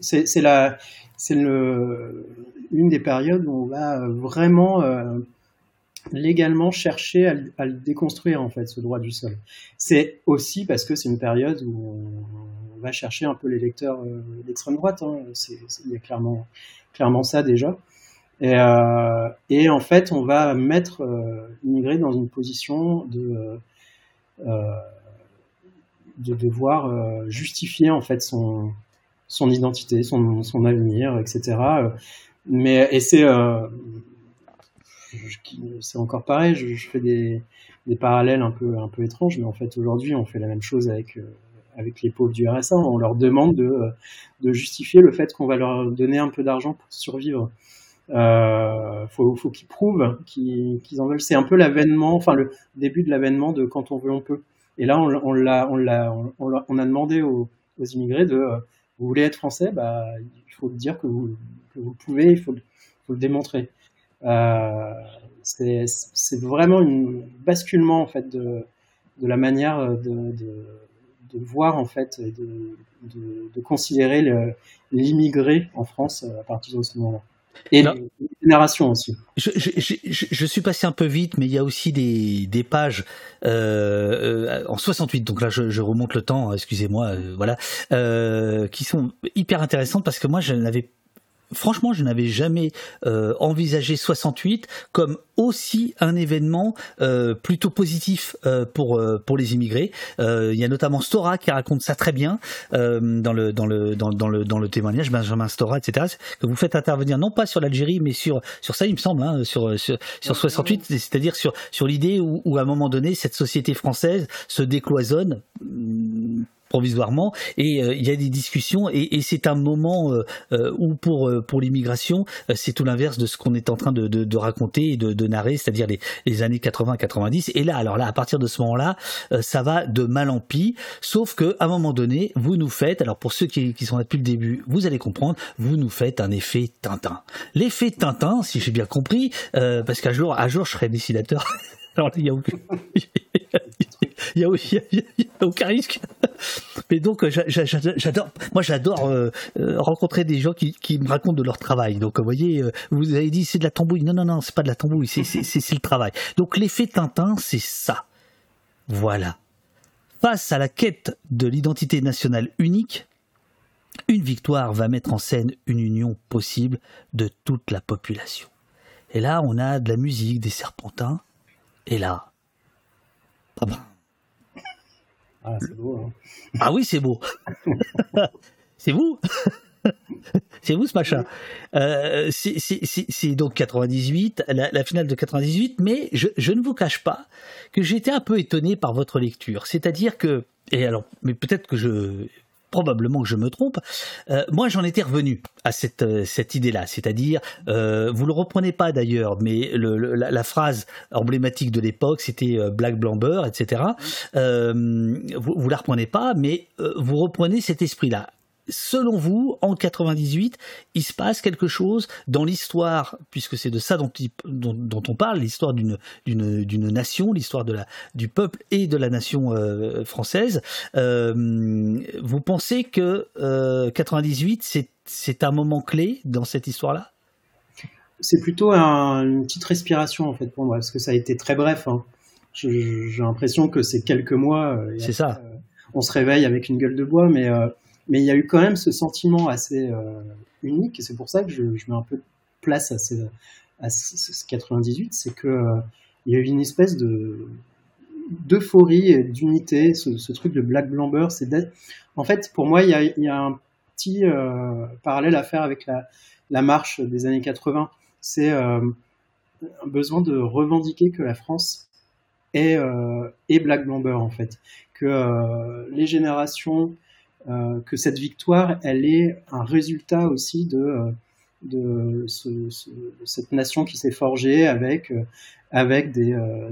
S3: C'est la, c'est le, une des périodes où on va vraiment légalement chercher à, le déconstruire en fait ce droit du sol. C'est aussi parce que c'est une période où on, va chercher un peu les lecteurs euh, d'extrême droite. Hein. il y a clairement ça déjà. Et, euh, et en fait, on va mettre euh, l'immigré dans une position de euh, de devoir justifier en fait son son identité, son, son avenir, etc. Mais et c'est c'est encore pareil, je, fais des, parallèles un peu, étranges, mais en fait aujourd'hui on fait la même chose avec, euh, les pauvres du RSA, on leur demande de, euh, de justifier le fait qu'on va leur donner un peu d'argent pour survivre. Euh, faut, qu'ils prouvent qu'ils en veulent. C'est un peu l'avènement, enfin le début de l'avènement de quand on veut on peut. Et là on, a demandé aux, immigrés de, vous voulez être français, bah il faut dire que vous, pouvez, il faut le démontrer. Euh, c'est vraiment un basculement en fait de, de la manière de, de, de, voir en fait et de, de considérer l'immigré en France à partir de ce moment-là. Et la génération aussi.
S2: Je, je, je, je, suis passé un peu vite, mais il y a aussi des, des pages euh, en 68, donc là je, remonte le temps, excusez-moi, euh, voilà, euh, qui sont hyper intéressantes parce que moi je n'avais franchement, je n'avais jamais euh, envisagé 68 comme aussi un événement euh, plutôt positif euh, pour pour les immigrés. il y a notamment Stora qui raconte ça très bien dans le dans le dans, dans, le dans le témoignage Benjamin Stora, etc. Que vous faites intervenir non pas sur l'Algérie, mais sur sur ça, il me semble, hein, sur, sur sur 68, c'est-à-dire sur sur l'idée où, où à un moment donné cette société française se décloisonne provisoirement. Et euh, il y a des discussions et, et c'est un moment euh, euh, où pour pour l'immigration c'est tout l'inverse de ce qu'on est en train de, de, de raconter et de, de narrer c'est-à-dire les, les, années 80-90 et là alors là à partir de ce moment-là ça va de mal en pis. Sauf que à un moment donné vous nous faites alors pour ceux qui, qui sont là depuis le début vous allez comprendre vous nous faites un effet Tintin. L'effet Tintin si j'ai bien compris parce qu'à jour à jour je serai dessinateur alors il y a aucun risque. Mais donc, euh, j'adore, moi j'adore euh, euh, rencontrer des gens qui, qui, me racontent de leur travail. Donc, vous voyez, vous avez dit c'est de la tambouille. Non, non, non, c'est pas de la tambouille, c'est le travail. Donc, l'effet Tintin, c'est ça. Voilà. Face à la quête de l'identité nationale unique, une victoire va mettre en scène une union possible de toute la population. Et là, on a de la musique, des serpentins. Et là, ah
S3: c'est beau. Hein.
S2: Ah oui, c'est beau. c'est vous c'est vous ce machin. Euh, c'est donc 98, la, finale de 98, mais je, je ne vous cache pas que j'étais un peu étonné par votre lecture. C'est-à-dire que, et alors, mais peut-être que je, probablement que je me trompe, euh, moi j'en étais revenu à cette, euh, idée-là, c'est-à-dire, euh, vous le reprenez pas d'ailleurs, mais la, phrase emblématique de l'époque, c'était Black Blamber, etc. Vous, vous la reprenez pas, mais vous reprenez cet esprit-là selon vous, en 98, il se passe quelque chose dans l'histoire, puisque c'est de ça dont, dont, on parle, l'histoire d'une, d'une, nation, l'histoire de la, du peuple et de la nation euh, française. Euh, vous pensez que 98, euh, c'est, c'est un moment clé dans cette histoire-là?
S3: C'est plutôt une petite respiration en fait pour moi, parce que ça a été très bref. Hein. J'ai l'impression que c'est quelques mois.
S2: c'est ça.
S3: on se réveille avec une gueule de bois, mais mais il y a eu quand même ce sentiment assez unique, et c'est pour ça que je, mets un peu place à, ces, à ce 98, c'est que il y a eu une espèce de d'euphorie et d'unité, ce, truc de Black Blamber, c'est En fait, pour moi, il y a, un petit euh, parallèle à faire avec la, marche des années 80. C'est euh, un besoin de revendiquer que la France est, euh, est Black Blamber, en fait. Que les générations, que cette victoire, elle est un résultat aussi de de cette nation qui s'est forgée avec, euh, des, euh,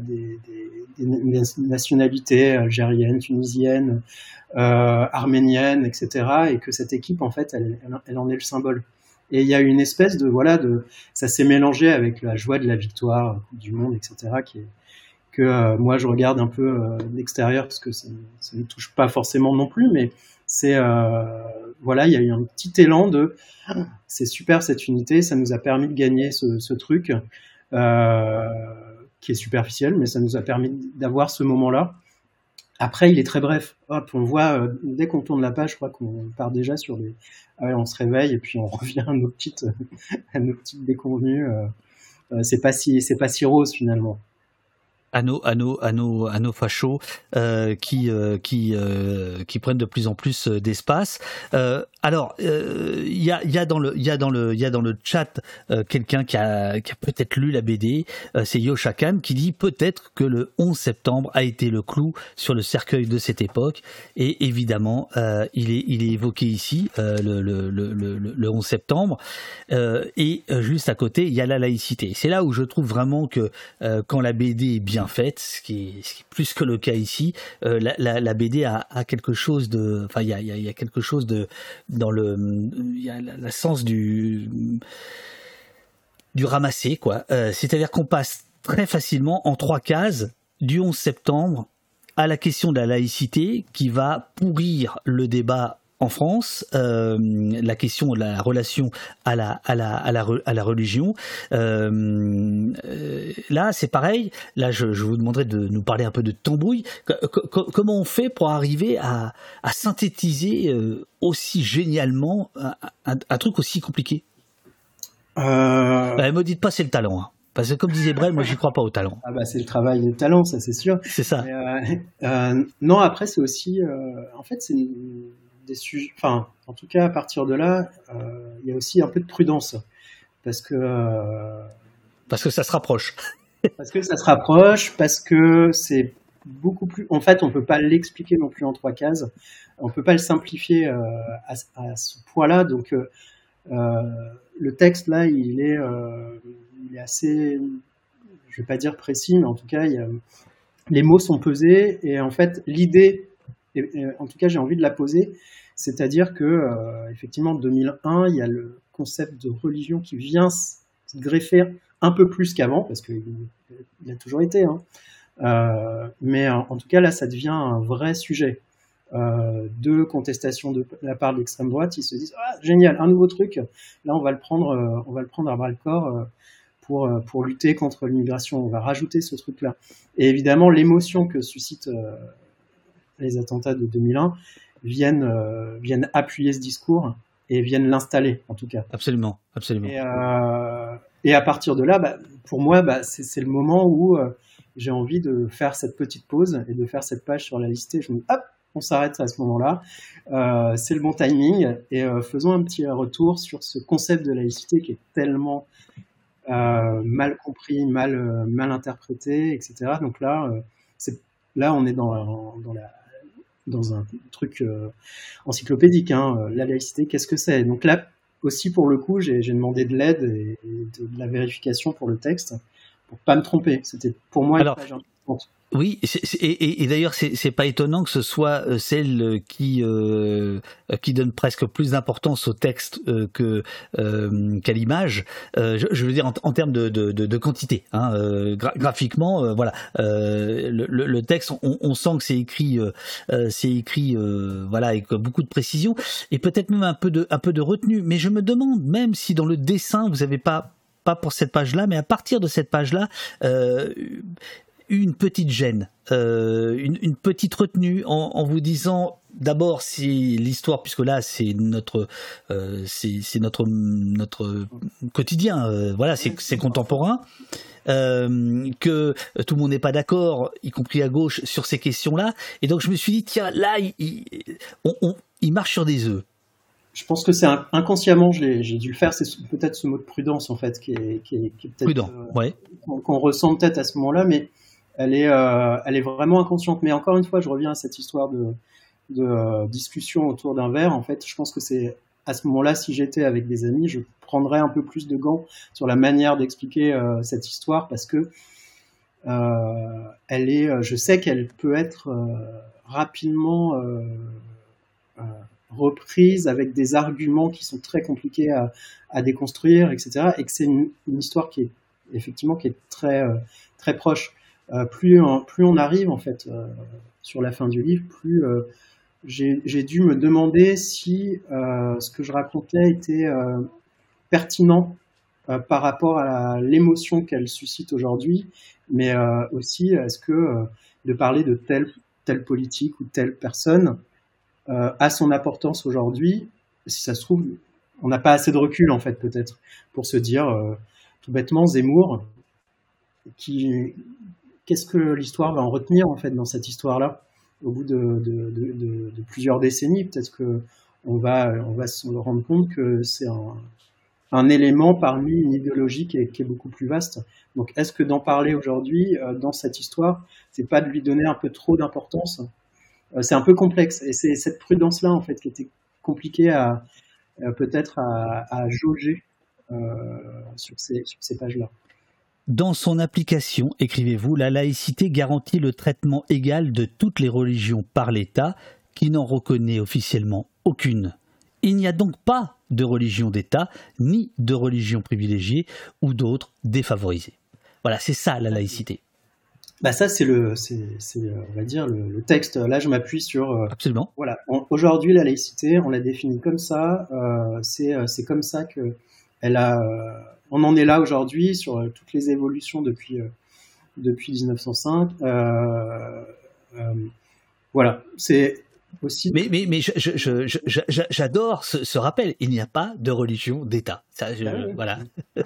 S3: nationalités algériennes, tunisiennes, euh, arméniennes, etc. Et que cette équipe, en fait, elle, en est le symbole. Et il y a une espèce de voilà ça s'est mélangé avec la joie de la victoire du monde, etc. Que moi je regarde un peu d'extérieur parce que ça, ça ne touche pas forcément non plus, mais c'est euh, voilà, il y a eu un petit élan de c'est super cette unité, ça nous a permis de gagner ce, truc euh, qui est superficiel, mais ça nous a permis d'avoir ce moment-là. Après, il est très bref. Hop, on voit euh, dès qu'on tourne la page, je crois qu'on part déjà sur des. Ah on se réveille et puis on revient à nos petites, nos petites déconvenues. c'est pas si, c'est pas si rose finalement
S2: à nos, fachos euh, qui, euh, qui, euh, qui prennent de plus en plus d'espace. alors, il y a, y, a dans le, y, a dans le, y a dans le chat quelqu'un qui a, qui a peut-être lu la BD, c'est Yoshakan, qui dit peut-être que le 11 septembre a été le clou sur le cercueil de cette époque. Et évidemment, il, est, il est évoqué ici, le, le, le, le, 11 septembre. et juste à côté, il y a la laïcité. C'est là où je trouve vraiment que quand la BD est bien fait, ce qui, est, plus que le cas ici. Euh, la, BD a, quelque chose de, enfin, il y a, quelque chose de dans le, il y a la, sens du du ramasser, quoi. Euh, c'est-à-dire qu'on passe très facilement en trois cases du 11 septembre à la question de la laïcité qui va pourrir le débat en France, euh, la question de la relation à la, à la, à la, à la religion. Euh, euh, là, c'est pareil. Là, je, je, vous demanderai de nous parler un peu de tambouille. comment on fait pour arriver à, à synthétiser aussi génialement un, un, truc aussi compliqué? Euh... Bah, me dites pas c'est le talent. Hein. Parce que comme disait Brel, moi j'y crois pas au talent.
S3: Ah bah c'est le travail du talent, ça c'est sûr.
S2: C'est ça.
S3: non après c'est aussi, en fait c'est des sujets, enfin, en tout cas, à partir de là, euh, il y a aussi un peu de prudence. Parce que. Euh,
S2: parce que ça se rapproche.
S3: parce que ça se rapproche, parce que c'est beaucoup plus. En fait, on ne peut pas l'expliquer non plus en trois cases. On ne peut pas le simplifier euh, à, ce point-là. Donc, le texte, là, il est, il est assez. Je ne vais pas dire précis, mais en tout cas, les mots sont pesés. Et en fait, l'idée en tout cas, j'ai envie de la poser. C'est-à-dire que, euh, effectivement, en 2001, il y a le concept de religion qui vient se greffer un peu plus qu'avant, parce qu'il a toujours été. Hein. Euh, mais en, tout cas, là, ça devient un vrai sujet euh, de contestation de la part de l'extrême droite. Ils se disent ah, génial, un nouveau truc. Là, on va le prendre, on va le prendre à bras le corps. Pour, pour lutter contre l'immigration, on va rajouter ce truc-là. Et évidemment, l'émotion que suscite les attentats de 2001 viennent, euh, viennent appuyer ce discours et viennent l'installer, en tout cas.
S2: Absolument, absolument.
S3: Et, euh, et à partir de là, bah, pour moi, bah, c'est le moment où euh, j'ai envie de faire cette petite pause et de faire cette page sur la liste. je me dis, hop, on s'arrête à ce moment-là. Euh, c'est le bon timing. Et faisons un petit retour sur ce concept de laïcité qui est tellement mal compris, mal, mal interprété, etc. Donc là, là, on est dans, dans la dans un truc euh, encyclopédique. Hein, euh, la laïcité, qu'est-ce que c'est? Donc là, aussi pour le coup, j'ai demandé de l'aide et, de, la vérification pour le texte pour pas me tromper. C'était pour moi une page
S2: Oui, et, et d'ailleurs, c'est pas étonnant que ce soit euh, celle qui euh, qui donne presque plus d'importance au texte euh, qu'à l'image. Je, veux dire en, termes de, de, quantité. Hein, graphiquement, voilà, le, texte, on, on, sent que c'est écrit, c'est écrit, voilà, avec beaucoup de précision et peut-être même un peu de un peu de retenue. Mais je me demande même si dans le dessin, vous n'avez pas pas pour cette page-là, mais à partir de cette page-là, une petite gêne, une, petite retenue en vous disant d'abord si l'histoire, puisque là c'est notre euh, c'est notre notre quotidien, euh, voilà, c'est contemporain. Euh, que tout le monde n'est pas d'accord, y compris à gauche, sur ces questions-là. Et donc je me suis dit, tiens, là, il, on, il marche sur des œufs.
S3: Je pense que c'est inconsciemment, j'ai dû le faire, c'est peut-être ce mot de prudence en fait qui est, qui est, qui est
S2: peut-être ouais.
S3: qu'on ressent peut-être à ce moment-là, mais elle est, elle est vraiment inconsciente. Mais encore une fois, je reviens à cette histoire de, euh, discussion autour d'un verre, en fait, je pense que c'est à ce moment-là, si j'étais avec des amis, je prendrais un peu plus de gants sur la manière d'expliquer euh, cette histoire parce que euh, elle est, je sais qu'elle peut être rapidement reprise avec des arguments qui sont très compliqués à, à déconstruire, etc. Et que c'est une, une, histoire qui est effectivement qui est très très proche. Plus on, plus on arrive en fait sur la fin du livre, plus j'ai dû me demander si euh, ce que je racontais était euh, pertinent euh, par rapport à l'émotion qu'elle suscite aujourd'hui, mais aussi est-ce que de parler de telle, telle politique ou telle personne a son importance aujourd'hui. Si ça se trouve, on n'a pas assez de recul en fait peut-être pour se dire tout bêtement Zemmour, qui qu'est-ce que l'histoire va en retenir en fait dans cette histoire-là? Au bout de, plusieurs décennies, peut-être que on va, on se rendre compte que c'est un, élément parmi une idéologie qui est, beaucoup plus vaste. Donc, est-ce que d'en parler aujourd'hui euh, dans cette histoire, c'est pas de lui donner un peu trop d'importance? Euh, C'est un peu complexe, et c'est cette prudence-là en fait qui était compliquée à euh, peut-être à, jauger sur ces pages-là.
S2: Dans son application, écrivez-vous, la laïcité garantit le traitement égal de toutes les religions par l'État, qui n'en reconnaît officiellement aucune. Il n'y a donc pas de religion d'État, ni de religion privilégiée ou d'autres défavorisées. Voilà, c'est ça la laïcité.
S3: Bah ça c'est le, c'est, on va dire le, texte. Là je m'appuie sur. Euh,
S2: Absolument.
S3: Voilà. Aujourd'hui la laïcité, on la définit comme ça. Euh, c'est, euh, c'est comme ça que elle a on en est là aujourd'hui sur euh, toutes les évolutions depuis, euh, depuis 1905. Euh, voilà, c'est aussi.
S2: Mais, mais, mais j'adore ce, rappel. Il n'y a pas de religion d'État. Ça, ah voilà.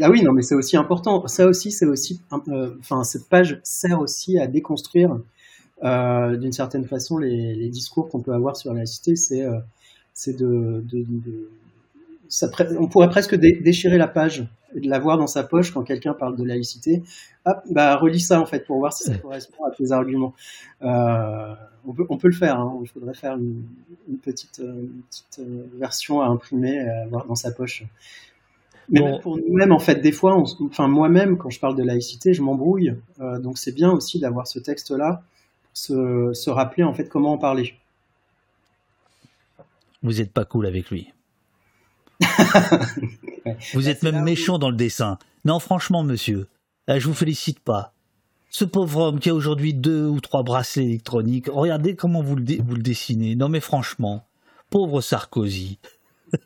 S3: Ah oui, non, mais c'est aussi important. Ça aussi, c'est aussi. Enfin, cette page sert aussi à déconstruire d'une certaine façon les, discours qu'on peut avoir sur la cité. C'est c'est de, on pourrait presque déchirer la page et de la voir dans sa poche quand quelqu'un parle de laïcité. Hop, bah relis ça en fait pour voir si ça correspond à tes arguments. Euh, on, peut, le faire. Hein. Il faudrait faire une, petite, euh, euh, version à imprimer et à avoir dans sa poche. Mais pour nous-mêmes, en fait, des fois, enfin moi-même, quand je parle de laïcité, je m'embrouille. donc c'est bien aussi d'avoir ce texte-là pour se, se rappeler en fait comment en parler.
S2: Vous n'êtes pas cool avec lui. Vous êtes même méchant dans le dessin. Non, franchement, monsieur, je vous félicite pas. Ce pauvre homme qui a aujourd'hui deux ou trois bracelets électroniques, regardez comment vous le, vous le dessinez. Non, mais franchement, pauvre Sarkozy.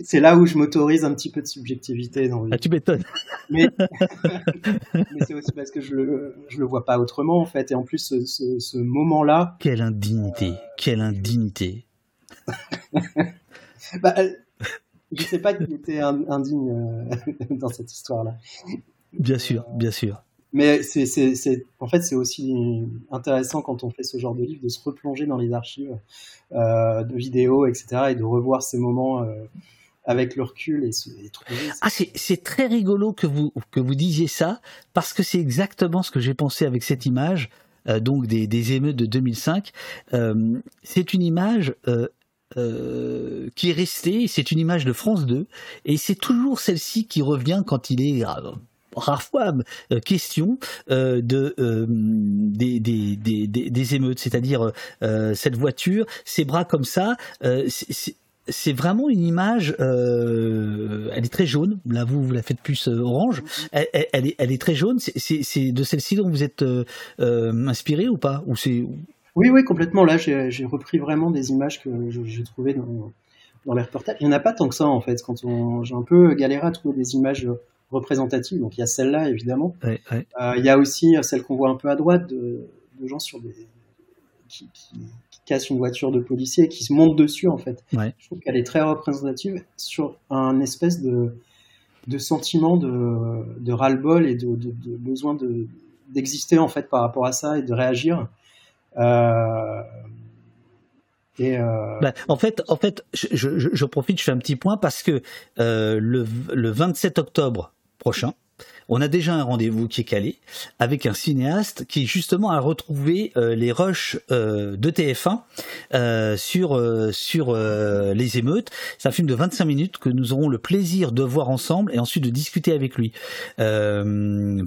S3: C'est là où je m'autorise un petit peu de subjectivité. Dans
S2: Ah, tu m'étonnes.
S3: Mais, c'est aussi parce que je le, je le vois pas autrement, en fait. Et en plus, ce, moment-là.
S2: Quelle indignité. Quelle indignité.
S3: bah, je ne sais pas qu'il était indigne euh, dans cette histoire-là.
S2: Bien sûr, bien sûr.
S3: Mais c'est, en fait, c'est aussi intéressant quand on fait ce genre de livre de se replonger dans les archives euh, de vidéos, etc., et de revoir ces moments euh, avec le recul et, se, trouver.
S2: Ah, c'est, très rigolo que vous que vous disiez ça parce que c'est exactement ce que j'ai pensé avec cette image. donc des, des, émeutes de 2005. c'est une image euh, qui est restée, c'est une image de France 2, et c'est toujours celle-ci qui revient quand il est euh, rarement euh, question de des, des, des, des, émeutes, c'est-à-dire cette voiture, ses bras comme ça. c'est vraiment une image. elle est très jaune. Là, vous, vous la faites plus orange. Elle, elle, est, elle est très jaune. C'est de celle-ci dont vous êtes inspiré ou pas Ou c'est
S3: oui, oui, complètement. Là, j'ai repris vraiment des images que j'ai trouvées dans, dans les reportages. Il n'y en a pas tant que ça, en fait. Quand j'ai un peu galéré à trouver des images représentatives. Donc il y a celle-là évidemment.
S2: Ouais, ouais.
S3: Euh, il y a aussi celle qu'on voit un peu à droite de, de gens sur des qui, qui, qui, cassent une voiture de policier et qui se montent dessus en fait.
S2: Ouais.
S3: Je trouve qu'elle est très représentative sur un espèce de, de sentiment de, de ras-le-bol et de, de, besoin de d'exister en fait par rapport à ça et de réagir. Euh,
S2: euh... bah, en fait, en fait, je, je, je, profite, je fais un petit point parce que euh, le, le 27 octobre prochain, on a déjà un rendez-vous qui est calé avec un cinéaste qui justement a retrouvé euh, les rushs euh, de TF1 euh, sur les émeutes. C'est un film de 25 minutes que nous aurons le plaisir de voir ensemble et ensuite de discuter avec lui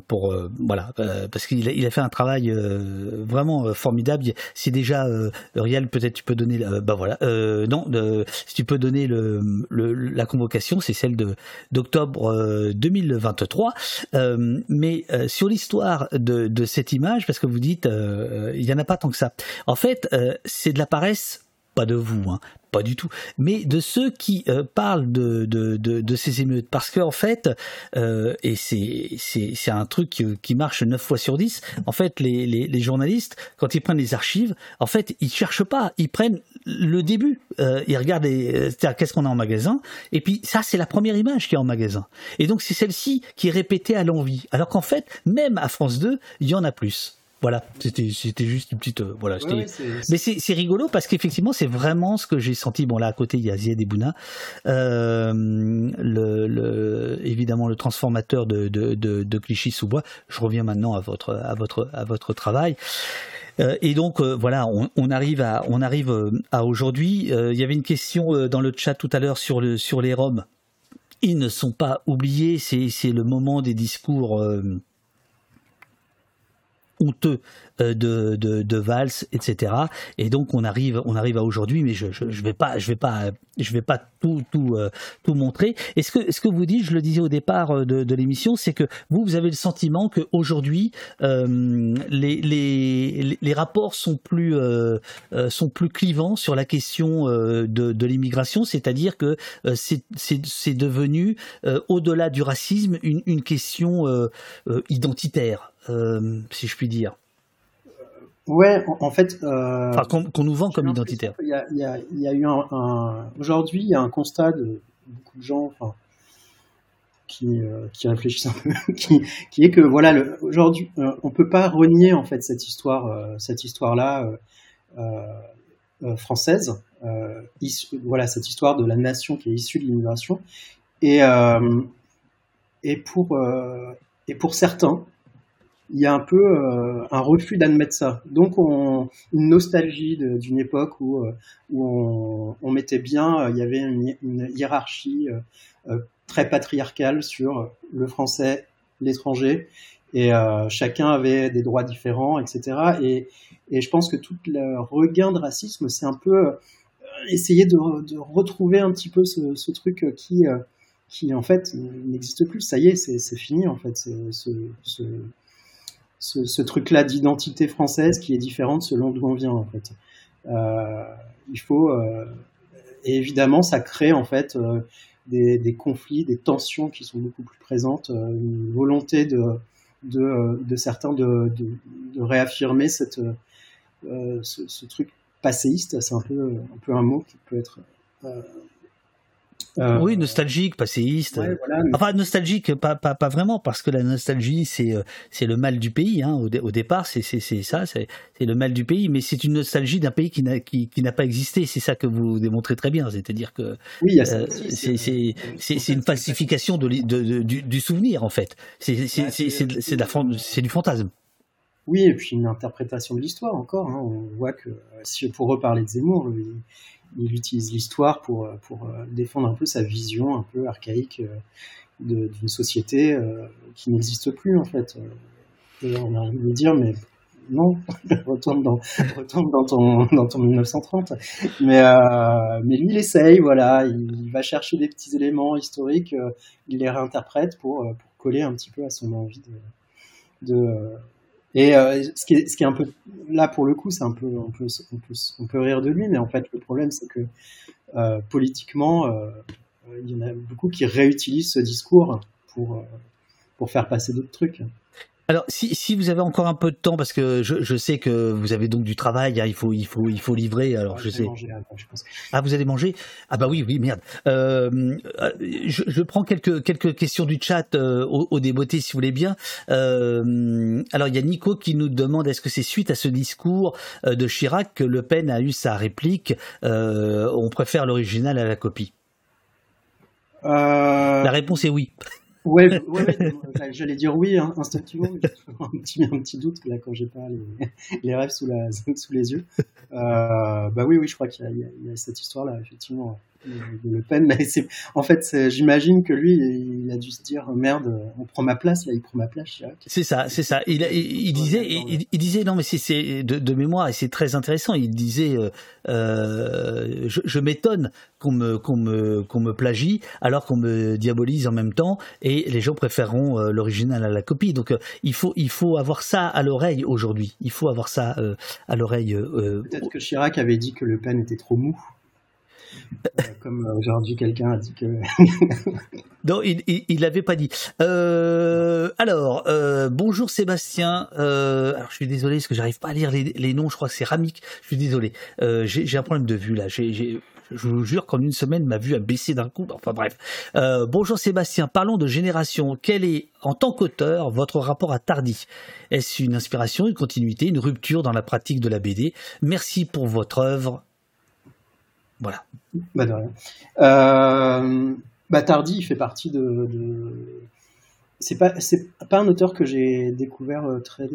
S2: pour voilà parce qu'il a, fait un travail vraiment formidable. C'est déjà Riel, peut-être tu peux donner bah voilà si tu peux donner la convocation, c'est celle de d'octobre 2023. Euh, mais euh, sur l'histoire de, cette image, parce que vous dites, euh, il n'y en a pas tant que ça. En fait, c'est de la paresse, pas de vous, hein, pas du tout, mais de ceux qui parlent de, ces émeutes. Parce qu'en fait, euh, et c'est, un truc qui, marche 9 fois sur 10, en fait, les, les, journalistes, quand ils prennent les archives, en fait, ils cherchent pas, ils prennent le début, euh, regardent les, c'est-à-dire qu'est-ce qu'on a en magasin, et puis ça, c'est la première image qui est en magasin. Et donc, c'est celle-ci qui est répétée à l'envie. Alors qu'en fait, même à France 2, il y en a plus. Voilà, c'était juste une petite euh, voilà. Mais c'est rigolo parce qu'effectivement c'est vraiment ce que j'ai senti. Bon là à côté il y a Zied et Bouna, euh, le, le évidemment le transformateur de de de, de Clichy-sous-Bois. Je reviens maintenant à votre à votre à votre travail. Euh, et donc euh, voilà, on, on, arrive à on arrive à aujourd'hui. il y avait une question dans le chat tout à l'heure sur le sur les Roms. Ils ne sont pas oubliés. C'est c'est le moment des discours honteux de, de, de Valls, etc. Et donc on arrive, on arrive à aujourd'hui, mais je, je, je, vais pas, je vais pas, je vais pas tout, tout, euh, tout montrer. Et ce que, ce que vous dites, je le disais au départ de, de l'émission, c'est que vous, vous avez le sentiment que aujourd'hui euh, les, les, les rapports sont plus, euh, sont plus clivants sur la question de, de l'immigration, c'est-à-dire que c'est, devenu au-delà du racisme une, une question identitaire. Euh, si je puis dire.
S3: Ouais, en, en fait. Euh,
S2: enfin, qu'on qu nous vend comme identitaire.
S3: Il y a, il y a, il y a eu un. un... Aujourd'hui, il y a un constat de beaucoup de gens. Enfin, qui, euh, qui réfléchissent un peu, qui, qui est que voilà, aujourd'hui, euh, on peut pas renier en fait cette histoire, euh, cette histoire-là euh, française, issue, voilà, cette histoire de la nation qui est issue de l'immigration, et et pour et pour certains, il y a un peu euh, un refus d'admettre ça. Donc on, une nostalgie d'une époque où, euh, où on, mettait bien, euh, il y avait une, hiérarchie très patriarcale sur le français, l'étranger, et chacun avait des droits différents, etc. Et, et je pense que tout le regain de racisme, c'est un peu essayer de, retrouver un petit peu ce, truc qui, qui en fait n'existe plus. Ça y est, c'est fini en fait. Ce, ce truc-là d'identité française qui est différente selon d'où on vient en fait. Euh, il faut euh, et évidemment ça crée en fait euh, des, des, conflits, des tensions qui sont beaucoup plus présentes, une volonté de de, de certains de, de, réaffirmer cette ce, ce, truc passéiste. C'est un peu un peu un mot qui peut être
S2: euh, oui, nostalgique, passéiste.
S3: Ouais, voilà, mais...
S2: Enfin, nostalgique, pas, pas, pas vraiment, parce que la nostalgie, c'est c'est le mal du pays. Hein. Au, au départ, c'est ça, c'est le mal du pays, mais c'est une nostalgie d'un pays qui n'a qui, qui pas existé. C'est ça que vous démontrez très bien. C'est-à-dire que
S3: oui,
S2: euh, c'est une falsification de, de, de, du, du, souvenir, en fait. C'est c'est du fantasme.
S3: Oui, et puis une interprétation de l'histoire encore. Hein. On voit que, si pour reparler de Zemmour, il, il utilise l'histoire pour, pour défendre un peu sa vision un peu archaïque d'une société euh, qui n'existe plus en fait. On a envie de lui dire mais non, retourne dans, retourne dans ton, dans ton 1930. Mais, euh, mais lui, il essaye, voilà, il, va chercher des petits éléments historiques, euh, il les réinterprète pour, pour coller un petit peu à son envie de, et euh, ce, qui est, ce qui est un peu là pour le coup, c'est un peu on peut, on peut, on peut rire de lui, mais en fait le problème c'est que euh, politiquement, euh, il y en a beaucoup qui réutilisent ce discours pour pour faire passer d'autres trucs.
S2: Alors, si, si vous avez encore un peu de temps, parce que je, je sais que vous avez donc du travail, hein, il faut il faut il faut livrer. Alors,
S3: Ah,
S2: je sais.
S3: manger avant, je pense.
S2: Ah, vous allez manger? Ah bah oui, oui, merde. Euh, je, je prends quelques quelques questions du chat euh, au, au débeauté, si vous voulez bien. Euh, alors, il y a Nico qui nous demande est-ce que c'est suite à ce discours euh, de Chirac que Le Pen a eu sa réplique? Euh, On préfère l'original à la copie.
S3: Euh,
S2: La réponse est oui.
S3: Ouais, ouais, ouais, j'allais dire oui hein, instinctivement, mais j'ai un petit, un petit doute là quand j'ai pas les, les rêves sous, la, sous les yeux. Euh, bah oui, oui, je crois qu'il y, a- y cette histoire-là, effectivement, de Le Pen. Mais en fait, j'imagine que lui, il a dû se dire merde, on prend ma place là, il prend ma place, Chirac.
S2: C'est ça, c'est ça. Il, il, il disait, il, il disait non mais c'est- de, de mémoire et c'est très intéressant. Il disait, euh, euh, je, je m'étonne qu'on me qu'on me qu'on me plagie alors qu'on me diabolise en même temps et les gens préféreront euh, l'original à la copie. Donc il faut il faut avoir ça à l'oreille aujourd'hui. Il faut avoir ça à l'oreille.
S3: Peut-être que Chirac avait dit que Le Pen était trop mou. Euh, comme euh, aujourd'hui quelqu'un a dit que
S2: Non, il, l'avait pas dit. Euh, alors, bonjour Sébastien. Alors, je suis désolé parce que j'arrive pas à lire les, noms. Je crois que c'est Ramic. Je suis désolé. J'ai un problème de vue là. Je vous jure qu'en une semaine, ma vue a baissé d'un coup. Enfin bref. Bonjour Sébastien. Parlons de génération. Quel est, en tant qu'auteur, votre rapport à Tardy? Est-ce une inspiration, une continuité, une rupture dans la pratique de la BD Merci pour votre œuvre. Voilà.
S3: Bah de. Euh, bah Tardy, il fait partie de. de... C'est pas c'est pas un auteur que j'ai découvert euh, très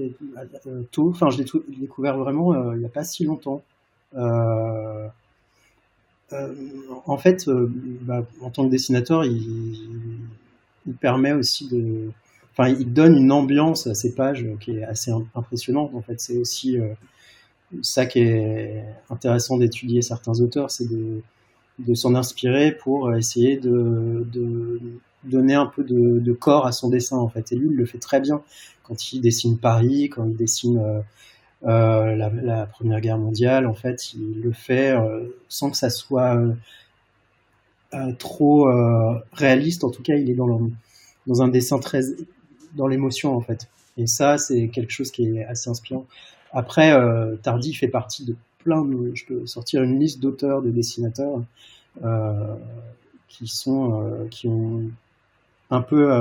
S3: euh, tôt. Enfin, je l'ai découvert vraiment il n'y a pas si longtemps. En fait, bah, en tant que dessinateur, il, permet aussi de. Enfin, il donne une ambiance à ses pages qui est assez im- impressionnante. En fait, c'est aussi ça qui est intéressant d'étudier certains auteurs, c'est de, s'en inspirer pour essayer de, donner un peu de, corps à son dessin en fait. Et lui, il le fait très bien quand il dessine Paris, quand il dessine euh, euh, la, Première Guerre mondiale. En fait, il le fait euh, sans que ça soit trop réaliste. En tout cas, il est dans, dans un dessin très dans l'émotion en fait. Et ça, c'est quelque chose qui est assez inspirant. Après, euh, Tardy fait partie de plein de. Je peux sortir une liste d'auteurs, de dessinateurs euh, qui sont euh, qui ont un peu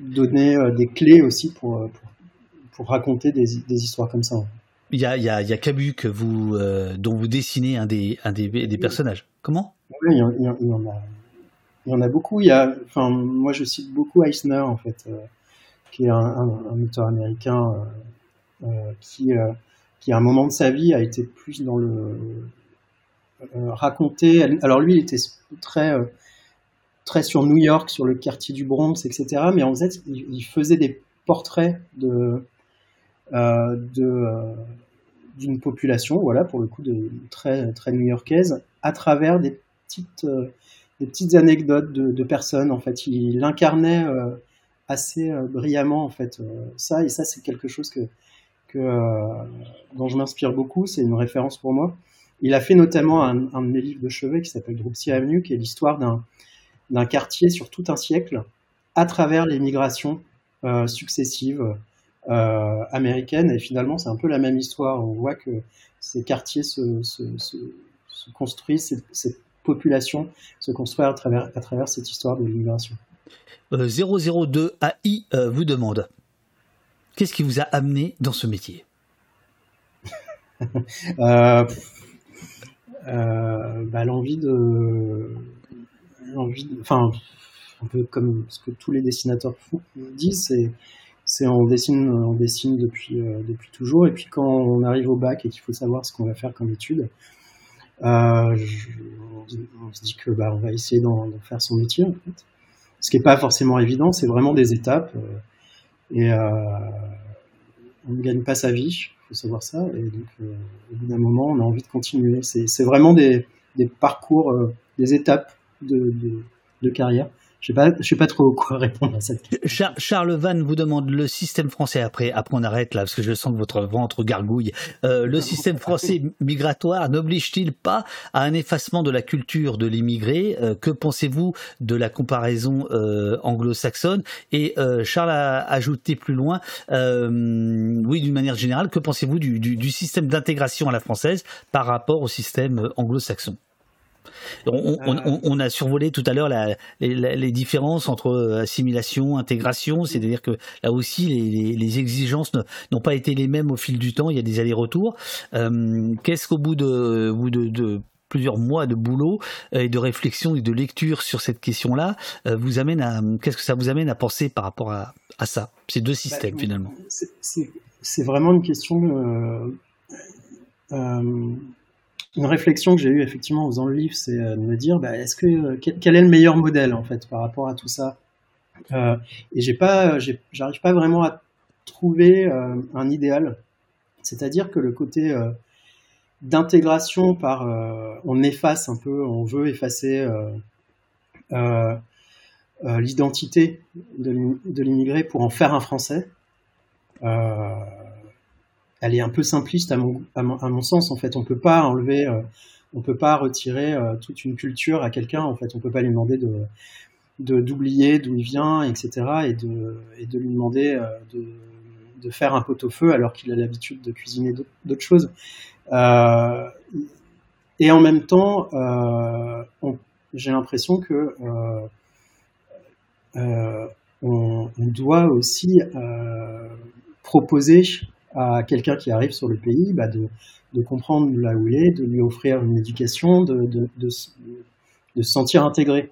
S3: donné des clés aussi pour, pour, pour raconter des, des histoires comme ça.
S2: Il y a, il y a, il y a Cabu que vous, euh, dont vous dessinez un des, un des, des personnages. Comment?
S3: Oui, il y, en, il y a, il y en a beaucoup. Il y a, enfin, moi, je cite beaucoup Eisner, en fait, euh, qui est un, un- un auteur américain euh, qui, euh, qui, à un moment de sa vie, a été plus dans le euh, raconter. Alors lui, il était très euh, très sur New York, sur le quartier du Bronx, etc. Mais en fait, il, faisait des portraits de euh, euh, d'une population, voilà, pour le coup, de, très, très new-yorkaise, à travers des petites, euh, des petites anecdotes de, de personnes. En fait, il incarnait euh, assez euh, brillamment, en fait, euh, ça. Et ça, c'est quelque chose que, euh, dont je m'inspire beaucoup. C'est une référence pour moi. Il a fait notamment un, de mes livres de chevet qui s'appelle Dropsy Avenue, qui est l'histoire d'un, quartier sur tout un siècle, à travers les migrations euh, successives euh, américaine et finalement c'est un peu la même histoire. On voit que ces quartiers se, se, se, se construisent, cette, cette population se construit à travers, à travers cette histoire de l'immigration.
S2: Euh, 002 AI vous demande Qu'est-ce qui vous a amené dans ce métier?
S3: Euh, euh, bah, l'envie de, l'envie, de- enfin, un peu comme ce que tous les dessinateurs disent, c'est, c'est on dessine, on dessine depuis, euh, depuis toujours, et puis quand on arrive au bac et qu'il faut savoir ce qu'on va faire comme étude, on, se- dit que bah, on va essayer d'en, faire son métier en fait. Ce qui n'est pas forcément évident, c'est vraiment des étapes, et euh, on ne gagne pas sa vie, il faut savoir ça, et donc euh, au bout d'un moment, on a envie de continuer. C'est, vraiment des, parcours, euh, des étapes de carrière. Je sais je sais pas trop quoi répondre à cette
S2: question. Charles Van vous demande le système français après, après on arrête là parce que je sens que votre ventre gargouille. Euh, le système français migratoire n'oblige-t-il pas à un effacement de la culture de l'immigré euh, Que pensez-vous de la comparaison euh, anglo-saxonne? Et Charles a ajouté plus loin, oui, d'une manière générale, que pensez-vous du, du système d'intégration à la française par rapport au système anglo-saxon? On, a survolé tout à l'heure les, différences entre euh, assimilation, intégration, c'est-à-dire que là aussi les, exigences n'ont pas été les mêmes au fil du temps, il y a des allers-retours. Euh, qu'est-ce qu'au bout de, plusieurs mois de boulot euh, et de réflexion et de lecture sur cette question-là, vous amène à qu'est-ce que ça vous amène à penser par rapport à, ça, ces deux systèmes bah, finalement.
S3: C'est vraiment une question une réflexion que j'ai eue effectivement en faisant le livre, c'est euh, de me dire, bah, est-ce que euh, quel est le meilleur modèle en fait par rapport à tout ça? Euh, Et j'ai pas, j'arrive pas vraiment à trouver un idéal. C'est-à-dire que le côté d'intégration par, on efface un peu, on veut effacer l'identité de l'immigré pour en faire un Français elle est un peu simpliste à mon, sens. En fait, on peut pas enlever, euh, on peut pas retirer euh, toute une culture à quelqu'un. En fait, on peut pas lui demander de d'oublier d'où il vient, etc. et de, lui demander euh, de, faire un pot-au-feu alors qu'il a l'habitude de cuisiner d'autres choses. et en même temps, j'ai l'impression que on, doit aussi proposer à quelqu'un qui arrive sur le pays bah de, comprendre là où il est, de lui offrir une éducation, de, se sentir intégré.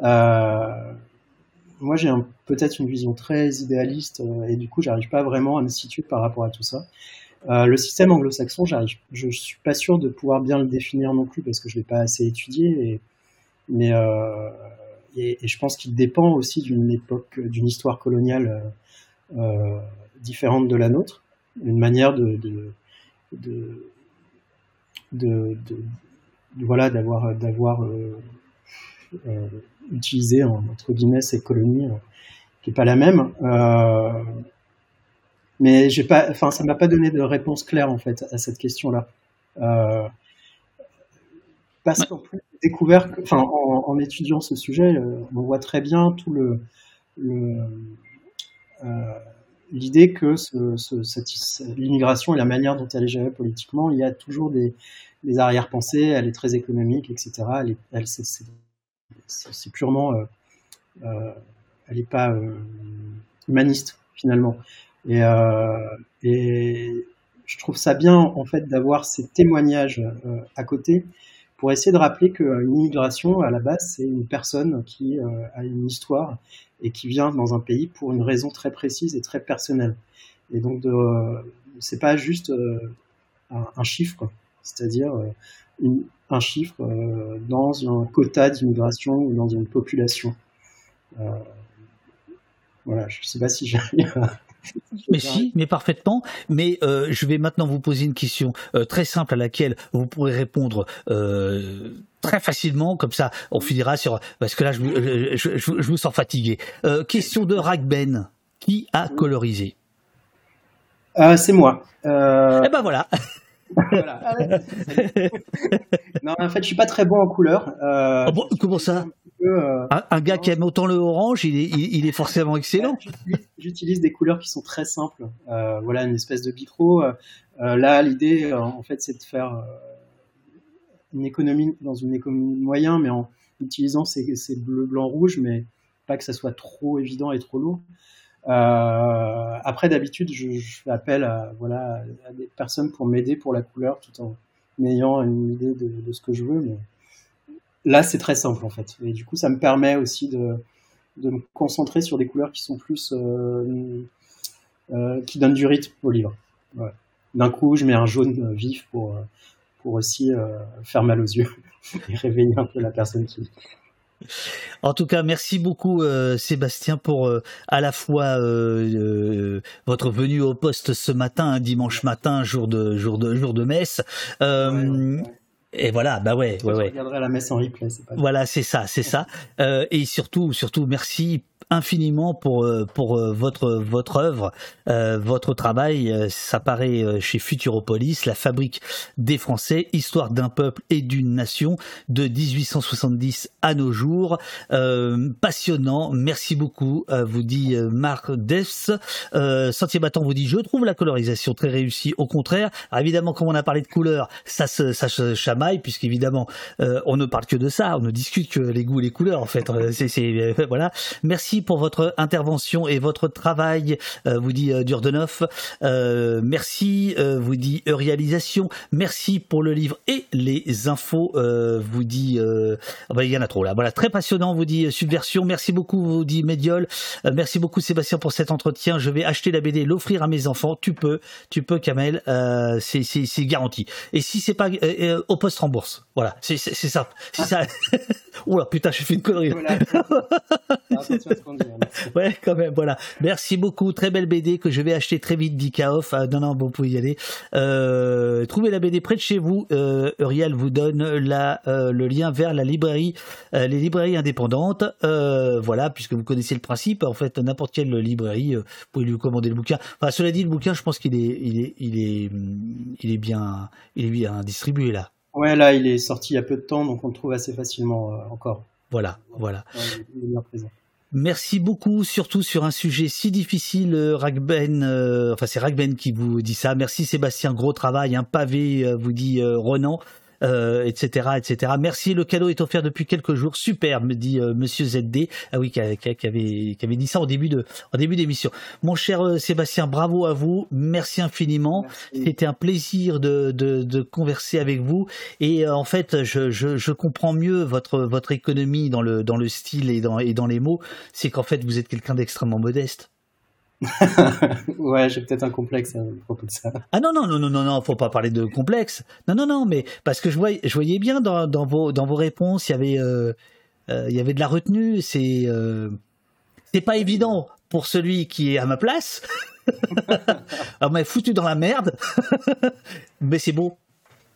S3: Euh, moi, j'ai peut-être une vision très idéaliste euh, et du coup, j'arrive pas vraiment à me situer par rapport à tout ça. Euh, le système anglo-saxon, je suis pas sûr de pouvoir bien le définir non plus parce que je l'ai pas assez étudié. Et, mais je pense qu'il dépend aussi d'une époque, d'une histoire coloniale différente de la nôtre une manière de, de, de, voilà d'avoir d'avoir euh, euh, utilisé entre guillemets ces colonies euh, qui est pas la même mais j'ai pas enfin ça m'a pas donné de réponse claire en fait à cette question là parce qu'en plus découvert enfin en, étudiant ce sujet on voit très bien tout le, le l'idée que l'immigration et la manière dont elle est gérée politiquement, il y a toujours des, arrière-pensées, elle est très économique, etc. Elle c'est purement, euh, euh, elle n'est pas euh, humaniste finalement. Et, et, je trouve ça bien en fait d'avoir ces témoignages à côté essayer de rappeler qu'une immigration à la base c'est une personne qui a une histoire et qui vient dans un pays pour une raison très précise et très personnelle. Et donc, de, c'est pas juste euh, un, chiffre, c'est-à-dire euh, un chiffre euh, dans un quota d'immigration ou dans une population. voilà, je sais pas si j'arrive
S2: mais si, mais parfaitement. Mais euh, je vais maintenant vous poser une question euh, très simple à laquelle vous pourrez répondre euh, très facilement, comme ça on finira sur... Parce que là, je, je, je, je vous sens fatigué. question de Ragben. Qui a colorisé?
S3: C'est moi. Eh
S2: ben voilà
S3: non, en fait, je suis pas très bon en couleur.
S2: Euh, ah comment ça euh, un, gars qui aime autant le orange, il est, il, est forcément excellent.
S3: J'utilise des couleurs qui sont très simples. Euh, voilà, une espèce de bitrot. là, l'idée, en fait, c'est de faire une économie dans une économie moyen, mais en utilisant ces, bleu, blanc, rouge, mais pas que ça soit trop évident et trop lourd. Euh, après, d'habitude, je, fais appel à, voilà, à des personnes pour m'aider pour la couleur tout en ayant une idée de, ce que je veux. Là, c'est très simple en fait. Et du coup, ça me permet aussi de, de me concentrer sur des couleurs qui sont plus. Euh, euh, qui donnent du rythme au livre. D'un coup, je mets un jaune vif pour, pour aussi faire mal aux yeux et réveiller un peu la personne qui,
S2: en tout cas, merci beaucoup euh, Sébastien pour euh, à la fois euh, votre venue au poste ce matin, un dimanche matin, jour de jour de jour de messe. Et voilà, bah ouais, ouais, ouais.
S3: Je regarderai la messe en replay, pas
S2: Voilà, c'est ça, c'est ça. Euh, et surtout, surtout, merci infiniment pour euh, pour euh, votre votre œuvre, euh, votre travail. Ça paraît chez Futuropolis, la fabrique des Français, histoire d'un peuple et d'une nation de 1870 à nos jours. Passionnant. Merci beaucoup. vous dit Marc Dess. Euh, Sentier battant vous dit je trouve la colorisation très réussie. Au contraire, Alors, évidemment, comme on a parlé de couleurs, ça se ça se chamaille puisqu'évidemment on ne parle que de ça, on ne discute que les goûts et les couleurs en fait. C'est voilà. Merci pour votre intervention et votre travail, euh, vous dit euh, Durdenov. Euh, merci, euh, vous dit Réalisation. Merci pour le livre et les infos, euh, vous dit. euh, ah bah, il y en a trop là. Voilà, très passionnant, vous dit euh, Subversion. Merci beaucoup, vous dit Médiol. Euh, merci beaucoup Sébastien pour cet entretien. Je vais acheter la BD, l'offrir à mes enfants. Tu peux, tu peux, Kamel. Euh, c'est garanti. Et si c'est pas euh, euh, au poste rembourse. Voilà, c'est ça. Si ça. Oula, putain, j'ai fait une connerie. Ouais, quand même, voilà. Merci beaucoup. Très belle BD que je vais acheter très vite, dit Kaof. Ah, non, non, bon, vous pouvez y aller. Euh, trouvez la BD près de chez vous. Euh, Uriel vous donne la, euh, le lien vers la librairie, euh, les librairies indépendantes. Voilà, puisque vous connaissez le principe. En fait, n'importe quelle librairie, vous pouvez lui commander le bouquin. Enfin, cela dit, le bouquin, je pense qu'il est, il est, il est, hum, il est bien, il est bien distribué là.
S3: Ouais, là, il est sorti il y a peu de temps, donc on le trouve assez facilement encore.
S2: Voilà, voilà.
S3: Ouais, il est bien présent.
S2: Merci beaucoup, surtout sur un sujet si difficile, euh, Ragben. euh, enfin, c'est Ragben qui vous dit ça. Merci Sébastien, gros travail, un pavé, euh, vous dit euh, Ronan. Euh, etc., etc. Merci, le cadeau est offert depuis quelques jours. Super, me dit euh, Monsieur ZD. Ah oui, qui, avait, qui avait dit ça au début de, en début d'émission. Mon cher euh, Sébastien, bravo à vous. Merci infiniment. C'était un plaisir de, de, de converser avec vous. Et euh, en fait, je, je, je comprends mieux votre, votre économie dans le, dans le style et dans, et dans les mots. C'est qu'en fait, vous êtes quelqu'un d'extrêmement modeste.
S3: ouais, j'ai peut-être un complexe à propos de ça.
S2: Ah non, non, non, non, non, non, faut pas parler de complexe. Non, non, non, mais parce que je voyais, je voyais bien dans, vos, dans vos réponses, il y avait, euh, euh, il y avait de la retenue. C'est, euh, c'est pas évident pour celui qui est à ma place. On m'a foutu dans la merde, mais c'est beau,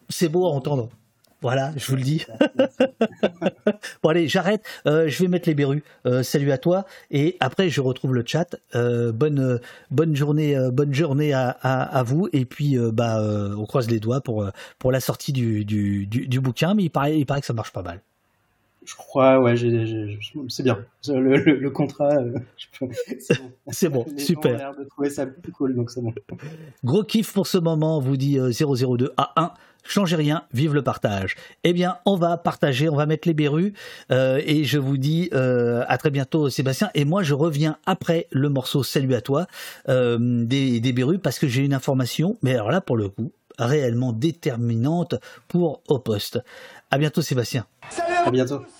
S2: c'est beau à entendre. Voilà, je vous le dis. bon allez, j'arrête. Euh, je vais mettre les berrues. Euh, salut à toi. Et après, je retrouve le chat. Euh, bonne bonne journée, bonne journée à, à, à vous. Et puis, bah, on croise les doigts pour pour la sortie du, du, du, du bouquin. Mais il paraît il paraît que ça marche pas mal.
S3: Je crois, ouais, c'est bien. Le, le- le contrat, c'est bon. Gens
S2: super.
S3: ont l'air de trouver ça plus cool, donc c'est bon.
S2: Gros kiff pour ce moment, vous dit euh, 002 à 1. Changez rien, vive le partage. Eh bien, on va partager, on va mettre les berrues. euh, et je vous dis euh, à très bientôt, Sébastien. Et moi, je reviens après le morceau Salut à toi euh, des, des berrues parce que j'ai une information, mais alors là, pour le coup, réellement déterminante pour Au Poste. À bientôt, Sébastien.
S3: À bientôt.